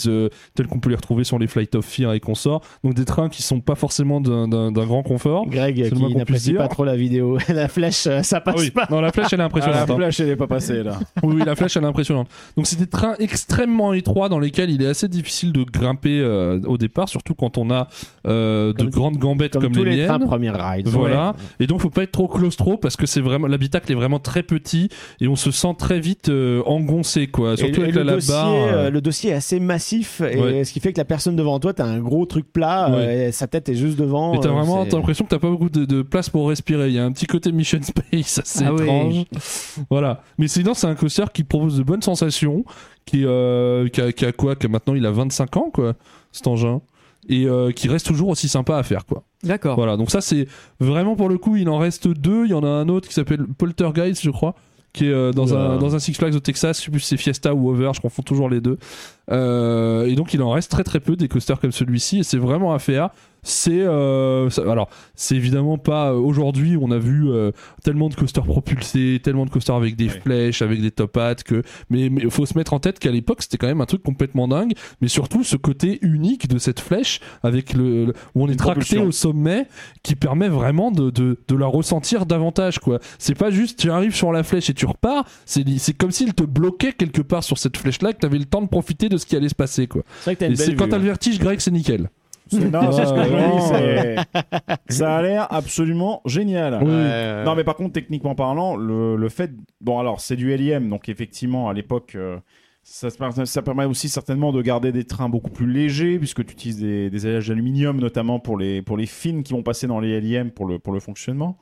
tels qu'on peut les retrouver sur les Flight of Fear et consorts. Donc des trains qui sont pas forcément d'un- grand confort. Greg qui n'apprécie pas trop la vidéo, [LAUGHS] la flèche ça passe Ah oui. pas. Non, la flèche, elle est Ah, impressionnante. la hein. flèche, elle est pas passée là. [LAUGHS] Oui, oui, la flèche, elle est impressionnante. Donc, c'est des trains extrêmement étroits dans lesquels il est assez difficile de grimper au départ, surtout quand on a de grandes gambettes Comme, comme, tous les, les trains miennes. première ride. Voilà. Et donc, faut pas être trop claustro parce que c'est vraiment l'habitacle est vraiment très petit et on se sent très vite euh, engoncé, quoi. Et, Surtout et avec le, la dossier, barre. euh, le dossier est assez massif, et Ouais. ce qui fait que la personne devant toi, t'as un gros truc plat, Ouais. euh, et sa tête est juste devant. Et t'as euh, vraiment t'as l'impression que t'as pas beaucoup de, de place pour respirer. Il y a un petit côté Mission Space [LAUGHS] assez Ah étrange. Voilà. Mais sinon, c'est un coaster qui propose de bonnes sensations. Qui, euh, qui, a, qui a quoi? Que Maintenant, il a 25 ans, quoi, cet engin. Et euh, qui reste toujours aussi sympa à faire, quoi. D'accord. Voilà. Donc, ça, c'est vraiment pour le coup, il en reste deux. Il y en a un autre qui s'appelle Poltergeist, je crois. Qui est euh, dans, un, dans un Six Flags au Texas, je sais plus si c'est Fiesta ou Over, je confonds toujours les deux. Euh, et donc il en reste très très peu des coasters comme celui-ci et c'est vraiment à faire. C'est euh, alors c'est évidemment pas euh, aujourd'hui on a vu euh, tellement de coasters propulsés, tellement de coasters avec des flèches, avec des top hats que mais il faut se mettre en tête qu'à l'époque c'était quand même un truc complètement dingue, mais surtout ce côté unique de cette flèche avec le, le- où on est tracté au sommet qui permet vraiment de, de, de la ressentir davantage quoi. C'est pas juste tu arrives sur la flèche et tu repars, c'est c'est comme s'il te bloquait quelque part sur cette flèche là que tu avais le temps de profiter de ce qui allait se passer quoi. C'est vrai que une quand t'as hein. le vertige Greg c'est nickel. C'est- Non, c'est ce que je me dis, c'est- [LAUGHS] Ça a l'air absolument génial. Ouais. Non, mais par contre, techniquement parlant, le, le fait. Bon, alors, c'est du LIM, donc effectivement, à l'époque. euh, ça, se per- ça permet aussi certainement de garder des trains beaucoup plus légers, puisque tu utilises des, des alliages d'aluminium, notamment pour les, pour les fines qui vont passer dans les LIM pour le, pour le fonctionnement.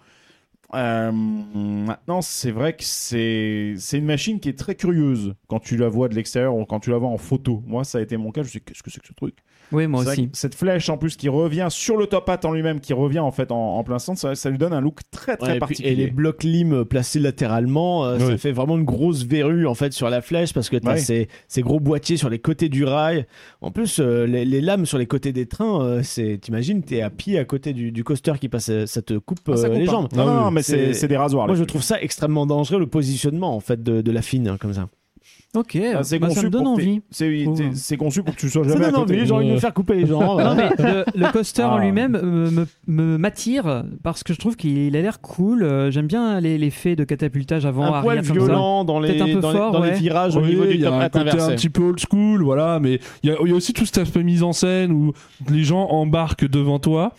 Euh, maintenant, c'est vrai que c'est c'est une machine qui est très curieuse quand tu la vois de l'extérieur ou quand tu la vois en photo. Moi, ça a été mon cas. Je me suis dit, qu'est-ce que c'est que ce truc? Oui, moi aussi. Cette flèche en plus qui revient sur le top hat en lui-même, qui revient en fait en, en plein centre, ça, ça lui donne un look très très Ouais, et, puis- particulier. et les blocs lim placés latéralement, euh, ça fait vraiment une grosse verrue en fait sur la flèche parce que t'as Ouais. ces, ces gros boîtiers sur les côtés du rail. En plus, euh, les, les lames sur les côtés des trains, euh, c'est, t'imagines, t'es à pied à côté du, du coaster qui passe, euh, ça te coupe Ah, ça euh, coupe les pas. jambes. Non, non, non, mais C'est- c'est c'est des rasoirs. Moi, les je trouve ça extrêmement dangereux le positionnement en fait de, de la fine hein, comme ça. Ok, Ah, c'est bah, ça me donne pour envie. C'est trouve. c'est- c'est conçu pour que tu sois Ça jamais à donne côté. envie, j'ai envie de me faire couper les jambes. Non, mais [LAUGHS] le, le coaster en Ah. lui-même euh, me, me m'attire parce que je trouve qu'il a l'air cool. Euh, J'aime bien les- l'effet de catapultage avant un poil arrière comme ça. violent dans les, un peu dans les- dans les virages au Oui, niveau du il y top a un côté inversé. un petit peu old school, voilà, mais il y, a- il y a aussi tout cet aspect mise en scène où les gens embarquent devant toi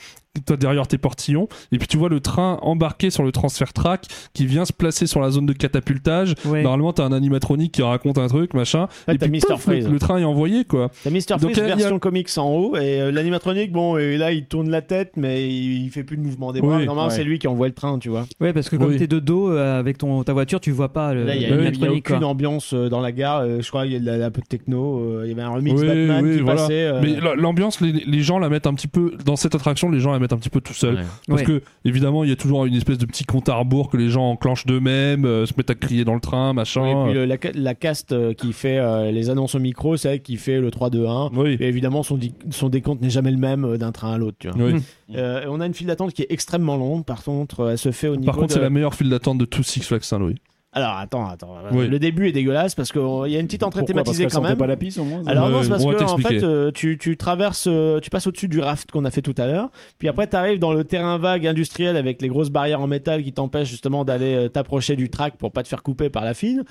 toi derrière tes portillons, et puis tu vois le train embarqué sur le transfert track qui vient se placer sur la zone de catapultage. Ouais. Normalement, t'as un animatronique qui raconte un truc, machin, Ouais, et puis pouf, le, Freeze. le train est envoyé, quoi. T'as Mr. Donc, Freeze il y a- version comics en haut et euh, l'animatronique, bon, et là il tourne la tête, mais il, il fait plus de mouvement des bras. Oui, Normalement, ouais. c'est lui qui envoie le train, tu vois. Ouais, parce que comme Oui. t'es de dos euh, avec ton, ta voiture, tu vois pas le. Là, il y a, il y a l'électronique, aucune quoi. ambiance euh, dans la gare. euh, je crois qu'il y a de la- un peu de techno. euh, Il y avait un remix Oui, Batman oui, qui voilà. passait. euh, Mais la- l'ambiance, les, les gens la mettent un petit peu dans cette attraction, les gens mettent un petit peu tout seul. Ouais. Parce Ouais. que évidemment, il y a toujours une espèce de petit compte à rebours que les gens enclenchent d'eux-mêmes, euh, se mettent à crier dans le train, machin. Oui, et puis le- la, ca- la cast euh, qui fait euh, les annonces au micro, c'est elle qui fait le 3-2-1. Oui. Et évidemment, son, son décompte n'est jamais le même euh, d'un train à l'autre. Oui. Euh, on a une file d'attente qui est extrêmement longue. Par contre, elle se fait au niveau. Par contre, de- c'est la meilleure file d'attente de tout Six Flags Saint-Louis. Alors, attends, attends. Oui. Le début est dégueulasse parce qu'il y a une petite entrée Pourquoi Parce thématisée quand même. pas la pisse au moins Alors Ouais, non, c'est parce que en fait, euh, tu, tu traverses, euh, tu passes au-dessus du raft qu'on a fait tout à l'heure, puis après tu arrives dans le terrain vague industriel avec les grosses barrières en métal qui t'empêchent justement d'aller euh, t'approcher du track pour pas te faire couper par la file.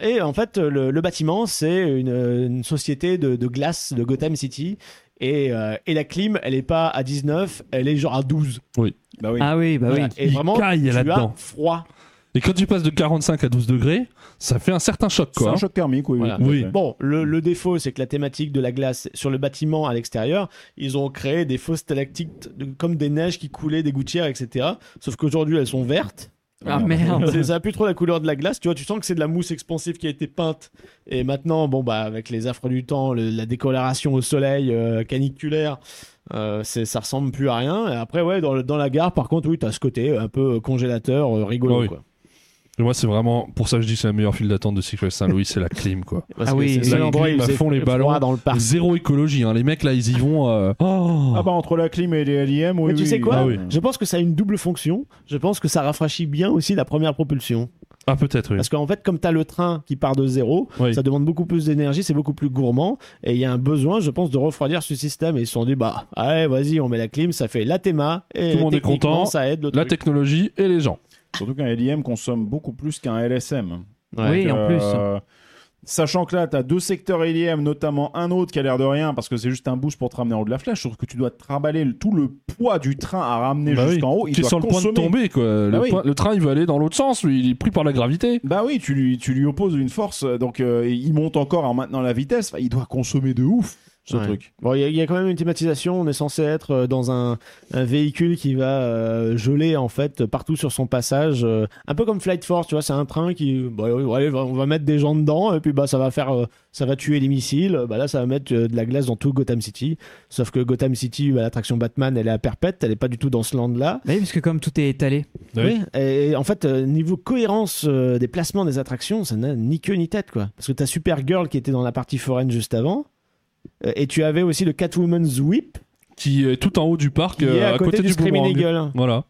Et en fait, le, le bâtiment, c'est une, une société de, de glace de Gotham City. Et, euh, et la clim, elle est pas à 19, elle est genre à 12. Bah oui. Ah oui, bah Voilà. oui. Et Il vraiment, caille tu as froid. Et quand tu passes de 45 à 12 degrés, ça fait un certain choc, C'est quoi. un choc thermique, oui. Voilà. Oui. Bon, le, le défaut, c'est que la thématique de la glace sur le bâtiment à l'extérieur, ils ont créé des fausses stalactites de- comme des neiges qui coulaient, des gouttières, etc. Sauf qu'aujourd'hui, elles sont vertes. Ah merde. Ça a plus trop la couleur de la glace. Tu vois, tu sens que c'est de la mousse expansive qui a été peinte. Et maintenant, bon, bah, avec les affres du temps, le- la décoloration au soleil euh, caniculaire, euh, ça ressemble plus à rien. Et après, ouais, dans, le- dans la gare, par contre, oui, t'as ce côté un peu congélateur, euh, rigolo, oui. quoi. Et moi, c'est vraiment pour ça que je dis que c'est la meilleure file d'attente de Flags Saint-Louis, c'est la clim, quoi. [LAUGHS] Parce Ah que oui, c'est la seul endroit où clim il à fond les ballons. dans le parc. Zéro écologie, hein. les mecs là, ils y vont. euh, oh. Ah bah entre la clim et les LIM, oui. Mais tu oui, sais quoi Ah oui. Je pense que ça a une double fonction. Je pense que ça rafraîchit bien aussi la première propulsion. Ah, peut-être, oui. Parce qu'en fait, comme tu as le train qui part de zéro, Oui. ça demande beaucoup plus d'énergie, c'est beaucoup plus gourmand. Et il y a un besoin, je pense, de refroidir ce système. Et ils se sont dit, bah, allez, vas-y, on met la clim, ça fait la théma. Et Tout le monde est techniquement, content. Ça aide le La truc. technologie et les gens. Surtout qu'un LIM consomme beaucoup plus qu'un LSM. Oui, en plus. Euh, Sachant que là, tu as deux secteurs LIM, notamment un autre qui a l'air de rien parce que c'est juste un boost pour te ramener en haut de la flèche. Sauf que tu dois te trimballer le- tout le poids du train à ramener Bah oui. jusqu'en haut. Il est sur le point de tomber, quoi. Bah le, oui. train, il va aller dans l'autre sens, lui. Il est pris par la gravité. Bah oui, tu lui, tu lui opposes une force, donc euh, il monte encore en maintenant la vitesse. Enfin, il doit consommer de ouf ce Ouais. truc. Bon, il y, a- il y a quand même une thématisation. On est censé être euh, dans un, un véhicule qui va euh, geler en fait partout sur son passage, euh, un peu comme Flight Force. Tu vois, c'est un train qui, bah, ouais, on va mettre des gens dedans et puis bah ça va faire, euh, ça va tuer les missiles. Bah là, ça va mettre euh, de la glace dans tout Gotham City. Sauf que Gotham City, bah, l'attraction Batman, elle est à perpète. Elle est pas du tout dans ce land-là. Bah oui, parce que comme tout est étalé. Oui. Et en fait, euh, niveau cohérence euh, des placements des attractions, ça n'a ni queue ni tête, quoi. Parce que t'as Supergirl qui était dans la partie foraine juste avant. Euh, et tu avais aussi le Catwoman's Whip Qui est tout en haut du parc, qui est euh, à, côté, du, Screaming boomerang. Eagle. Voilà.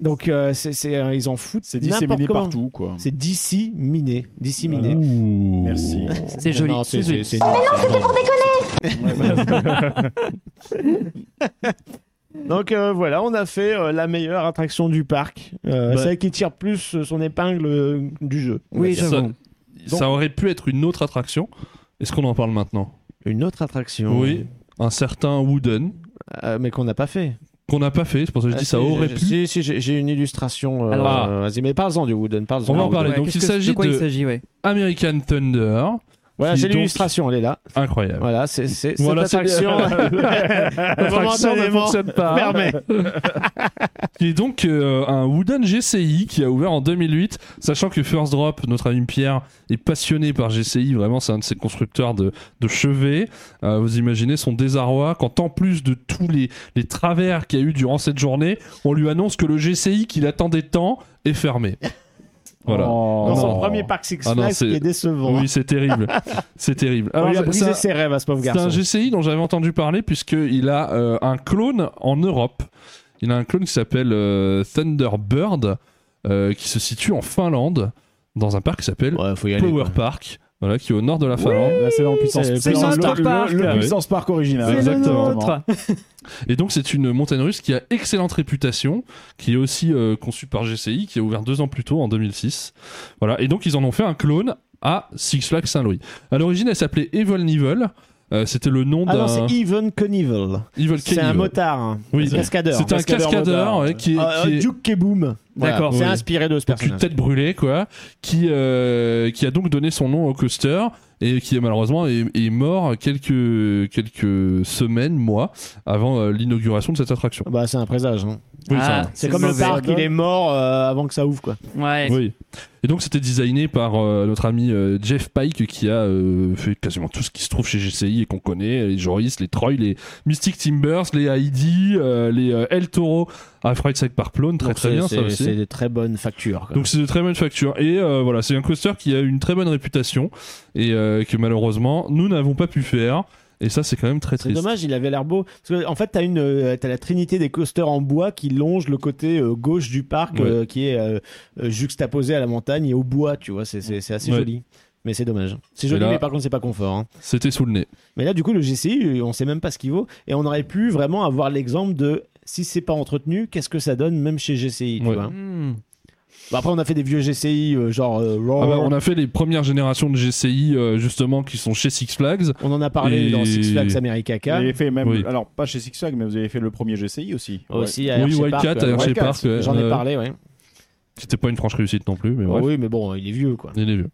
Donc euh, c'est, c'est, euh, ils en foutent. C'est disséminé comment. partout, quoi. C'est d'ici miné. D'ici miné. Merci. C'est joli. Non, c'est, c'est joli. c'est- c'est- [LAUGHS] Donc euh, voilà, on a fait euh, la meilleure attraction du parc. Euh, Bah. Celle qui tire plus son épingle euh, du jeu. Oui, ça, j'avoue. ça aurait pu être une autre attraction. Est-ce qu'on en parle maintenant? Une autre attraction. Oui. Un certain Wooden, Euh, mais qu'on n'a pas fait. qu'on n'a pas fait. C'est pour ça que je Ah, dis ça si, aurait j'ai- pu. Si, si, j'ai une illustration. euh, Alors- euh, Vas-y, mais parle-en du Wooden. Parle-en. On va en parler. Ouais, Donc, il s'agit de quoi il de- s'agit, ouais. American Thunder. Voilà, c'est l'illustration, elle est là. Incroyable. Voilà, c'est c'est- cette attraction. L'attraction [LAUGHS] ne fonctionne pas. fermée. [LAUGHS] qui est donc euh, un Wooden GCI qui a ouvert en 2008, sachant que First Drop, notre ami Pierre, est passionné par GCI, vraiment c'est un de ses constructeurs de, de chevet. Euh, vous imaginez son désarroi quand en plus de tous les, les travers qu'il y a eu durant cette journée, on lui annonce que le GCI qu'il attendait tant est fermé. Voilà. Oh. Dans son Non. premier parc Six Ah non, Flags, c'est- qui est décevant. Oui, c'est terrible. [LAUGHS] c'est terrible. On lui a brisé un- ses rêves à ce pauvre c'est un. GCI dont j'avais entendu parler puisqu'il a euh, un clone en Europe. Il a un clone qui s'appelle euh, Thunderbird euh, qui se situe en Finlande dans un parc qui s'appelle Ouais, aller. Power quoi. Park, voilà, qui est au nord de la Finlande. Là, c'est dans le puissance, C'est c'est dans Puissance le, Park. le- le- le Ah oui. puissance park original. C'est le Exactement. nôtre. [LAUGHS] Et donc c'est une montagne russe qui a excellente réputation, qui est aussi euh, conçue par GCI, qui a ouvert deux ans plus tôt en 2006. Voilà. Et donc ils en ont fait un clone à Six Flags Saint-Louis. À l'origine, elle s'appelait Evil Nivel. Euh, C'était le nom Ah non, c'est Even Knievel. Evil C'est un motard, hein. Oui, un cascadeur. C'était un Cascadeur cascadeur motard. ouais, qui est, Euh, qui est- Duke Keboom. Voilà. D'accord. C'est Oui. inspiré de ce donc une personnage. tête brûlée quoi, qui euh, qui a donc donné son nom au coaster et qui malheureusement est, est mort quelques quelques semaines mois avant euh, l'inauguration de cette attraction. Bah, c'est un présage. hein. Oui, Ah, C'est comme le parc, il est mort euh, avant que ça ouvre, quoi. Ouais. Oui. Et donc c'était designé par euh, notre ami euh, Jeff Pike qui a euh, fait quasiment tout ce qui se trouve chez GCI et qu'on connaît, les Joris, les Troy, les Mystic Timbers, les Heidi, euh, les euh, El Toro à Fright Side Park Plone, très Donc, très bien ça c'est- aussi. C'est de très bonnes factures. quoi. Donc c'est de très bonne facture et euh, voilà c'est un coaster qui a une très bonne réputation et euh, que malheureusement nous n'avons pas pu faire et ça c'est quand même très C'est triste. dommage, il avait l'air beau. Parce que, en fait, t'as une, euh, t'as la trinité des coasters en bois qui longe le côté euh, gauche du parc, Ouais. euh, qui est euh, juxtaposé à la montagne et au bois, tu vois. C'est, c'est, c'est assez Ouais. joli. Mais c'est dommage. C'est joli, là- mais par contre, c'est pas confort. hein. C'était sous le nez. Mais là, du coup, le GCI, on sait même pas ce qu'il vaut. Et on aurait pu vraiment avoir l'exemple de si c'est pas entretenu, qu'est-ce que ça donne, même chez GCI, tu Ouais. vois. Bon, après, on a fait des vieux GCI, euh, genre euh. Ah bah, on a fait les premières générations de GCI euh, justement qui sont chez Six Flags. On en a parlé Et- dans Six Flags America Vous avez fait même, Oui. alors pas chez Six Flags, mais vous avez fait le premier GCI aussi. Aussi Ouais. à Oui, Wildcat Park, à Hershey Wildcat. Park, ouais. J'en ai Euh, parlé, ouais. C'était pas une franche réussite non plus mais Oh bref. oui, mais bon, il est vieux, quoi. Il est vieux.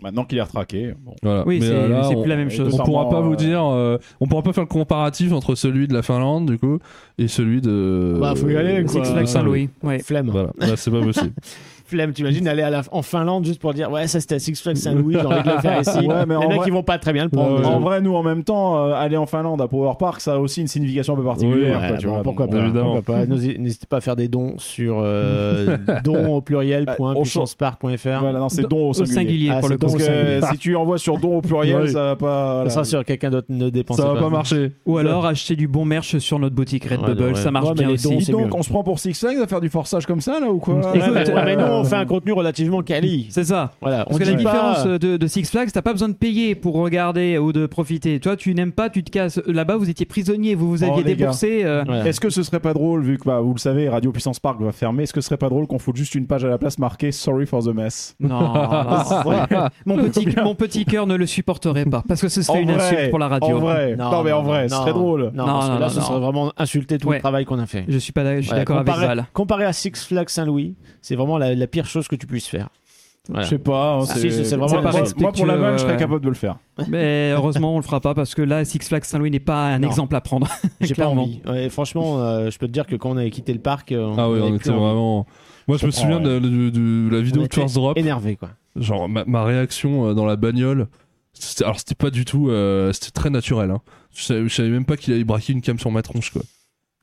Maintenant qu'il est retraqué, bon. Voilà. Oui, c'est euh, on- plus la même chose. On pourra pas euh, vous dire, euh, on pourra pas faire le comparatif entre celui de la Finlande du coup et celui de. Bah, faut y aller, quoi. Six Flags Saint-Louis. Ouais. Flemme. Voilà, Là, c'est pas possible. [LAUGHS] Flemme, t'imagines aller à la, en Finlande juste pour dire ouais ça c'était à Six Flags Saint-Louis, j'ai envie de le faire [LAUGHS] ici. Ouais, mais en Les mecs vrai- ils vont pas très bien le prendre. En vrai, nous, en même temps, euh, aller en Finlande à Power Park, ça a aussi une signification un peu particulière. Ouais, quoi, tu bon, vois, pourquoi pas, évidemment. pourquoi pas. N'hésitez pas à faire des dons sur euh, [LAUGHS] dons au pluriel Bah, point on puissancepark.fr. Voilà, non, c'est Don- don au au singulier. Ah, pour le Parce singulier. que si tu envoies sur don au pluriel, ça va pas. Ça sera sûr que quelqu'un d'autre ne dépensera ça va pas. pas marcher. Ou alors acheter du bon merch sur notre boutique Redbubble, Ouais, ouais. ça marche Ouais, bien aussi. dons, donc, on se prend pour Six Flags à faire du forçage comme ça, là, ou quoi mais, euh, on fait un contenu relativement quali. C'est ça. Voilà, Parce on que la pas- différence de, de Six Flags, t'as pas besoin de payer pour regarder ou de profiter. Toi, tu n'aimes pas, tu te casses. Là-bas, vous étiez prisonnier, vous vous Oh, aviez déboursé. euh, Voilà. Est-ce que ce serait pas drôle, vu que bah, vous le savez, Radio Puissance Park va fermer, est-ce que ce serait pas drôle qu'on foute juste une page à la place marquée Sorry for the mess? Non, [LAUGHS] non, non. mon petit, mon petit cœur ne le supporterait pas parce que ce serait En une vrai, insulte pour la radio. En vrai, non, mais en vrai, ce serait drôle. Non, Non, parce que non, là ce serait vraiment insulter tout Ouais. le travail qu'on a fait. Je suis pas, d'accord avec comparé, Val. comparé à Six Flags Saint-Louis, c'est vraiment la, la pire chose que tu puisses faire. Voilà. Je sais pas. hein, Ah, c'est vraiment moi, pas moi, moi, pour la vanne, je serais respectueux, capable de le faire. [LAUGHS] Mais heureusement, on le fera pas parce que là, Six Flags Saint-Louis n'est pas un Non. exemple à prendre. [LAUGHS] J'ai pas envie. Ouais, franchement, euh, je peux te dire que quand on avait quitté le parc, euh, Ah oui, on était vraiment. Moi, je me souviens de, de- de la vidéo On de était Drop. énervé quoi. Genre, ma, ma réaction euh, dans la bagnole. c'était- Alors, c'était pas du tout. euh, c'était très naturel. Hein. Je, savais, je savais même pas qu'il allait braquer une cam sur ma tronche, quoi.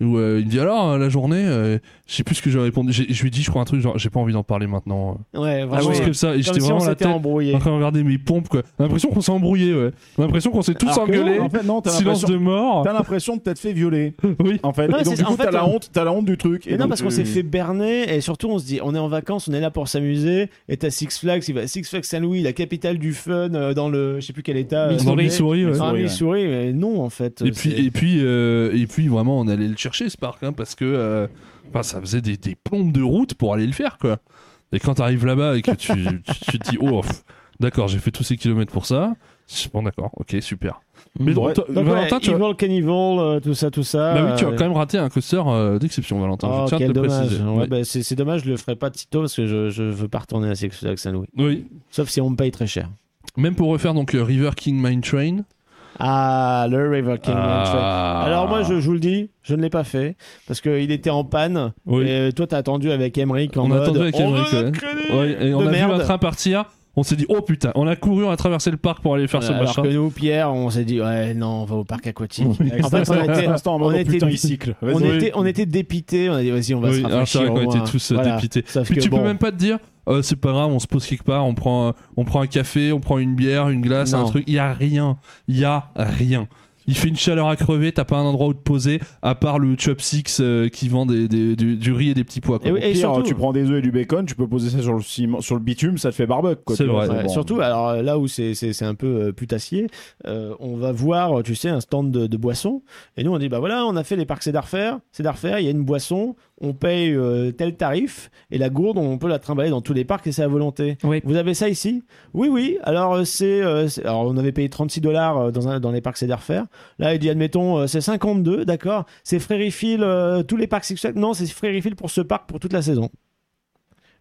Où euh, il me dit alors, euh, la journée, euh, je sais plus ce que j'ai répondu. J'ai- Je lui ai dit, je crois, un truc genre, j'ai pas envie d'en parler maintenant. Ouais, Ah, vraiment. comme ça. Et j'étais Comme si on vraiment la s'était tête embrouillé. en train de regarder mes pompes, quoi. J'ai l'impression qu'on s'est embrouillé, ouais. J'ai l'impression qu'on s'est tous Alors que non, engueulés. En fait, non, t'as Silence l'impression- de mort. T'as l'impression de t'être fait violer. [LAUGHS] Oui. En fait, Ouais, et donc c'est- du coup, fait, t'as la on- honte, t'as la honte du truc. Et non, donc, parce qu'on euh, s'est fait berner et surtout on se dit, on est en vacances, on est là pour s'amuser. Et t'as Six Flags, il va à Six Flags Saint-Louis, la capitale du fun, euh, dans le, je sais plus quel état. euh, Dans dans le- Missouri, ouais. Ah, ouais. Missouri, mais non en fait. Et puis, c'est- et puis, euh, et puis, vraiment, on allait le chercher ce parc, hein, parce que, euh, enfin, ça faisait des, des plombes de route pour aller le faire, quoi. Et quand t'arrives là-bas et que tu, [LAUGHS] tu, tu te dis, oh, d'accord, j'ai fait tous ces kilomètres pour ça. Bon, d'accord, ok, super. Mais donc, Ouais. toi, Donc, Valentin, ouais, tu as... Evil Cannibal, euh, tout ça, tout ça. Bah oui, tu as euh, quand même raté un coaster euh, d'exception, Valentin. Oh, je tiens à quel te le dommage. préciser. Ouais, Oui. bah, c'est c'est dommage, je le ferai pas de sitôt parce que je, je veux pas retourner à Six Flags Saint-Louis. Oui. Sauf si on me paye très cher. Même pour refaire donc euh, River King Mine Train. Ah, le River King Ah. Alors moi, je, je vous le dis, je ne l'ai pas fait parce qu'il était en panne. Oui. Et toi, t'as attendu avec Emmerich en on a mode. attendu avec on Emmerich, ouais. Ouais, et on de a merde. vu un train partir. On s'est dit, oh putain, on a couru, on a traversé le parc pour aller faire ce Alors machin. que nous, Pierre, on s'est dit, ouais, non, on va au parc aquatique. En En fait, on était, on était- putain, on Vas-y. était, on était dépités. On a dit, vas-y, on va Oui, se alors rafraîchir. vrai qu'on au était tous euh, Voilà. dépités. Puis que tu bon, peux même pas te dire, euh, c'est pas grave, on se pose quelque part, on prend, un- on prend un café, on prend une bière, une glace, Non. un truc. Il y a rien, il y a rien. Il fait une chaleur à crever, t'as pas un endroit où te poser, à part le Chopsix euh, qui vend des, des- du, du riz et des petits pois. quoi. Et Au oui, et pire, surtout- tu prends des œufs et du bacon, tu peux poser ça sur le, ciment, sur le bitume, ça te fait barbecue. quoi, C'est vrai. Ouais, bon. Surtout, alors euh, là où c'est c'est- c'est un peu putassier, euh, on va voir, tu sais, un stand de, de boissons. Et nous, on dit, bah voilà, on a fait les parcs Cédar Fair. Cédar Fair, il y a une boisson, on paye euh, tel tarif. Et la gourde, on peut la trimballer dans tous les parcs et c'est à volonté. Oui. Vous avez ça ici? Oui, oui. Alors, euh, c'est. euh, c'est- alors, on avait payé 36 dollars dans, un- dans les parcs Cédar Fair. Là, il dit, admettons, c'est 52, d'accord? C'est euh, tous les parcs Flags. Non, c'est frais refill pour ce parc pour toute la saison.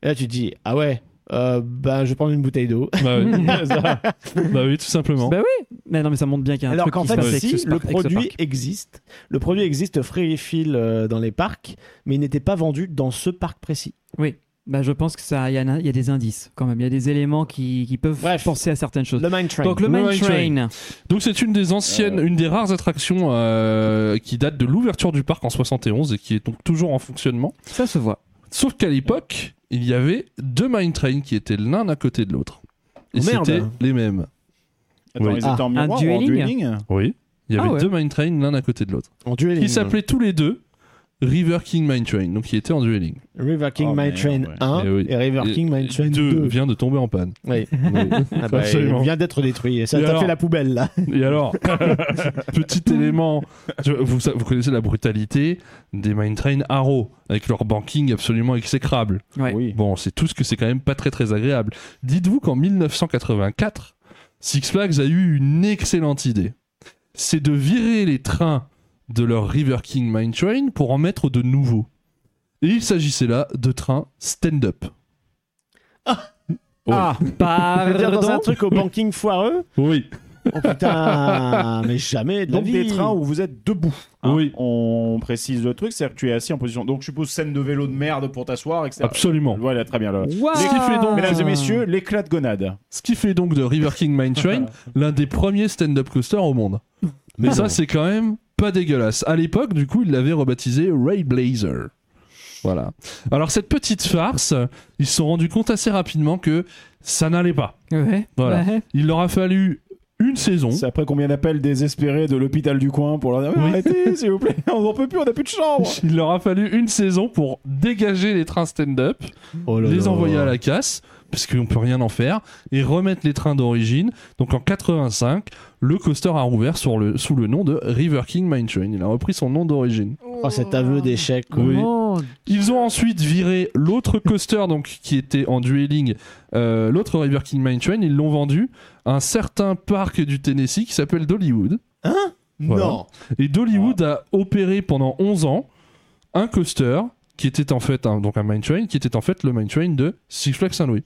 Et là, tu te dis, ah ouais, euh, bah, je vais prendre une bouteille d'eau. Bah oui. [LAUGHS] bah oui, tout simplement. Bah oui, mais non, mais ça montre bien qu'il y a un Alors truc qu'en qui se fait, si, ce le parc- avec ce produit existe. Le produit existe free refill euh, dans les parcs, mais il n'était pas vendu dans ce parc précis. Oui. Bah, je pense que ça, il y, a- il y a des indices quand même. Il y a des éléments qui, qui peuvent Bref. penser à certaines choses. Le Mine Train. Donc le Le Mine Mine Train. Donc c'est une des anciennes, une des rares attractions euh, qui date de l'ouverture du parc en 71 et qui est donc toujours en fonctionnement. ça se voit. Sauf qu'à l'époque, il y avait deux mine trains qui étaient l'un à côté de l'autre. Et Oh, merde. c'était les mêmes. Attends, Oui. ils étaient Ah, en un miroir ou en dueling dueling? Oui. Il y avait Ah ouais. deux mine trains l'un à côté de l'autre. en dueling. Qui s'appelaient tous les deux River King Mine Train. Donc qui étaient en dueling. River King Oh, Mine Train ouais. 1 Eh oui. et River Et King Mine Train 2 2. vient de tomber en panne. Oui. [LAUGHS] Oui. Ah bah, il vient d'être détruit. Et ça t'a fait la poubelle là. Et alors, [LAUGHS] petit élément, vous, connaissez la brutalité des mine trains Arrow, avec leur banking absolument exécrable. Ouais. Oui. Bon, c'est tout ce que c'est quand même pas très très agréable. Dites-vous qu'en 1984, Six Flags a eu une excellente idée. C'est de virer les trains de leur River King Mine Train pour en mettre de nouveaux. Et il s'agissait là de trains stand-up. Ah, C'est-à-dire dans un Pardon. truc au banking foireux Oui. Oh putain, mais jamais de la Donc vie. des trains où vous êtes debout. hein. Oui. On précise le truc, c'est-à-dire que tu es assis en position. Donc je suppose scène de vélo de merde pour t'asseoir, etc. Absolument. Voilà, très bien. Là. Waouh. Ce qui fait donc- Mesdames et messieurs, l'éclat de gonade. Ce qui fait donc de River King Mine Train [LAUGHS] l'un des premiers stand-up coasters au monde. Mais ça, c'est quand même pas dégueulasse. À l'époque, du coup, il l'avait rebaptisé Ray Blazer. Voilà. Alors, cette petite farce, ils se sont rendus compte assez rapidement que ça n'allait pas. Ouais. Voilà. Ouais. Il leur a fallu une saison. C'est après combien d'appels désespérés de l'hôpital du coin pour leur dire Oui. arrêtez, [LAUGHS] s'il vous plaît, on n'en peut plus, on n'a plus de chambre. Il leur a fallu une saison pour dégager les trains stand-up, Oh les envoyer à la casse, parce qu'on peut rien en faire, et remettre les trains d'origine. Donc en 85, le coaster a rouvert sur le, sous le nom de River King Mine Train. Il a repris son nom d'origine. Oh, cet aveu d'échec. Oui. Oh, Ils ont ensuite viré l'autre coaster donc qui était en dueling, euh, l'autre River King Mine Train. Ils l'ont vendu à un certain parc du Tennessee qui s'appelle Dollywood. Voilà. Non. Et Dollywood a opéré pendant 11 ans un coaster qui était en fait un, donc un Mine Train qui était en fait le Mine Train de Six Flags Saint-Louis.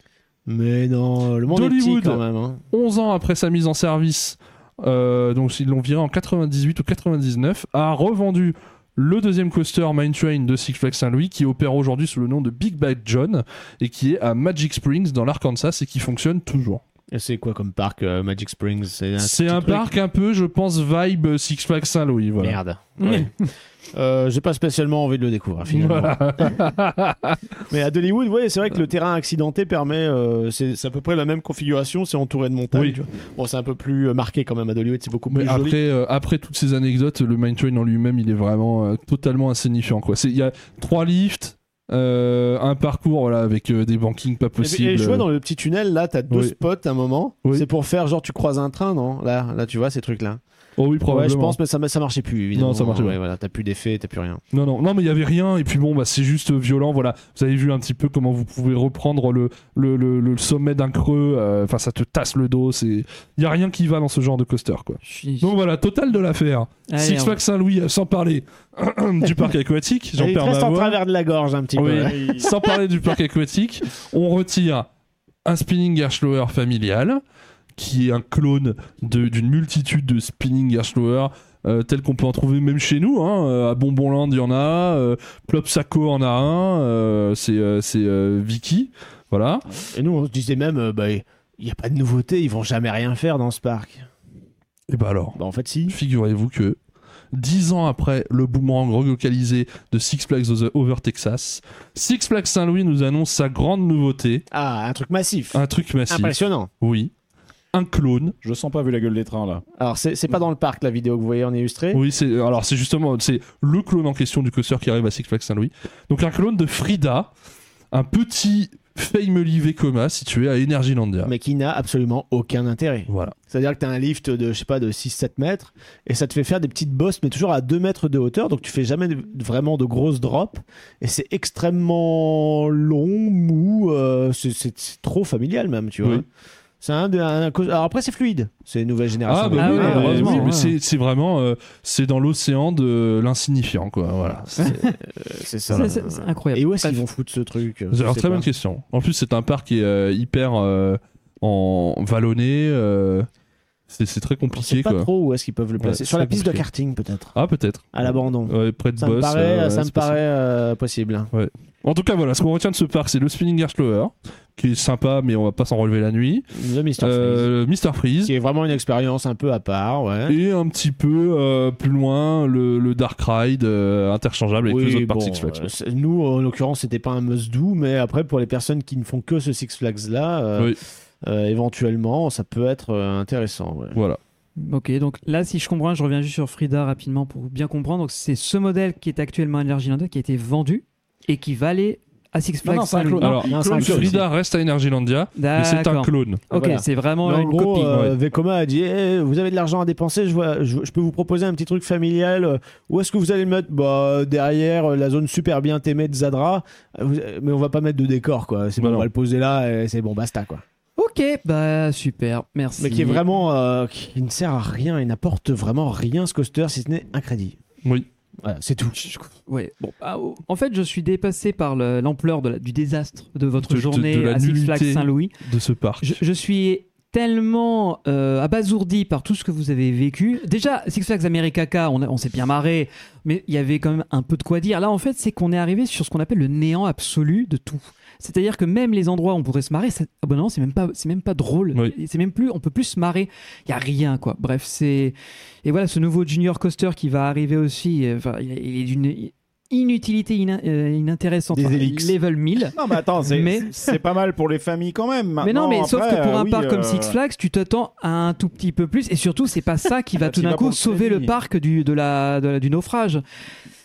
Mais non, le monde est petit quand même. hein. 11 ans après sa mise en service, euh, donc ils l'ont viré en 98 ou 99, a revendu le deuxième coaster Mine Train de Six Flags Saint-Louis qui opère aujourd'hui sous le nom de Big Bad John et qui est à Magic Springs dans l'Arkansas et qui fonctionne toujours. Et c'est quoi comme parc euh, Magic Springs? C'est un parc un peu, je pense, vibe Six Flags Saint-Louis. Voilà. Merde. Ouais. [LAUGHS] Euh, J'ai pas spécialement envie de le découvrir finalement. Voilà. [LAUGHS] Mais à Dollywood, ouais, c'est vrai que le terrain accidenté permet, euh, c'est à peu près la même configuration, c'est entouré de montagnes. Oui. Bon, c'est un peu plus euh, marqué quand même à Dollywood, c'est beaucoup Mais plus après, joli. euh, après toutes ces anecdotes, le Mine Train en lui-même, il est vraiment euh, totalement insignifiant. Il y a trois lifts, euh, un parcours voilà, avec euh, des bankings pas Et, possibles. et je vois dans le petit tunnel là, t'as deux Oui. spots à un moment. Oui. C'est pour faire genre tu croises un train, non? Là, là, tu vois ces trucs là. Oh oui, Ouais, je pense, mais ça, ça marchait plus évidemment. Non, ça marchait ouais, pas. voilà, t'as plus d'effet, t'as plus rien. Non, non, non, mais il y avait rien. Et puis bon, bah, c'est juste violent. Voilà, vous avez vu un petit peu comment vous pouvez reprendre le, le, le, le sommet d'un creux. euh, Enfin, ça te tasse le dos. C'est, il y a rien qui va dans ce genre de coaster, quoi. suis- Donc voilà, total de l'affaire. Six Flags Saint-Louis, euh, sans parler [CLEARS THROAT] du parc aquatique. J'en perds ma en voix. travers de la gorge un petit Oui. peu. Sans parler du parc aquatique, on retire un spinning Gerstlauer familial, qui est un clone d'une multitude de spinning Gerstlauer. Euh, tel qu'on peut en trouver même chez nous. Hein. Euh, À Bonbonland, il y en a. Euh, Plopsaco en a un. euh, c'est euh, Vicky. Voilà. Et nous, on se disait même, bah, il n'y a pas de nouveauté, ils vont jamais rien faire dans ce parc. Et bah alors, Bah, en fait, si. figurez-vous que dix ans après le boomerang relocalisé de Six Flags Over Texas, Six Flags Saint-Louis nous annonce sa grande nouveauté, Ah, un truc massif. un truc massif. Impressionnant. Oui. Un clone. Je sens pas vu la gueule des trains là. Alors, c'est c'est pas dans le parc la vidéo que vous voyez en illustré? Oui, c'est alors c'est justement c'est le clone en question du coaster qui arrive à Six Flags Saint-Louis. Donc un clone de Frida, un petit Family Vekoma situé à Energylandia. mais qui n'a absolument aucun intérêt. Voilà. C'est-à-dire que tu as un lift de, je sais pas, de 6-7 mètres, et ça te fait faire des petites bosses, mais toujours à 2 mètres de hauteur, donc tu fais jamais de- vraiment de grosses drops, et c'est extrêmement long, mou, euh, c'est- trop familial même, tu vois. Oui. C'est un, alors après c'est fluide, c'est une nouvelle génération. Ah, bah Ah oui, ouais, mais- heureusement, oui, mais ouais. c'est c'est vraiment euh, c'est dans l'océan de l'insignifiant quoi. Voilà. [LAUGHS] Euh, c'est ça. C'est- c'est- c'est incroyable. Et où est-ce qu'ils vont foutre ce truc alors très pas. bonne question. En plus c'est un parc qui est euh, hyper euh, en vallonné. Euh, c'est très compliqué pas quoi. trop où est-ce qu'ils peuvent le placer. Ouais, Sur la piste de karting peut-être, Ah peut-être. à l'abandon. Ouais, près de Ça me Boss. paraît, euh, ça me paraît possible. euh, possible. En tout cas voilà, ce qu'on retient de ce parc c'est le Spinning Air Slower qui est sympa mais on va pas s'en relever la nuit. Le Mr. Freeze. Euh, Mr Freeze. Qui est vraiment une expérience un peu à part, ouais. Et un petit peu euh, plus loin, le, le Dark Ride euh, interchangeable avec Oui, les autres parcs bon, Six Flags. euh, nous, en l'occurrence, c'était pas un must-do, mais après, pour les personnes qui ne font que ce Six Flags-là, euh, Oui. Euh, éventuellement, ça peut être euh, intéressant. ouais. Voilà. Ok, donc là, si je comprends, je reviens juste sur Frida rapidement pour bien comprendre. Donc, c'est ce modèle qui est actuellement à Energyland qui a été vendu et qui va aller à Six Flags non, c'est un Saint-Louis. clone. Alors, non, c'est un clone clone. Frida reste à Energylandia, mais c'est un clone. Ok, Voilà. c'est vraiment une gros, copie. euh, Vekoma a dit Eh, Vous avez de l'argent à dépenser, je, vois, je, je peux vous proposer un petit truc familial. Où est-ce que vous allez le mettre? Bah, Derrière euh, la zone super bien aimée de Zadra. Mais on va pas mettre de décor, quoi. C'est Bah bon, on non. va le poser là et c'est bon, basta, quoi. Ok, bah super, merci. Mais qui est vraiment. euh, qui ne sert à rien et n'apporte vraiment rien ce coaster si ce n'est un crédit. Oui. Voilà, c'est tout. Ouais. Bon, ah, oh, en fait, je suis dépassé par le- l'ampleur de la- du désastre de votre De- de- journée de la à Six Flags nullité. Saint-Louis. de ce parc. Je, je suis tellement euh, abasourdi par tout ce que vous avez vécu. Déjà, Six Flags America, on, a- on s'est bien marré, mais il y avait quand même un peu de quoi dire. Là, en fait, c'est qu'on est arrivé sur ce qu'on appelle le néant absolu de tout. C'est-à-dire que même les endroits où on pourrait se marrer, ça- ah ben non, c'est même pas, c'est même pas drôle. Oui. C'est même plus, on peut plus se marrer. Il y a rien, quoi. Bref, c'est et voilà ce nouveau Junior Coaster qui va arriver aussi. euh, Enfin, il est- d'une inutilité euh, inintéressante. Des Enfin. Level 1000. Non, mais attends, c'est Mais- c'est pas mal pour les familles quand même. Mais non, mais sauf que pour euh, un oui, parc comme Six Flags, tu t'attends à un tout petit peu plus. Et surtout, c'est pas ça qui [LAUGHS] va Bah, tout d'un coup sauver le parc du, de la, de la- du naufrage.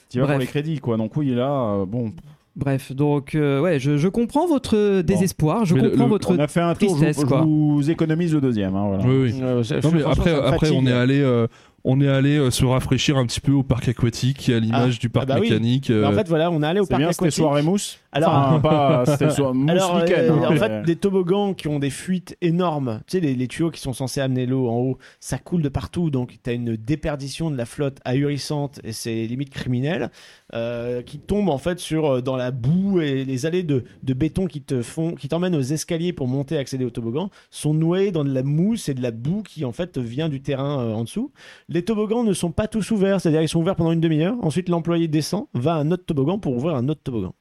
Tu vas pour les crédits, quoi. Donc oui, là, euh, bon, Bref, donc euh, ouais, je, je comprends votre désespoir, je Mais comprends le- votre on a fait un tour. Je, tristesse, vous- je quoi. vous économise le deuxième. hein, voilà. Oui, oui. Euh, Non, mais après, après on est allé, euh, on est allé euh, se rafraîchir un petit peu au parc aquatique, à l'image Ah, du parc ah bah oui. mécanique. Mais euh, en fait, voilà, on est allé au parc bien, c'était aquatique. soirée mousse. Alors- Enfin, [LAUGHS] pas, c'était soirée mousse Alors, euh, hein, en fait, des toboggans qui ont des fuites énormes, tu sais, les, les tuyaux qui sont censés amener l'eau en haut, ça coule de partout, donc tu as une déperdition de la flotte ahurissante et c'est limite criminel, euh, qui tombe en fait sur euh, dans la boue et les allées de, de béton qui te font, qui t'emmènent aux escaliers pour monter et accéder au toboggan, sont nouées dans de la mousse et de la boue qui en fait vient du terrain euh, en dessous. Les toboggans ne sont pas tous ouverts, c'est-à-dire ils sont ouverts pendant une demi-heure. Ensuite, l'employé descend, va à un autre toboggan pour ouvrir un autre toboggan.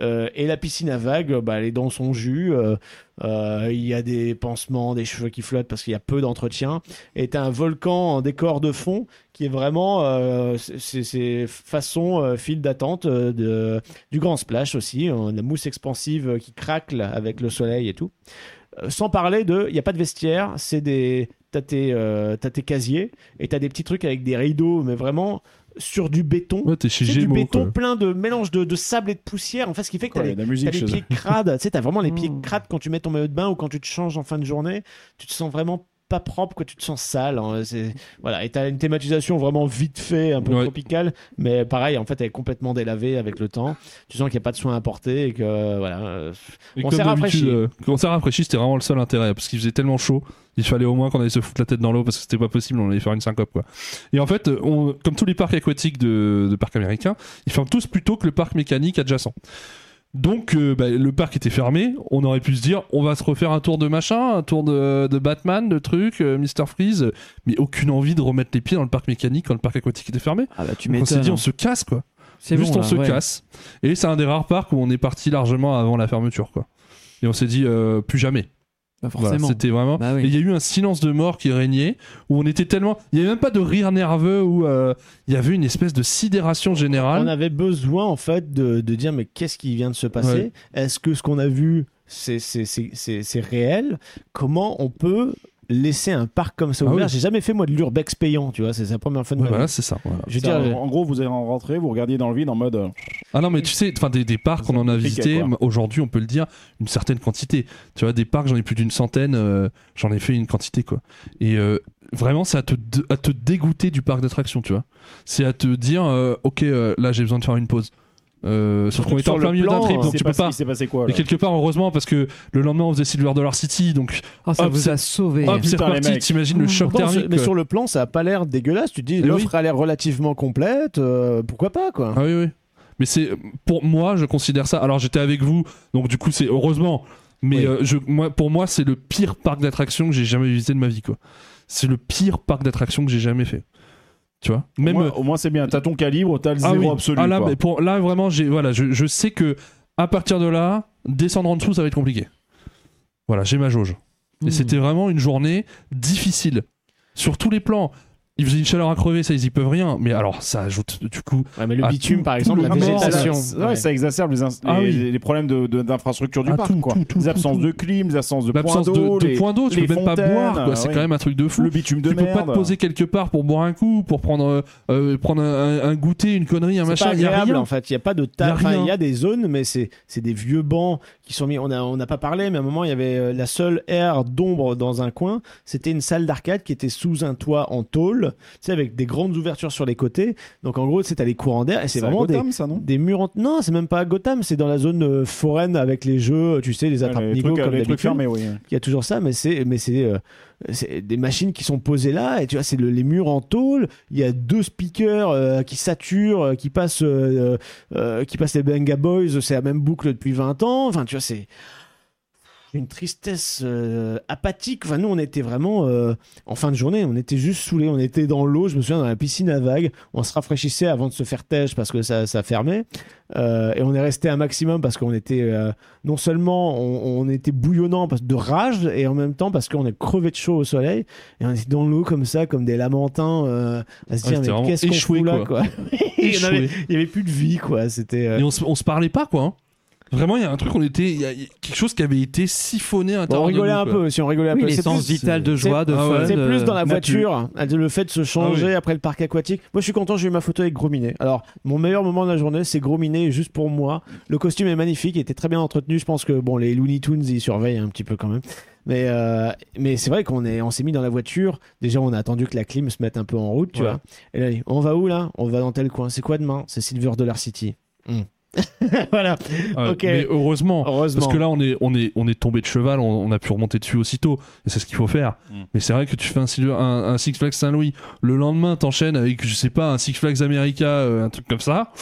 Euh, et la piscine à vagues, bah, elle est dans jus. euh, euh, Il y a des pansements, des cheveux qui flottent parce qu'il y a peu d'entretien. Et un volcan en décor de fond qui est vraiment euh, c'est façon file d'attente de du grand splash aussi, euh, la mousse expansive qui craque avec le soleil et tout. Sans parler de, il n'y a pas de vestiaire, c'est des, t'as tes, euh, t'as tes casiers et t'as des petits trucs avec des rideaux, mais vraiment sur du béton. Ouais, t'es chez C'est du béton quoi. plein de mélange de, de sable et de poussière. En fait, ce qui fait que Quoi, t'as les, a de la musique T'as les chez pieds crades, tu sais, t'as vraiment les pieds [LAUGHS] crades quand tu mets ton maillot de bain ou quand tu te changes en fin de journée. Tu te sens vraiment pas propre, quoi. Tu te sens sale. hein. C'est- Voilà. Et t'as une thématisation vraiment vite fait, un peu Ouais. tropicale, mais pareil, en fait, elle est complètement délavée avec le temps. Tu sens qu'il n'y a pas de soins apportés et que voilà. euh, Et On s'est rafraîchi. euh, quand on s'est rafraîchi, c'était vraiment le seul intérêt parce qu'il faisait tellement chaud. Il fallait au moins qu'on allait se foutre la tête dans l'eau parce que c'était pas possible, on allait faire une syncope quoi. Et en fait, on- comme tous les parcs aquatiques de, de parcs américains, ils ferment tous plus tôt que le parc mécanique adjacent. Donc euh, bah, le parc était fermé, on aurait pu se dire on va se refaire un tour de machin, un tour de, de Batman, de trucs, euh, Mr Freeze, mais aucune envie de remettre les pieds dans le parc mécanique quand le parc aquatique était fermé. Ah bah tu Donc on s'est dit on se casse quoi. C'est Juste bon, on là, se ouais. casse. Et c'est un des rares parcs où on est parti largement avant la fermeture quoi. Et on s'est dit euh, plus jamais. Bah, Voilà. C'était vraiment. Bah oui. Et il y a eu un silence de mort qui régnait où on était tellement. Il n'y avait même pas de rire nerveux où euh, il y avait une espèce de sidération générale. On avait besoin en fait de, de dire mais qu'est-ce qui vient de se passer? Ouais. Est-ce que ce qu'on a vu c'est c'est- c'est- c'est- c'est réel? Comment on peut laisser un parc comme ça Ah ouvert. oui. J'ai jamais fait moi de l'urbex payant, tu vois, c'est la première fois de Ouais, ma voilà, vie. c'est ça. voilà. Je veux dire, en, en gros, vous allez en rentrer, vous regardiez dans le vide en mode. euh, Ah non, mais tu sais, enfin des, des parcs, on en a visité. Aujourd'hui, on peut le dire, une certaine quantité. Tu vois, des parcs, j'en ai plus d'une centaine. euh, j'en ai fait une quantité, quoi. Et euh, vraiment, c'est à te, à te dégoûter du parc d'attractions, tu vois. C'est à te dire, euh, ok, euh, là, j'ai besoin de faire une pause. Euh, sauf qu'on était sur en le plein milieu d'un plan, trip, donc il tu peux pas. S'est passé quoi Et quelque part, heureusement, parce que le lendemain, on faisait Silver Dollar City, donc Oh, ça Hop, vous a sauvé. hop, c'est reparti. T'imagines le choc Pourtant, thermique. mais sur le plan, ça a pas l'air dégueulasse. Tu te dis, Eh l'offre oui. a l'air relativement complète. euh, pourquoi pas, quoi Ah oui, oui. Mais c'est pour moi, je considère ça. Alors j'étais avec vous, donc du coup c'est heureusement. Mais Oui. euh, je, moi, pour moi, c'est le pire parc d'attractions que j'ai jamais visité de ma vie, quoi. C'est le pire parc d'attractions que j'ai jamais fait. Tu vois Au Même. moins, au moins, c'est bien. T'as ton calibre, t'as le ah zéro oui. absolu. Ah là, quoi. mais pour, là vraiment, j'ai, voilà, je, je sais que à partir de là, descendre en dessous, ça va être compliqué. Voilà, j'ai ma jauge. Et Mmh. c'était vraiment une journée difficile sur tous les plans. Il faisait une chaleur à crever, ça ils y peuvent rien. Mais alors, ça ajoute du coup. Ouais, mais le Ah, bitume, tout- par exemple, le la Ah, mais ça- végétation. ça- ouais, ça exacerbe les, Ah les, oui. les problèmes de- de- d'infrastructure du Ah, parc, tout, quoi. tout, tout, les absences tout. de clim, les absences de points d'eau, de les, points d'eau, tu peux même pas fontaines, boire, quoi. C'est ouais. quand même un truc de fou. le bitume de tu peux pas te poser quelque part pour boire un coup, pour prendre, euh, euh, prendre un, un goûter, une connerie, un machin. Il y a rien. en fait. Il y a pas de table. Il y a des zones, mais c'est des vieux bancs qui sont mis. On n'a pas parlé, mais à un moment il y avait euh, la seule aire d'ombre dans un coin. C'était une salle d'arcade qui était sous un toit en tôle, tu sais, avec des grandes ouvertures sur les côtés. Donc en gros, c'est à les courants d'air et c'est vraiment des Gotham, ça, non? des murs en... non c'est même pas à Gotham c'est dans la zone euh, foraine avec les jeux tu sais les attrape les niveaux trucs, comme les trucs fermés, oui. il y a toujours ça mais c'est mais c'est euh, des machines qui sont posées là et tu vois c'est le- les murs en tôle. Il y a deux speakers euh, qui saturent euh, qui passent euh, euh, qui passent les Benga Boys. C'est la même boucle depuis 20 ans. Enfin tu vois c'est une tristesse euh, apathique. Enfin, nous, on était vraiment euh, en fin de journée, on était juste saoulés. On était dans l'eau, je me souviens, dans la piscine à vagues. On se rafraîchissait avant de se faire têche parce que ça, ça fermait. Euh, et on est resté un maximum parce qu'on était non seulement on, on était bouillonnant parce, de rage et en même temps parce qu'on est crevé de chaud au soleil. Et on était dans l'eau comme ça, comme des lamentins, à se dire mais qu'est-ce qu'on fout là quoi. quoi. [LAUGHS] il, y avait, Échoué. il y avait plus de vie quoi. C'était. Et on se, on se parlait pas, quoi. hein. Vraiment, il y a un truc, on était, il y a quelque chose qui avait été siphonné à bon, on de rigolait nous, un quoi. peu aussi, on rigolait un Oui, peu. C'est l'essence vitale de joie, de ah ouais. fun. C'est plus dans la euh, voiture, le fait de se changer Ah oui. après le parc aquatique. Moi, je suis content, j'ai eu ma photo avec Gros Minet. Alors, mon meilleur moment de la journée, c'est Gros Minet, juste pour moi. Le costume est magnifique, il était très bien entretenu. Je pense que bon, les Looney Tunes, ils surveillent un petit peu quand même. Mais, euh, mais c'est vrai qu'on est, on s'est mis dans la voiture. Déjà, on a attendu que la clim se mette un peu en route, tu Ouais. vois. Et là, on va où là? On va dans tel coin. C'est quoi demain? C'est Silver Dollar City. Hmm. [LAUGHS] voilà. Ok. Mais heureusement. Heureusement. Parce que là, on est, on est, on est tombé de cheval, on, on a pu remonter dessus aussitôt. Et c'est ce qu'il faut faire. Mm. Mais c'est vrai que tu fais un, un, un Six Flags Saint-Louis. Le lendemain, t'enchaînes avec, je sais pas, un Six Flags America, euh, un truc comme ça.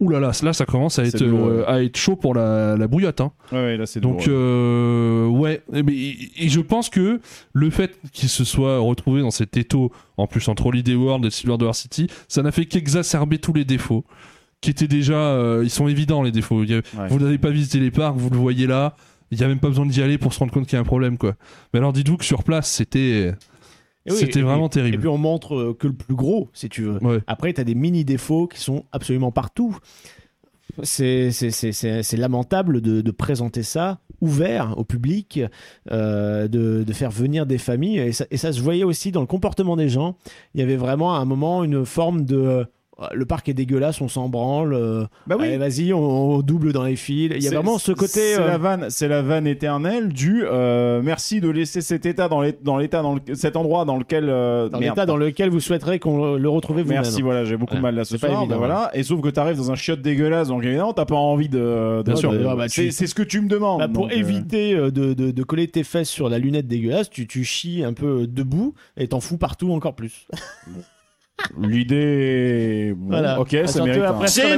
Ouh là là, là, ça commence à être, euh, à être chaud pour la, la bouillotte. Hein. Ouais, ouais, là, c'est Donc, lourd, ouais. euh, ouais. Et, mais- et je pense que le fait qu'il se soit retrouvé dans cet étau, en plus entre Holiday World et Silver Dollar City, ça n'a fait qu'exacerber tous les défauts. Qui étaient déjà. euh, ils sont évidents, les défauts. Il y a- Ouais. Vous n'avez pas visité les parcs, vous le voyez là. Il n'y a même pas besoin d'y aller pour se rendre compte qu'il y a un problème, quoi. Mais alors, dites-vous que sur place, c'était. Oui, C'était vraiment terrible. Et puis on montre euh, que le plus gros, si tu veux. Ouais. Après, tu as des mini défauts qui sont absolument partout. C'est lamentable de, de présenter ça ouvert au public, euh, de, de faire venir des familles. Et ça, et ça se voyait aussi dans le comportement des gens. Il y avait vraiment à un moment une forme de... Le parc est dégueulasse, on s'en branle. euh, Bah oui. vas-y, on, on double dans les fils. Il y a vraiment ce côté. C'est euh, la vanne, c'est la vanne éternelle du euh, merci de laisser cet état dans l'é- dans l'état dans le- cet endroit dans lequel euh, dans l'état dans lequel vous souhaiterez qu'on le retrouve vous-même. Merci, voilà, j'ai beaucoup de Ouais, mal là ce c'est pas soir. évident, voilà. Et sauf que t'arrives dans un chiotte dégueulasse, donc évidemment, t'as pas envie de. de- Bien sûr, de- bah, c'est tu- ce que tu me demandes. Bah, pour éviter de, de, de coller tes fesses sur la lunette dégueulasse, tu, tu chies un peu debout et t'en fous partout encore plus. L'idée. bon, Voilà. Ok, ça Surtout mérite. un- après ce qu'on a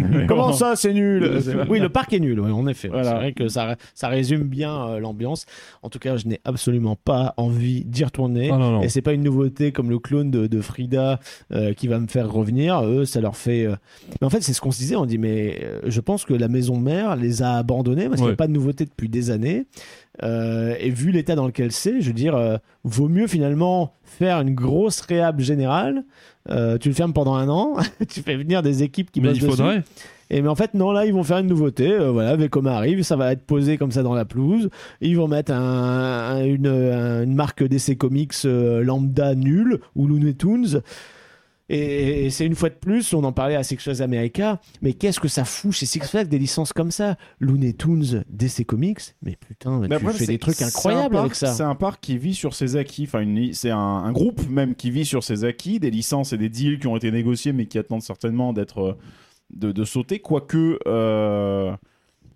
bouffé. Comment ça, c'est nul [LAUGHS] c'est. Oui, le parc est nul, ouais, en effet. Voilà. C'est vrai que ça, ça résume bien euh, l'ambiance. En tout cas, je n'ai absolument pas envie d'y retourner. Ah non, non. Et c'est pas une nouveauté comme le clone de, de Frida euh, qui va me faire revenir. Eux, ça leur fait. euh, Mais en fait, c'est ce qu'on se disait. On dit, mais euh, je pense que la maison mère les a abandonnés parce qu'il n'y Ouais. a pas de nouveauté depuis des années. Euh, et vu l'état dans lequel c'est, je veux dire, euh, vaut mieux finalement faire une grosse réhab générale. Euh, tu le fermes pendant un an, [LAUGHS] tu fais venir des équipes qui Mais bossent il dessus. faudrait. Et mais en fait, non, là, ils vont faire une nouveauté. voilà, Vekoma arrive, ça va être posé comme ça dans la pelouse. Ils vont mettre un, un- une, un- une marque DC Comics lambda nulle ou Looney Tunes. Et, et c'est une fois de plus, on en parlait à Six Flags America, mais qu'est-ce que ça fout chez Six Flags des licences comme ça? Looney Tunes, DC Comics, mais putain, Mais tu après, fais des trucs incroyables parc- avec ça. C'est un parc qui vit sur ses acquis. Enfin, c'est un, un groupe même qui vit sur ses acquis, des licences et des deals qui ont été négociés, mais qui attendent certainement d'être euh, de, de sauter. Quoique, euh,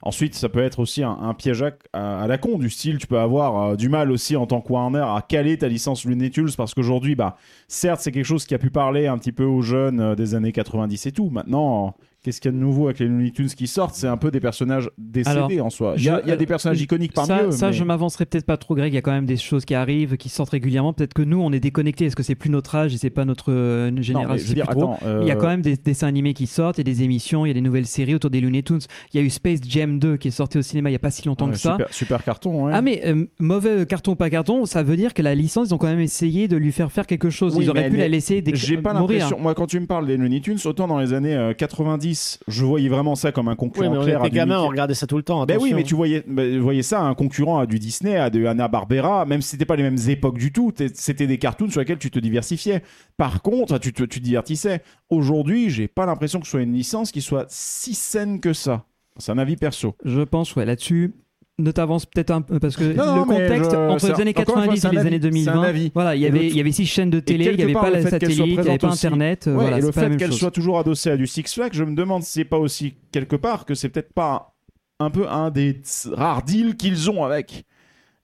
ensuite, ça peut être aussi un, piège à, la con du style. Tu peux avoir euh, du mal aussi en tant que Warner à caler ta licence Looney parce qu'aujourd'hui, bah, certes, c'est quelque chose qui a pu parler un petit peu aux jeunes euh, des années 90 et tout. Maintenant qu'est-ce qu'il y a de nouveau avec les Looney Tunes qui sortent? C'est un peu des personnages décédés en soi. Il y, a des personnages iconiques parmi ça, eux. Ça, mais... je m'avancerai peut-être pas trop, Greg. Il y a quand même des choses qui arrivent, qui sortent régulièrement. Peut-être que nous, on est déconnectés. Est-ce que c'est plus notre âge et c'est pas notre euh, génération. Euh, il y a quand même des, dessins animés qui sortent, il des émissions, il y a des nouvelles séries autour des Looney Tunes. Il y a eu Space Jam 2 qui est sorti au cinéma il y a pas si longtemps que ça. Super carton. Ouais. Ah mais euh, mauvais carton ou pas carton, ça veut dire que la licence, ils ont quand même essayé de lui faire faire quelque chose. Ils auraient pu la laisser. J'ai pas l'impression. Moi, quand tu me parles des Looney Tunes, autant dans les années 90 je voyais vraiment ça comme un concurrent oui, clair. À gamin, on regardait ça tout le temps. Ben oui, mais tu voyais, ça, un concurrent à du Disney, à de Hanna Barbera, même si c'était pas les mêmes époques du tout. C'était des cartoons sur lesquels tu te diversifiais. Par contre, tu te, tu te divertissais. Aujourd'hui, j'ai pas l'impression que ce soit une licence qui soit si saine que ça. C'est un avis perso. Je pense, ouais, là-dessus. Ne t'avance peut-être un peu parce que Non, le contexte je- entre les années encore une fois, 90 c'est et les avis, années c'est un 2020, avis. voilà, il y avait le- il y avait six chaînes de télé, il y quelque avait part, pas la satellite, il y avait pas aussi- internet, euh, Ouais, voilà, et le fait qu'elle chose. soit toujours adossée à du Six Flags, je me demande si c'est pas aussi quelque part que c'est peut-être pas un peu un des rares deals qu'ils ont avec.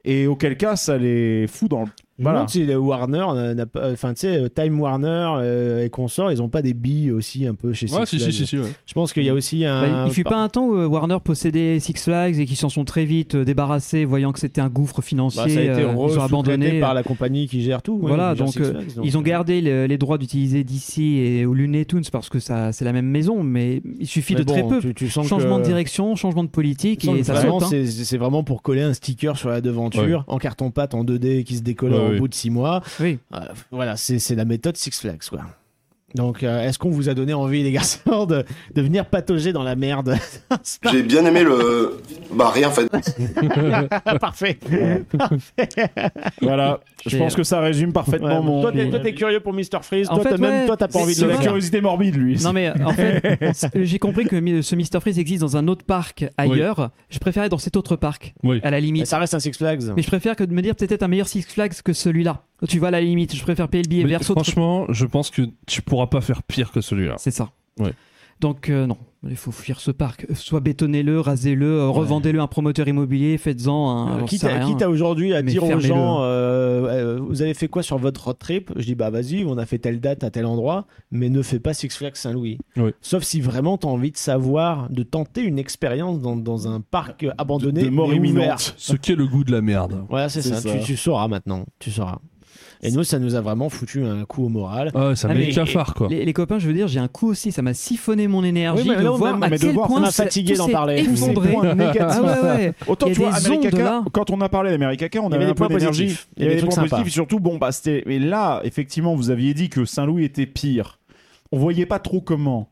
Et auquel cas, ça les fout dans le. Voilà. si le Warner n'a- pas, enfin tu sais, euh, Time Warner euh, et consorts, ils ont pas des billes aussi un peu chez Six Ouais, si, si, Flags. si, si, ouais. Je pense qu'il y a aussi un. Bah, il fut pas un temps où euh, Warner possédait Six Flags et qu'ils s'en sont très vite euh, débarrassés, voyant que c'était un gouffre financier. Bah, ça a été euh, ils ont abandonné. par la compagnie qui gère tout. Voilà, qui donc Six euh, Flags, donc, ils ont euh, gardé le- les droits d'utiliser DC et ou Looney Tunes parce que ça, c'est la même maison, mais il suffit mais de très peu. Tu, tu sens Changement que- de direction, changement de politique et ça vraiment, saute. hein. c'est vraiment pour coller un sticker sur la devanture en carton pâte en 2D qui se décolle Ouais, au bout de 6 mois. Oui. Euh, voilà, c'est c'est la méthode Six Flags quoi. Donc, euh, est-ce qu'on vous a donné envie, les garçons, de, de venir patauger dans la merde [LAUGHS] J'ai bien aimé le. Bah, rien en fait. [LAUGHS] Parfait. Voilà, je pense que ça résume parfaitement Ouais, mon. toi, t'es toi, t'es curieux pour Mr. Freeze. En toi, fait, t'as même ouais, toi, t'as pas envie C'est de la curiosité morbide, lui. Non mais en fait, [LAUGHS] j'ai compris que ce Mr Freeze existe dans un autre parc ailleurs. Je préférais dans cet autre parc, Oui. à la Mais limite. ça reste un Six Flags. Mais je préfère que de me dire peut-être un meilleur Six Flags que celui-là. Tu vois à la limite, je préfère payer le billet Mais verso. franchement, je pense que tu pourras pas faire pire que celui-là. C'est ça. Ouais. Donc euh, non, il faut fuir ce parc. Soit bétonnez-le, rasez-le, euh, revendez-le à un promoteur immobilier, faites-en un. Euh, quitte, à, rien. quitte à aujourd'hui à Mais dire aux gens euh, euh, vous avez fait quoi sur votre road trip? Je dis bah vas-y on a fait telle date à tel endroit mais ne fais pas Six Flags Saint-Louis Oui. sauf si vraiment tu as envie de savoir de tenter une expérience dans, dans un parc abandonné de mort mais imminente. Ce qu'est le goût de la merde. voilà c'est C'est ça, ça. Tu, tu sauras maintenant tu sauras et nous ça nous a vraiment foutu un coup au moral ouais, ça Ah, met le cafard, quoi. Les, les copains, je veux dire, j'ai un coup aussi, ça m'a siphonné mon énergie Oui, mais de là, voir à mais de voir, point ça m'a fatigué d'en parler. Effondré. Ah ouais, ouais. Autant tu vois, quand on a parlé d'America Car, on avait un des peu points d'énergie. positifs. Il y avait des points positifs. Surtout, bon, bah, c'était. Mais là, effectivement, vous aviez dit que Saint-Louis était pire. On voyait pas trop comment.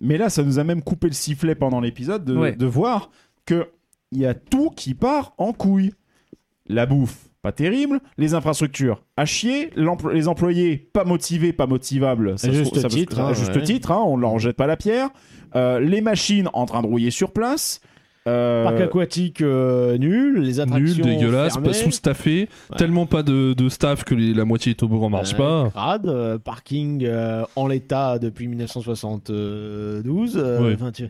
Mais là, ça nous a même coupé le sifflet pendant l'épisode de, Ouais. de voir que il y a tout qui part en couille. La bouffe, pas terrible. Les infrastructures, à chier. L'empl- les employés, pas motivés, pas motivables. Ça juste ça titre, à hein, juste ouais. titre, hein, on leur jette pas la pierre. Euh, les machines en train de rouiller sur place. Euh, parc aquatique euh, nul les Nul, attractions dégueulasse, fermées. pas sous-staffé, Ouais. tellement pas de, de staff que les- la moitié est au bout, marche Ouais, pas. crade, euh, parking euh, en l'état depuis 1972. euh, Ouais. enfin, tu-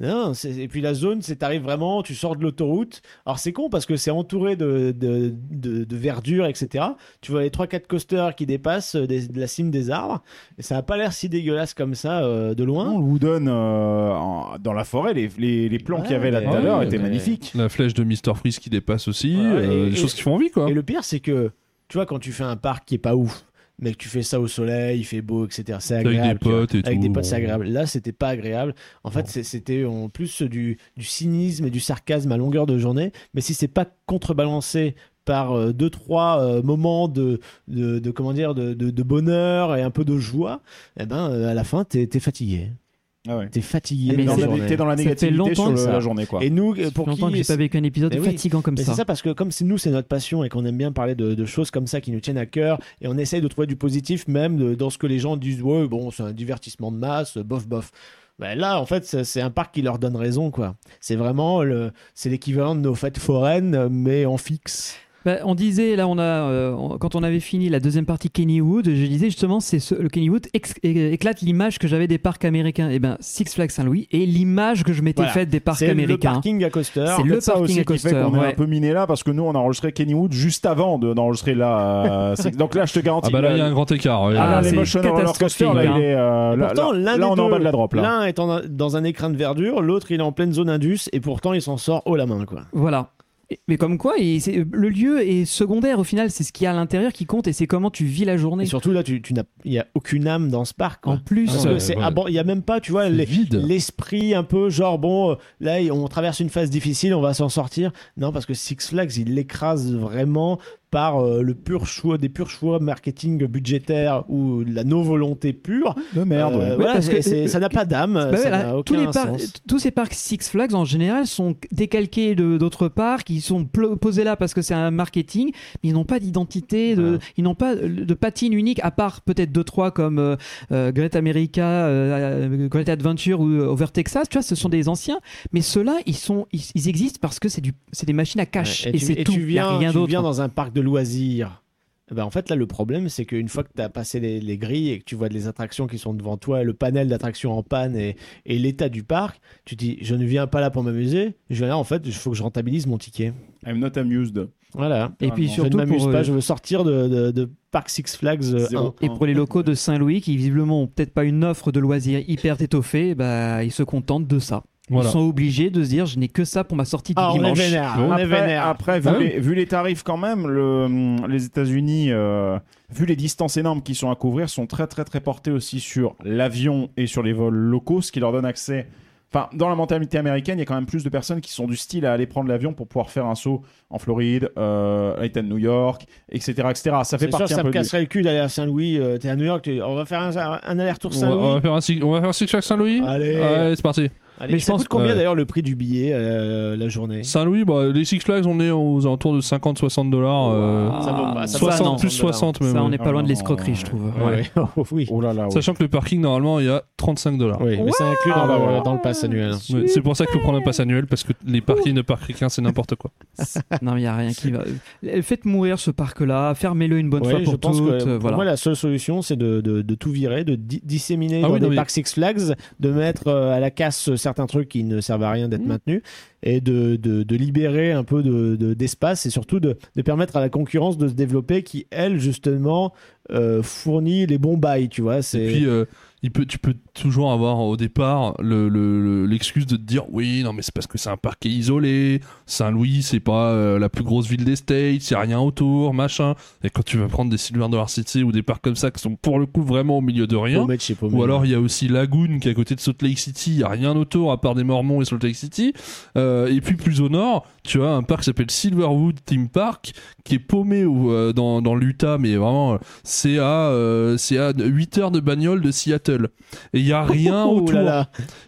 Non, et puis la zone, c'est t'arrives vraiment, tu sors de l'autoroute. Alors c'est con parce que c'est entouré de, de, de- de verdure, etc. Tu vois les 3-4 coasters qui dépassent euh, des- de la cime des arbres. Et ça n'a pas l'air si dégueulasse comme ça euh, de loin. Non, le Wooden euh, en- dans la forêt, les, les, les plans Ouais, qu'il y avait là tout à l'heure étaient mais- magnifiques. La flèche de Mr. Freeze qui dépasse aussi, Ouais, euh, et- des et- choses qui font envie, quoi. Et le pire, c'est que tu vois, quand tu fais un parc qui est pas ouf, mais que tu fais ça au soleil, il fait beau, etc. C'est Avec des agréable. tu vois. potes et Avec tout. des potes, c'est agréable. Là, c'était pas agréable. En fait, c'était en plus du, du cynisme et du sarcasme à longueur de journée. Mais si c'est pas contrebalancé par euh, deux trois euh, moments de, de, de- comment dire de, de- de bonheur et un peu de joie, eh ben euh, à la fin t'es es fatigué. Ah ouais. T'es fatigué. Mais T'es dans, la- t'es dans la ça fait négativité longtemps sur le- la journée, quoi. Et nous, pour longtemps qui que j'ai pas vécu un épisode Mais oui. fatigant comme Mais ça. c'est ça parce que comme c'est nous c'est notre passion et qu'on aime bien parler de, de choses comme ça qui nous tiennent à cœur et on essaye de trouver du positif même de- dans ce que les gens disent ouais bon c'est un divertissement de masse bof bof. Ben là en fait c'est c'est un parc qui leur donne raison quoi. C'est vraiment le c'est l'équivalent de nos fêtes foraines mais en fixe. Bah, on disait, là, on a, euh, quand on avait fini la deuxième partie Kennywood, je disais justement, c'est ce- le Kennywood ex- é- éclate l'image que j'avais des parcs américains. Et ben, Six Flags Saint-Louis et l'image que je m'étais Voilà. faite des parcs C'est le américains. parking à coaster. C'est le ça parking aussi à qui fait coaster, qu'on est ouais. un peu miné là parce que nous on a enregistré Kennywood juste avant de- d'enregistrer là. euh, c'est- donc là je te garantis. Ah bah là, il y a un grand écart. ouais. Ah, là, Ah, les c'est motion roller coaster, là, il est, euh, là, Pourtant, là- l'un là, on est en deux- bas de la drop là. L'un est en- dans un écran de verdure, l'autre il est en pleine zone indus et pourtant il s'en sort haut la main quoi. Voilà. Mais comme quoi, et c'est- le lieu est secondaire au final, c'est ce qu'il y a à l'intérieur qui compte et c'est comment tu vis la journée. Et surtout là tu, tu n'as il y a aucune âme dans ce parc. quoi. En plus, que c'est ouais. aban- il y a même pas tu vois les- vide. l'esprit un peu genre bon euh, là on traverse une phase difficile on va s'en sortir non parce que Six Flags il l'écrase vraiment par euh, le pur choix des purs choix marketing budgétaire ou de la non volonté pure De merde. Euh, ouais. voilà, parce que- c'est- ça n'a pas d'âme Bah ça ouais, tous, aucun les parcs- sens. tous ces parcs Six Flags en général sont décalqués de- d'autres parcs, ils sont posés là parce que c'est un marketing, mais ils n'ont pas d'identité, de, ils n'ont pas de patine unique, à part peut-être deux trois comme euh, euh, Great America, euh, euh, Great Adventure ou euh, Over Texas, tu vois, ce sont des anciens, mais ceux-là ils sont, ils, ils existent parce que c'est du, c'est des machines à cash Ouais, et, tu, c'est et tout, tu il y a viens, rien d'autre. viens dans un parc de loisirs. Eh ben, en fait, là, le problème, c'est qu'une fois que tu as passé les, les grilles et que tu vois les attractions qui sont devant toi, le panel d'attractions en panne et, et l'état du parc, tu te dis, je ne viens pas là pour m'amuser, je viens là, en fait, il faut que je rentabilise mon ticket. I'm not amused. Voilà. Et puis surtout je ne m'amuse pas, euh, je veux sortir de, de, de Parc Six Flags euh, Zéro. 1. Et pour les locaux de Saint-Louis qui visiblement ont peut-être pas une offre de loisirs hyper étoffée, bah, ils se contentent de ça. Voilà. Ils sont obligés de se dire je n'ai que ça pour ma sortie du Ah, on est dimanche. vénère, on est après, vénère. après, vu, les, vu les tarifs quand même, le, les États-Unis, euh, vu les distances énormes qui sont à couvrir, sont très très très portés aussi sur l'avion et sur les vols locaux, ce qui leur donne accès. Enfin, dans la mentalité américaine, il y a quand même plus de personnes qui sont du style à aller prendre l'avion pour pouvoir faire un saut en Floride, euh, à l'État de New York, etc., etc. Ça fait sûr partie que un ça peu me du- casserait le cul d'aller à Saint-Louis. euh, T'es à New York, tu- on va faire un, un aller-retour On va, on va Saint-Louis. faire un on va faire un Saint-Louis? Allez. Allez, c'est parti. Allez, Mais je pense coûte combien d'ailleurs le prix du billet euh, la journée Saint-Louis, bah, les Six Flags, on est aux alentours de 50-60 dollars. euh, Ça vaut pas, ça vaut 60 pas, plus 60 60 même. Ça, on n'est pas loin de l'escroquerie, je trouve. Ouais, Ouais. ouais. [LAUGHS] Oh, oui. Oh là là, ouais. Sachant que le parking, normalement, il y a 35 dollars. Oui, mais c'est inclus dans, Ah, le, dans le pass annuel. C'est pour ça qu'il faut prendre un pass annuel parce que les parkings de parcs ricains, c'est n'importe quoi. [LAUGHS] Non, mais il n'y a rien qui va. [LAUGHS] Faites mourir ce parc-là, fermez-le une bonne fois je pour pense toutes. que pour voilà. moi la seule solution c'est de, tout virer, de di- disséminer Ah dans des parcs Six Flags, de mettre euh, à la casse certains trucs qui ne servent à rien Mmh. d'être maintenus et de, de- de libérer un peu de- de- d'espace et surtout de, de permettre à la concurrence de se développer qui elle justement euh, fournit les bons bails, tu vois. Et C'est puis, euh, il peut, tu peux toujours avoir au départ le- le- le- l'excuse de te dire oui, non, mais c'est parce que c'est un parc qui est isolé. Saint-Louis, c'est pas euh, la plus grosse ville des States, il a rien autour, machin. Et quand tu vas prendre des Silver Dollar City ou des parcs comme ça qui sont pour le coup vraiment au milieu de rien. Ou alors il y a aussi Lagoon qui est à côté de Salt Lake City, il n'y a rien autour à part des Mormons et Salt Lake City. Euh, et puis plus au nord, tu as un parc qui s'appelle Silverwood Theme Park qui est paumé au- euh, dans, dans l'Utah, mais vraiment c'est à, c'est à 8 heures de bagnole de Seattle. Et il n'y a rien [LAUGHS] Oh autour.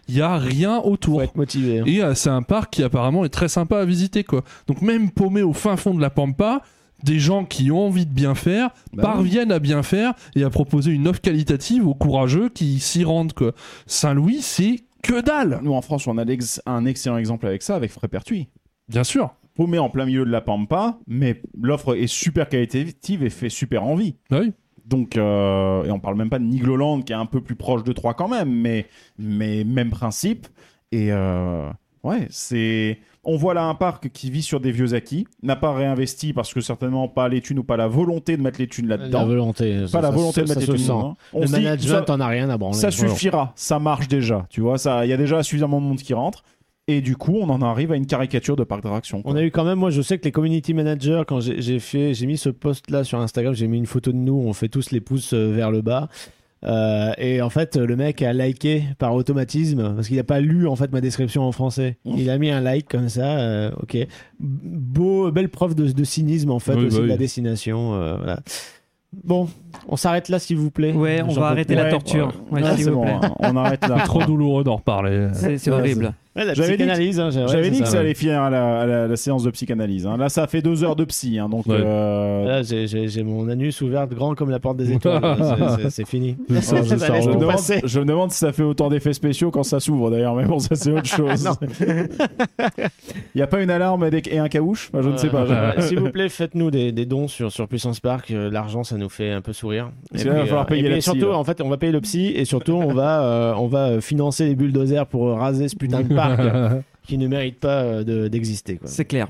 Il n'y a rien autour. faut être motivé. hein. Et euh, c'est un parc qui apparemment est très sympa à visiter quoi. Donc même paumé au fin fond de la pampa, des gens qui ont envie de bien faire Bah parviennent à bien faire et à proposer une offre qualitative aux courageux qui s'y rendent quoi. Saint-Louis, c'est que dalle. Nous en France, on a un excellent exemple avec ça, avec Frépertuis. Bien sûr. Paumé en plein milieu de la pampa, mais l'offre est super qualitative et fait super envie. Bah oui. Donc, euh, et on parle même pas de Nigloland qui est un peu plus proche de 3 quand même, mais, mais même principe. Et euh, ouais, c'est. On voit là un parc qui vit sur des vieux acquis, n'a pas réinvesti parce que certainement pas les thunes ou pas la volonté de mettre les thunes La là-dedans. volonté. Pas ça- la ça- volonté de ça mettre se les thunes sent. dedans. On Le management ça- en a rien à branler. ça suffira, ça marche déjà, tu vois, ça, il y a déjà suffisamment de monde qui rentre, et du coup, on en arrive à une caricature de parc d'attractions. quoi. On a eu quand même, moi je sais que les community managers, quand j'ai fait, j'ai mis ce post là sur Instagram, j'ai mis une photo de nous, on fait tous les pouces euh, vers le bas. Euh, et en fait, le mec a liké par automatisme parce qu'il n'a pas lu en fait ma description en français. Il a mis un like comme ça. euh, ok, beau, belle preuve de, de cynisme en fait Oui, aussi bah de la destination. euh, voilà. Bon, on s'arrête là s'il vous plaît. Ouais, on va arrêter plus. la torture. Ouais, vous bon, plaît. hein, on arrête là. Trop douloureux d'en reparler. C'est horrible. Ouais, la J'avais dit que- psychanalyse, hein, ouais, J'avais dit que ça ouais. allait finir à la, à la- la séance de psychanalyse. hein. Là, ça fait deux heures de psy. hein, donc, Ouais. euh, Là, j'ai- j'ai j'ai mon anus ouvert grand comme la porte des étoiles. [LAUGHS] C'est- c'est- C'est fini. ça, Ça je, me [LAUGHS] demande, passer. je me demande si ça fait autant d'effets spéciaux quand ça s'ouvre d'ailleurs, mais bon, ça c'est autre [LAUGHS] chose. Il n'y a pas une alarme et, un caouche? Je ne sais pas. Euh, S'il vous plaît, faites-nous des, des dons sur, sur Puissance Park. Euh, L'argent, ça nous fait un peu sourire. Là, il va falloir euh, payer et la psy, surtout, là. en fait, on va payer le psy et surtout, on va, euh, on va euh, financer les bulldozers pour euh, raser ce putain de parc [LAUGHS] qui ne mérite pas euh, de- d'exister. C'est clair.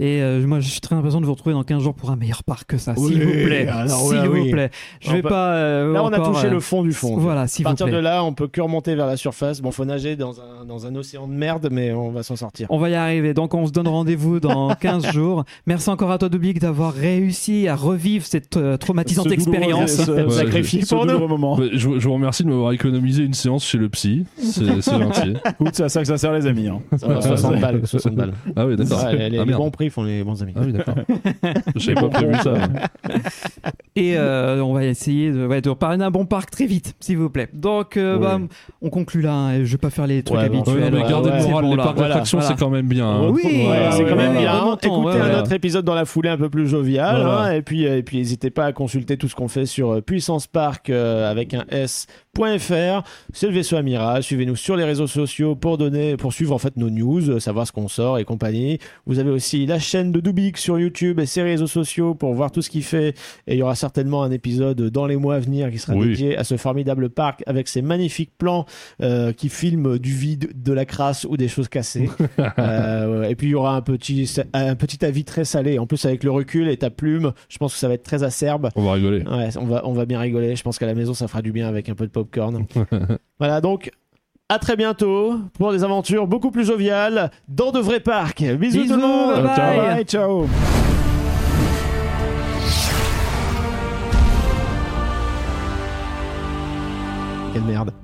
Et euh, moi, je suis très impatient de vous retrouver dans 15 jours pour un meilleur parc que ça. Oui, S'il vous plaît. S'il ouais, vous oui. plaît. Je On vais peut- pas. euh, Là, on a touché euh, le fond du fond. Voilà, À s'il vous partir plaît. de là, on peut que remonter vers la surface. Bon, faut nager dans un, dans un océan de merde, mais on va s'en sortir. On va y arriver. Donc, on se donne rendez-vous dans [LAUGHS] 15 jours. Merci encore à toi, Dubik, d'avoir réussi à revivre cette euh, traumatisante Ce expérience. ce- Ouais, sacrifié ce pour nous. moment. Je, je vous remercie de m'avoir économisé une séance chez le psy. C'est c'est [LAUGHS] gentil. Écoute, c'est à ça que ça sert les amis. hein. Ça va, 60 balles. 60 balles. Ah oui, d'accord. Ouais, les, les ah, bons prix font les bons amis. Ah oui, d'accord. [LAUGHS] J'avais pas prévu ça. [LAUGHS] Et euh, on va essayer de, ouais, de reparler d'un bon parc très vite, s'il vous plaît. Donc, euh, Oui. bah, on conclut là. hein, et je vais pas faire les trucs Ouais, bon, habituels. Ouais, non, mais le c'est moral, bon, les là. parcs Voilà, d'attractions, voilà. c'est quand même bien. hein. Oui, Ouais, c'est ouais, quand même ouais, bien. entend, Écoutez ouais, un ouais. autre épisode dans la foulée un peu plus jovial. Voilà. hein, et puis, et puis n'hésitez pas à consulter tout ce qu'on fait sur euh, Puissance Park euh, avec un S.fr. C'est le vaisseau amiral. Suivez-nous sur les réseaux sociaux pour donner, pour suivre en fait nos news, savoir ce qu'on sort et compagnie. Vous avez aussi la chaîne de Dubik sur YouTube et ses réseaux sociaux pour voir tout ce qu'il fait. Et il y aura certainement un épisode dans les mois à venir qui sera Oui. dédié à ce formidable parc avec ses magnifiques plans euh, qui filment du vide, de la crasse ou des choses cassées. [LAUGHS] Euh, et puis il y aura un petit, un petit avis très salé. En plus, avec le recul et ta plume, je pense que ça va être très acerbe. On va rigoler. Ouais, on va, on va bien rigoler. Je pense qu'à la maison, ça fera du bien avec un peu de popcorn. [LAUGHS] voilà, donc. À très bientôt pour des aventures beaucoup plus joviales dans de vrais parcs. Bisous, Bisous, tout le monde. bye bye, ciao. Quelle merde.